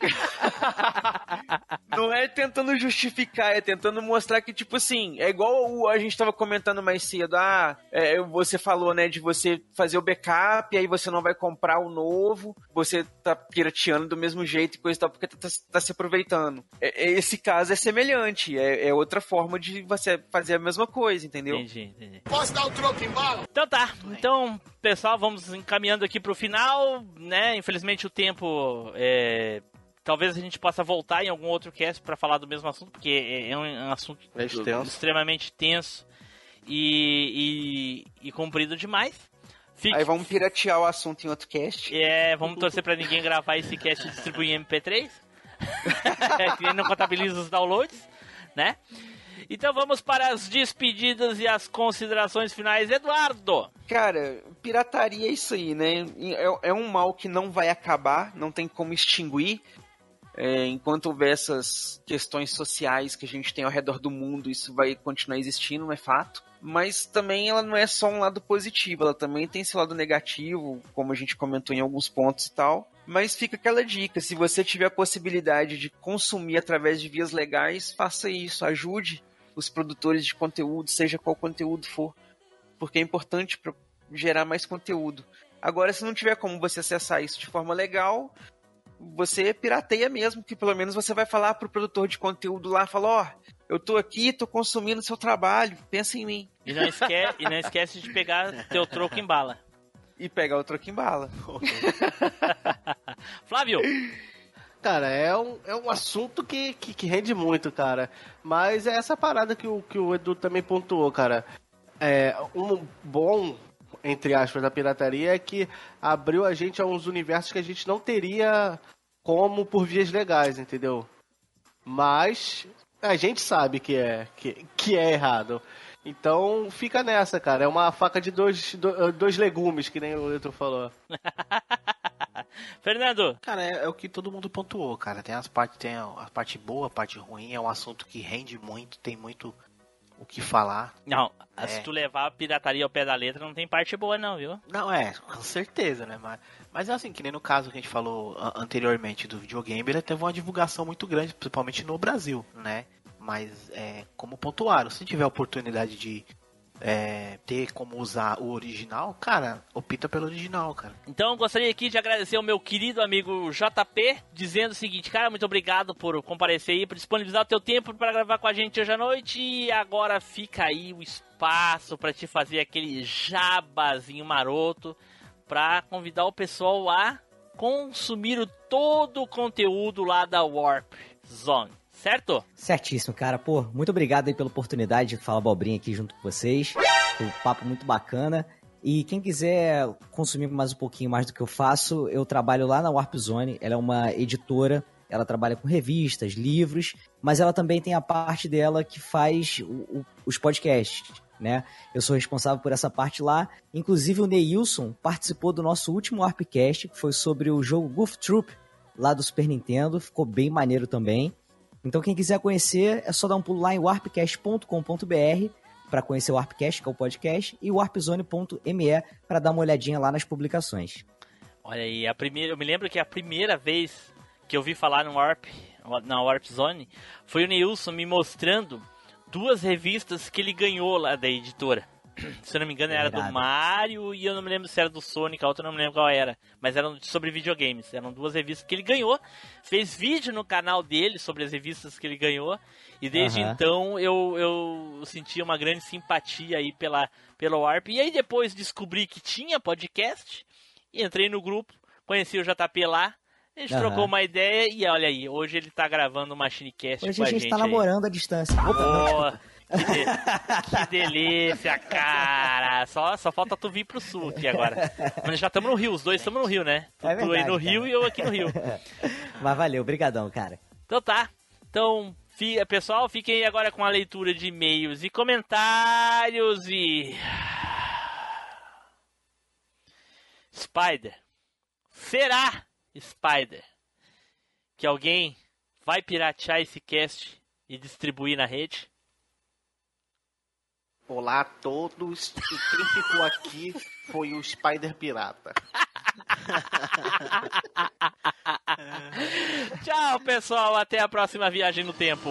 Não é tentando justificar, é tentando mostrar que, tipo assim, é igual o- a gente tava comentando mais cedo. Ah, é, você falou, né, de você fazer o backup, aí você não vai comprar o novo, você tá pirateando do mesmo jeito e coisa e tal, porque tá, tá- tá se aproveitando. É- é- esse caso é semelhante, é, é outra forma de você fazer a mesma coisa, entendeu? Entendi, entendi. Posso dar o troco em bala? Então tá, então, pessoal, vamos encaminhando aqui pro final, né? Infelizmente o tempo é. Talvez a gente possa voltar em algum outro cast pra falar do mesmo assunto, porque é é um, um assunto É extenso. extremamente tenso e, e, e comprido demais. Fique, Aí vamos piratear o assunto em outro cast. É, vamos torcer pra ninguém gravar esse cast e distribuir em MP3. que não contabiliza os downloads, né? Então vamos para as despedidas e as considerações finais. Eduardo! Cara, pirataria é isso aí, né? É, é um mal que não vai acabar, não tem como extinguir. É, enquanto houver essas questões sociais que a gente tem ao redor do mundo, isso vai continuar existindo, é fato. Mas também ela não é só um lado positivo, ela também tem esse lado negativo, como a gente comentou em alguns pontos e tal. Mas fica aquela dica: se você tiver a possibilidade de consumir através de vias legais, faça isso, ajude os produtores de conteúdo, seja qual conteúdo for porque é importante para gerar mais conteúdo. Agora, se não tiver como você acessar isso de forma legal, você pirateia mesmo, que pelo menos você vai falar pro produtor de conteúdo lá, fala, ó, eu tô aqui, tô consumindo seu trabalho, pensa em mim. E não, esque e não esquece de pegar teu troco em bala. E pegar o troco em bala. Flávio! Cara, é um, é um assunto que, que, que rende muito, cara. Mas é essa parada que o, que o Edu também pontuou, cara. É, um bom, entre aspas, da pirataria é que abriu a gente a uns universos que a gente não teria como por vias legais, entendeu? Mas a gente sabe que é, que, que é errado. Então fica nessa, cara. É uma faca de dois, do- dois legumes, que nem o Edu falou. Fernando! Cara, é, é o que todo mundo pontuou, cara. Tem as partes, tem a, a parte boa, a parte ruim. É um assunto que rende muito, tem muito o que falar. Não, É. se tu levar a pirataria ao pé da letra, não tem parte boa não, viu? Não, é, com certeza, né? Mas, mas é assim, que nem no caso que a gente falou anteriormente do videogame, ele teve uma divulgação muito grande, principalmente no Brasil, né? Mas, é, como pontuaram, se tiver a oportunidade de é, ter como usar o original, cara, opta pelo original, cara. Então gostaria aqui de agradecer ao meu querido amigo JP, dizendo o seguinte, cara, muito obrigado por comparecer aí, por disponibilizar o teu tempo para gravar com a gente hoje à noite. E agora fica aí o espaço para te fazer aquele jabazinho maroto para convidar o pessoal a consumir todo o conteúdo lá da Warp Zone, certo? Certíssimo, cara. Pô, muito obrigado aí pela oportunidade de falar abobrinha aqui junto com vocês. Foi um papo muito bacana. E quem quiser consumir mais um pouquinho mais do que eu faço, eu trabalho lá na Warp Zone. Ela é uma editora, ela trabalha com revistas, livros, mas ela também tem a parte dela que faz o- o- os podcasts, né? Eu sou responsável por essa parte lá. Inclusive o Neilson participou do nosso último Warpcast, que foi sobre o jogo Goof Troop, lá do Super Nintendo. Ficou bem maneiro também. Então quem quiser conhecer, é só dar um pulo lá em warpcast.com.br para conhecer o Warpcast, que é o podcast, e warpzone.me para dar uma olhadinha lá nas publicações. Olha aí, a primeira, eu me lembro que a primeira vez que eu vi falar no Warp, na Warp Zone, foi o Neilson me mostrando duas revistas que ele ganhou lá da editora. Se eu não me engano, era do. Mario e eu não me lembro se era do Sonic, a outra eu não me lembro qual era. Mas eram sobre videogames. Eram duas revistas que ele ganhou. Fez vídeo no canal dele sobre as revistas que ele ganhou. E desde Aham. então eu, eu senti uma grande simpatia aí pela, pelo Warp. E aí depois descobri que tinha podcast. E entrei no grupo, conheci o JP lá. A gente Aham. trocou uma ideia e olha aí, hoje ele tá gravando uma Shinecast Hoje com a a gente gente tá aí. namorando à distância. Opa, desculpa. Que, de- que delícia, cara. Só, só falta tu vir pro sul aqui agora. Mas já estamos no Rio, os dois estamos no Rio, né? Tu, É tu aí verdade, no Rio cara. e eu aqui no Rio. Mas valeu, brigadão, cara. Então tá. Então, pessoal, fiquem aí agora com a leitura de e-mails e comentários e. Spider. Será, Spider, que alguém vai piratear esse cast e distribuir na rede? Olá a todos, e quem ficou aqui foi o Spider Pirata. Tchau, pessoal. Até a próxima viagem no tempo.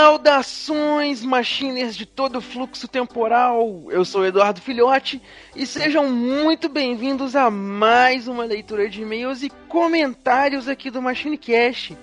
Saudações, machiners de todo o fluxo temporal! Eu sou Eduardo Filhote e sejam muito bem-vindos a mais uma leitura de e-mails e comentários aqui do MachineCast.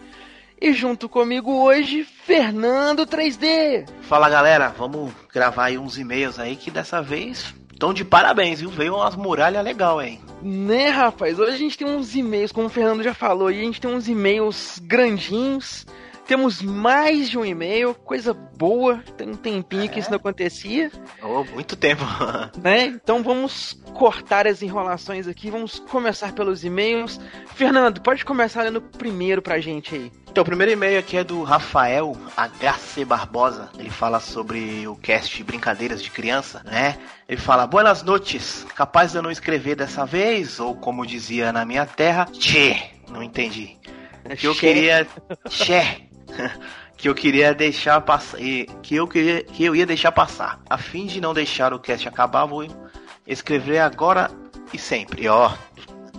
E junto comigo hoje, Fernando 3D. Fala galera, vamos gravar aí uns e-mails aí que dessa vez estão de parabéns, viu? Veio umas muralhas legal, hein? Né, rapaz? Hoje a gente tem uns e-mails, como o Fernando já falou, e a gente tem uns e-mails grandinhos. Temos mais de um e-mail, coisa boa. Tem um tempinho que isso não acontecia. Oh, muito tempo. né? Então vamos cortar as enrolações aqui, vamos começar pelos e-mails. Fernando, pode começar lendo primeiro pra gente aí. Então, o primeiro e-mail aqui é do Rafael HC Barbosa. Ele fala sobre o cast Brincadeiras de Criança, né? Ele fala: Buenas noites, capaz de eu não escrever dessa vez, ou como dizia na minha terra, Tchê, não entendi. Que eu queria. Tchê. que eu queria deixar passar. Que eu queria. Que eu ia deixar passar. A fim de não deixar o cast acabar, vou escrever agora e sempre. Ó,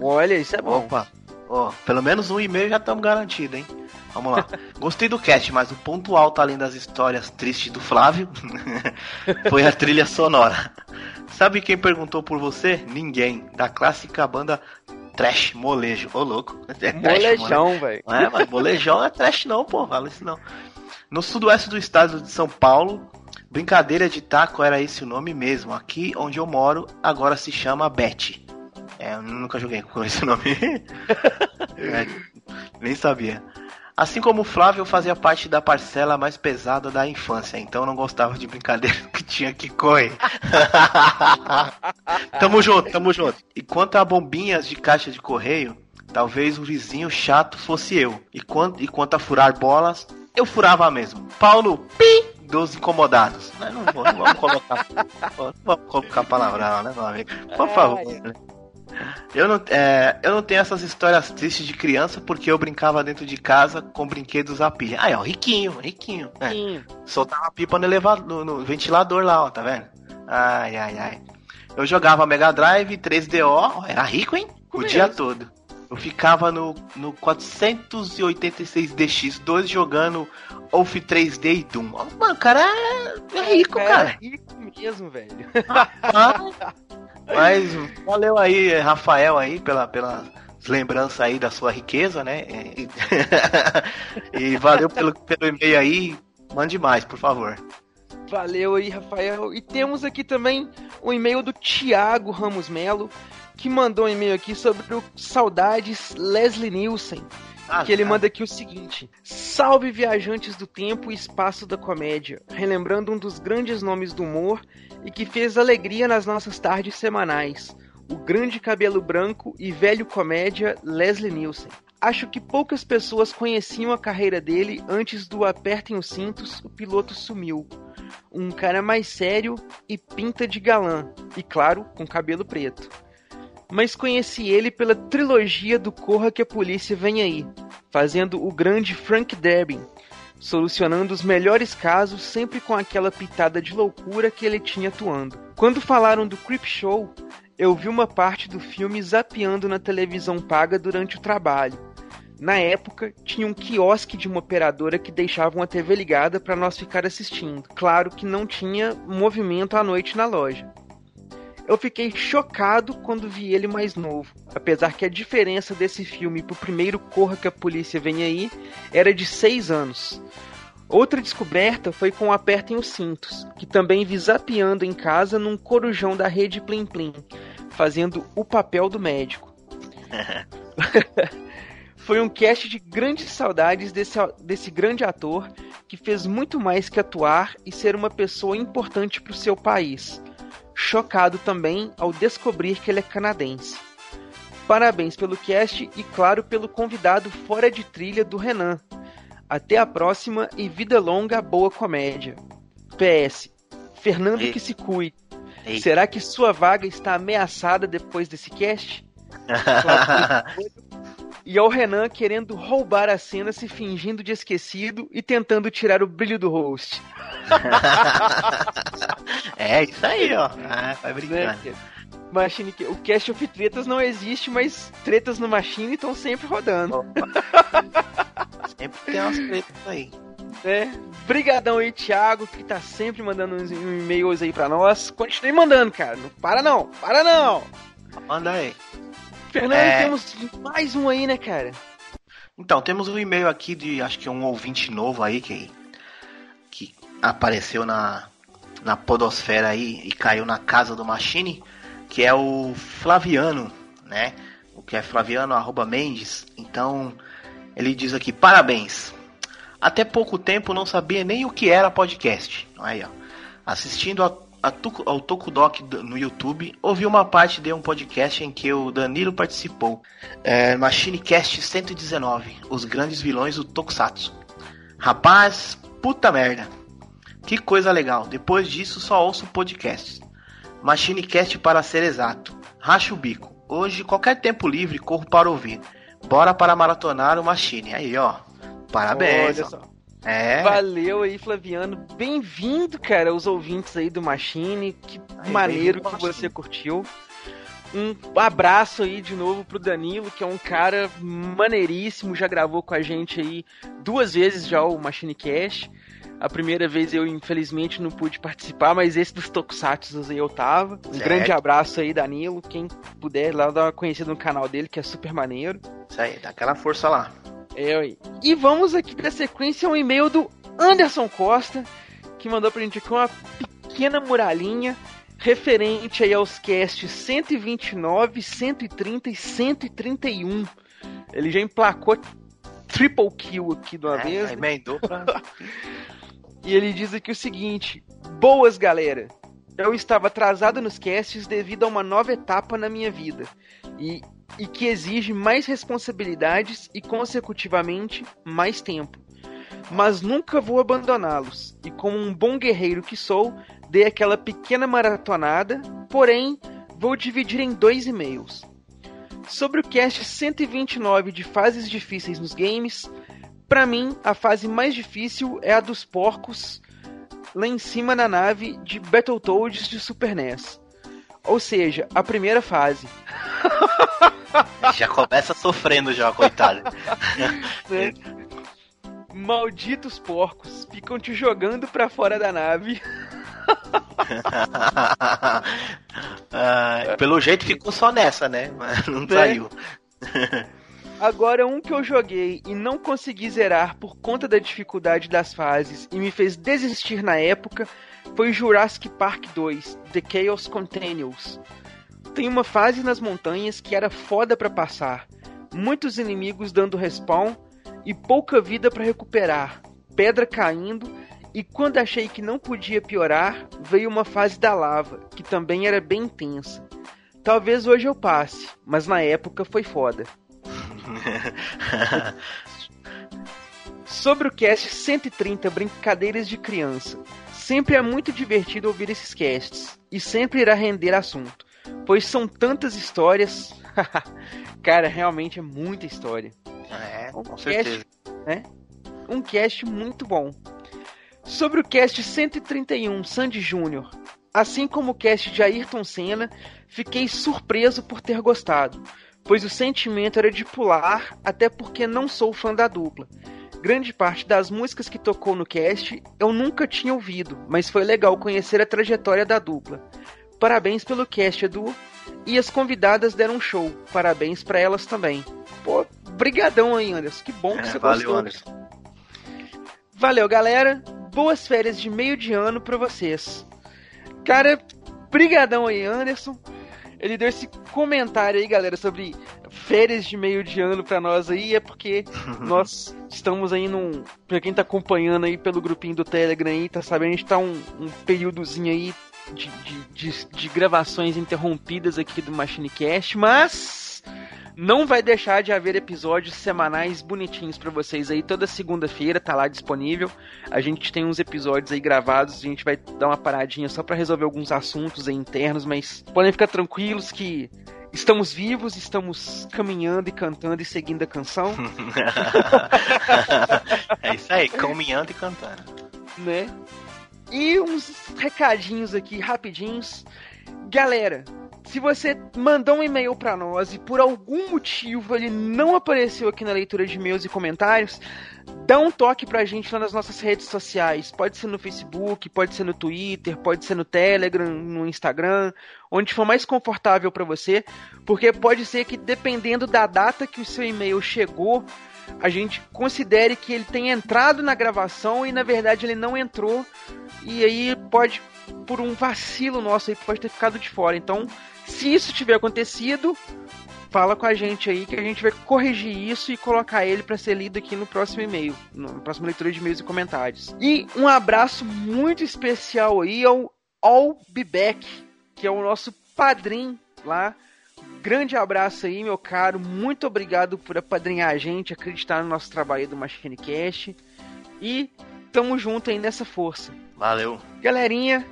Olha, isso é bom. Opa, ó, pelo menos um e-mail já estamos garantidos, hein? Vamos lá. Gostei do cast, mas o ponto alto, além das histórias tristes do Flávio, foi a trilha sonora. Sabe quem perguntou por você? Ninguém. Da clássica banda Trash Molejo. Ô, louco. É trash, Molejão, velho. Não é, mas molejão é trash não, pô. Fala isso não. No sudoeste do estado de São Paulo, brincadeira de taco era esse o nome mesmo. Aqui onde eu moro, agora se chama Bet. É, eu nunca joguei com esse nome. É, nem sabia. Assim como o Flávio, eu fazia parte da parcela mais pesada da infância, então não gostava de brincadeira que tinha que correr. tamo junto, tamo junto. E quanto a bombinhas de caixa de correio, talvez o vizinho chato fosse eu. E quanto, e quanto a furar bolas, eu furava mesmo. Paulo, pi, dos incomodados. Não, vou- não vamos colocar, não vamos colocar palavrão, né, meu amigo? Por favor. né? Eu não, é, eu não tenho essas histórias tristes de criança porque eu brincava dentro de casa com brinquedos a pilha. Ah, ó, riquinho, riquinho. É. Soltava pipa no, elevador, no, no ventilador lá, ó, tá vendo? Ai, ai, ai. Eu jogava Mega Drive 3DO, ó, era rico, hein? O dia todo. Eu ficava no, no 486DX2 jogando Wolf 3D e Doom. Mano, o cara é, é rico, cara. É rico mesmo, velho. Ah, Mas valeu aí, Rafael, aí, pela, pela lembrança aí da sua riqueza, né? E, e valeu pelo, pelo e-mail aí. Mande mais, por favor. Valeu aí, Rafael. E temos aqui também o e-mail do Thiago Ramos Melo, que mandou um e-mail aqui sobre o Saudades Leslie Nielsen. Ah, que ele tá. manda aqui o seguinte: Salve viajantes do tempo e espaço da comédia, relembrando um dos grandes nomes do humor e que fez alegria nas nossas tardes semanais. O grande cabelo branco e velho comédia Leslie Nielsen. Acho que poucas pessoas conheciam a carreira dele antes do Apertem os Cintos, o piloto sumiu. Um cara mais sério e pinta de galã, e claro, com cabelo preto. Mas conheci ele pela trilogia do Corra que a Polícia Vem Aí, fazendo o grande Frank Drebin, solucionando os melhores casos sempre com aquela pitada de loucura que ele tinha atuando. Quando falaram do Creep Show, eu vi uma parte do filme zapeando na televisão paga durante o trabalho. Na época, tinha um quiosque de uma operadora que deixava uma TV ligada para nós ficar assistindo. Claro que não tinha movimento à noite na loja. Eu fiquei chocado quando vi ele mais novo, apesar que a diferença desse filme pro primeiro Corra que a Polícia Vem Aí era de seis anos. Outra descoberta foi com Apertem os Cintos, que também vi zapeando em casa num corujão da rede Plim Plim, fazendo o papel do médico. foi um cast de grandes saudades desse, desse grande ator que fez muito mais que atuar e ser uma pessoa importante para o seu país. Chocado também ao descobrir que ele é canadense. Parabéns pelo cast e, claro, pelo convidado fora de trilha do Renan. Até a próxima e vida longa, boa comédia. PS. Fernando Ei. que se cuide. Ei. Será que sua vaga está ameaçada depois desse cast? e ao Renan querendo roubar a cena, se fingindo de esquecido e tentando tirar o brilho do host. é, isso aí, ó. Ah, vai brincando. Né? Machine, o Cast of Tretas não existe, mas tretas no Machine estão sempre rodando. sempre tem umas tretas aí. É. Brigadão aí, Thiago, que tá sempre mandando uns e-mails aí pra nós. Continue mandando, cara. Não para não, para não. Manda aí. Fernando, é... temos mais um aí, né, cara? Então, temos um e-mail aqui de, acho que um ouvinte novo aí, que, que apareceu na, na podosfera aí e caiu na casa do Machine, que é o Flaviano, né? O que é Flaviano, arroba Mendes. Então, ele diz aqui, parabéns. Até pouco tempo não sabia nem o que era podcast. Aí, ó. Assistindo a ao Tokudok no YouTube, ouvi uma parte de um podcast em que o Danilo participou. É, Machinecast 119, Os Grandes Vilões do Tokusatsu. Rapaz, puta merda. Que coisa legal. Depois disso, só ouço podcasts. Machinecast para ser exato. Racha o bico. Hoje, qualquer tempo livre, corro para ouvir. Bora para maratonar o Machine. Aí, ó. Parabéns. Olha só. É. Valeu aí, Flaviano. Bem-vindo, cara, os ouvintes aí do Machine. Que aí, maneiro que você curtiu. Um abraço aí de novo pro Danilo, que é um cara maneiríssimo, já gravou com a gente aí duas vezes já o Machine Cash. A primeira vez eu, infelizmente, não pude participar, mas esse dos Tokusatsu aí eu tava. Um certo. grande abraço aí, Danilo. Quem puder lá dar uma conhecida no canal dele, que é super maneiro. Isso aí, dá aquela força lá. É, e vamos aqui pra sequência um e-mail do Anderson Costa, que mandou pra gente aqui uma pequena muralhinha referente aí aos casts 129, 130 e 131. Ele já emplacou triple kill aqui de uma é, vez. Emendou pra... e ele diz aqui o seguinte: Boas, galera. Eu estava atrasado nos casts devido a uma nova etapa na minha vida. E e que exige mais responsabilidades e, consecutivamente, mais tempo. Mas nunca vou abandoná-los, e como um bom guerreiro que sou, dei aquela pequena maratonada, porém, vou dividir em dois e-mails. Sobre o cast 129 de fases difíceis nos games, para mim, a fase mais difícil é a dos porcos lá em cima na nave de Battletoads de Super NES. Ou seja, a primeira fase. Já começa sofrendo já, coitado. Né? Malditos porcos, ficam te jogando pra fora da nave. ah, pelo jeito ficou só nessa, né? Mas não né? saiu. Agora, um que eu joguei e não consegui zerar por conta da dificuldade das fases e me fez desistir na época foi Jurassic Park 2, The Chaos Continues. Tem uma fase nas montanhas que era foda para passar, muitos inimigos dando respawn e pouca vida para recuperar, pedra caindo e quando achei que não podia piorar, veio uma fase da lava, que também era bem intensa. Talvez hoje eu passe, mas na época foi foda. Sobre o cast 130 Brincadeiras de Criança. Sempre é muito divertido ouvir esses casts e sempre irá render assunto, pois são tantas histórias. Cara, realmente é muita história. É, Um com cast, certeza. né? Um cast muito bom. Sobre o cast 131 Sandy Júnior. Assim como o cast de Ayrton Senna, fiquei surpreso por ter gostado, pois o sentimento era de pular, até porque não sou fã da dupla. Grande parte das músicas que tocou no cast eu nunca tinha ouvido, mas foi legal conhecer a trajetória da dupla. Parabéns pelo cast, Edu. E as convidadas deram um show. Parabéns pra elas também. Pô, brigadão aí, Anderson. Que bom que É, você valeu, gostou. Anderson. Valeu, galera. Boas férias de meio de ano pra vocês. Cara, brigadão aí, Anderson. Ele deu esse comentário aí, galera, sobre férias de meio de ano pra nós aí, é porque nós estamos aí num. Pra quem tá acompanhando aí pelo grupinho do Telegram aí, tá sabendo, a gente tá um, um períodozinho aí de, de, de, de gravações interrompidas aqui do MachineCast, mas não vai deixar de haver episódios semanais bonitinhos pra vocês aí. Toda segunda-feira tá lá disponível. A gente tem uns episódios aí gravados. A gente vai dar uma paradinha só pra resolver alguns assuntos aí internos, mas podem ficar tranquilos que estamos vivos, estamos caminhando e cantando e seguindo a canção, é isso aí, caminhando e cantando. né? E uns recadinhos aqui rapidinhos. Galera, se você mandou um e-mail pra nós e por algum motivo ele não apareceu aqui na leitura de e-mails e comentários, dá um toque pra gente lá nas nossas redes sociais. Pode ser no Facebook, pode ser no Twitter, pode ser no Telegram, no Instagram, onde for mais confortável pra você, porque pode ser que dependendo da data que o seu e-mail chegou, a gente considere que ele tenha entrado na gravação e na verdade ele não entrou e aí pode por um vacilo nosso aí pode ter ficado de fora. Então, se isso tiver acontecido, fala com a gente aí que a gente vai corrigir isso e colocar ele para ser lido aqui no próximo e-mail, na próxima leitura de e-mails e comentários. E um abraço muito especial aí ao All Be Back, que é o nosso padrinho lá. Grande abraço aí, meu caro. Muito obrigado por apadrinhar a gente, acreditar no nosso trabalho do Machine Cast. E tamo junto aí nessa força. Valeu. Galerinha,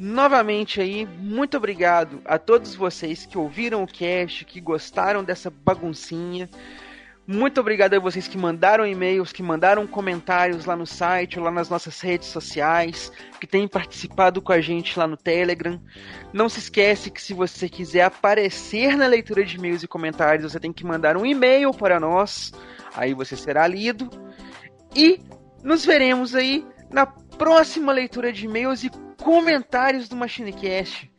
novamente aí, muito obrigado a todos vocês que ouviram o cast, que gostaram dessa baguncinha. Muito obrigado a vocês que mandaram e-mails, que mandaram comentários lá no site, lá nas nossas redes sociais, que têm participado com a gente lá no Telegram. Não se esquece que se você quiser aparecer na leitura de e-mails e comentários, você tem que mandar um e-mail para nós. Aí você será lido. E nos veremos aí na próxima leitura de e-mails e comentários do MachineCast.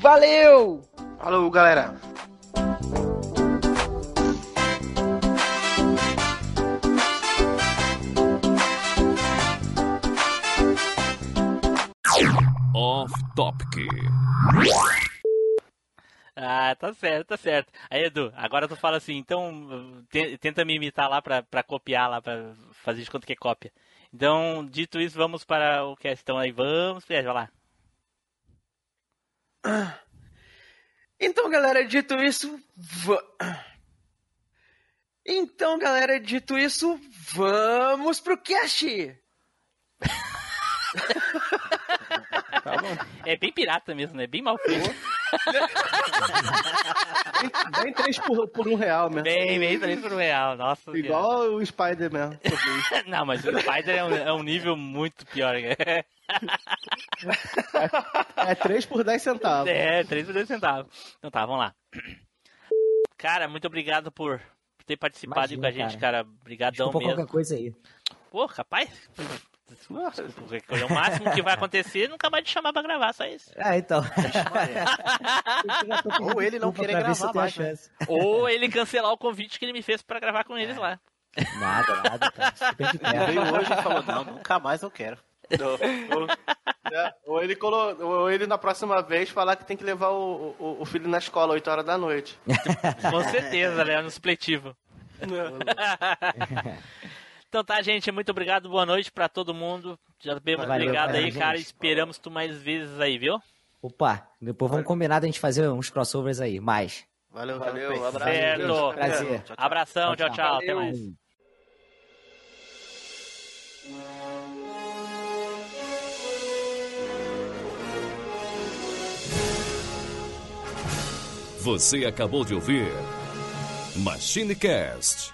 Valeu! Falou, galera. Off Topic. Ah, tá certo, tá certo. Aí, Edu, agora tu fala assim, então te- tenta me imitar lá pra, pra copiar lá, pra fazer de conta que é cópia. Então, dito isso, vamos para o questão aí. Vamos, Fred, vai lá. Então, galera, dito isso, va- Então, galera, dito isso, vamos pro cast. Tá bom. É bem pirata mesmo, né? Bem mal feito. Bem, bem três por, por um real mesmo. Bem, bem, três por um real. Nossa. Igual o Spider mesmo. Senhora. Não, mas o Spider é um, é um nível muito pior. né? É 3 por 10 centavos. É, 3 por 2 centavos. Então tá, vamos lá. Cara, muito obrigado por ter participado aí com a Imagina, gente, cara. Obrigadão Desculpa mesmo. qualquer coisa aí. Pô, capaz? Qualquer coisa. O máximo que vai acontecer é nunca mais te chamar pra gravar, só isso. Ah, então. Ou ele não querer gravar mais, né? Ou ele cancelar o convite que ele me fez pra gravar com eles lá. Nada, nada, de Ele veio hoje e falou, não, nunca mais eu quero. Ou, ou- é, ou ele colo, ou ele na próxima vez falar que tem que levar o, o, o filho na escola 8 horas da noite. Com certeza, né? No supletivo. Então tá, gente, muito obrigado, boa noite para todo mundo. Já bem, muito obrigado valeu, aí, gente. cara. Esperamos tu mais vezes aí, viu? Opa, depois vamos combinar de a gente fazer uns crossovers aí, mais. Valeu, valeu, valeu abraço. Certo. Prazer. Tchau, tchau. Abração, tchau, tchau. tchau. Até mais. Você acabou de ouvir Machine Cast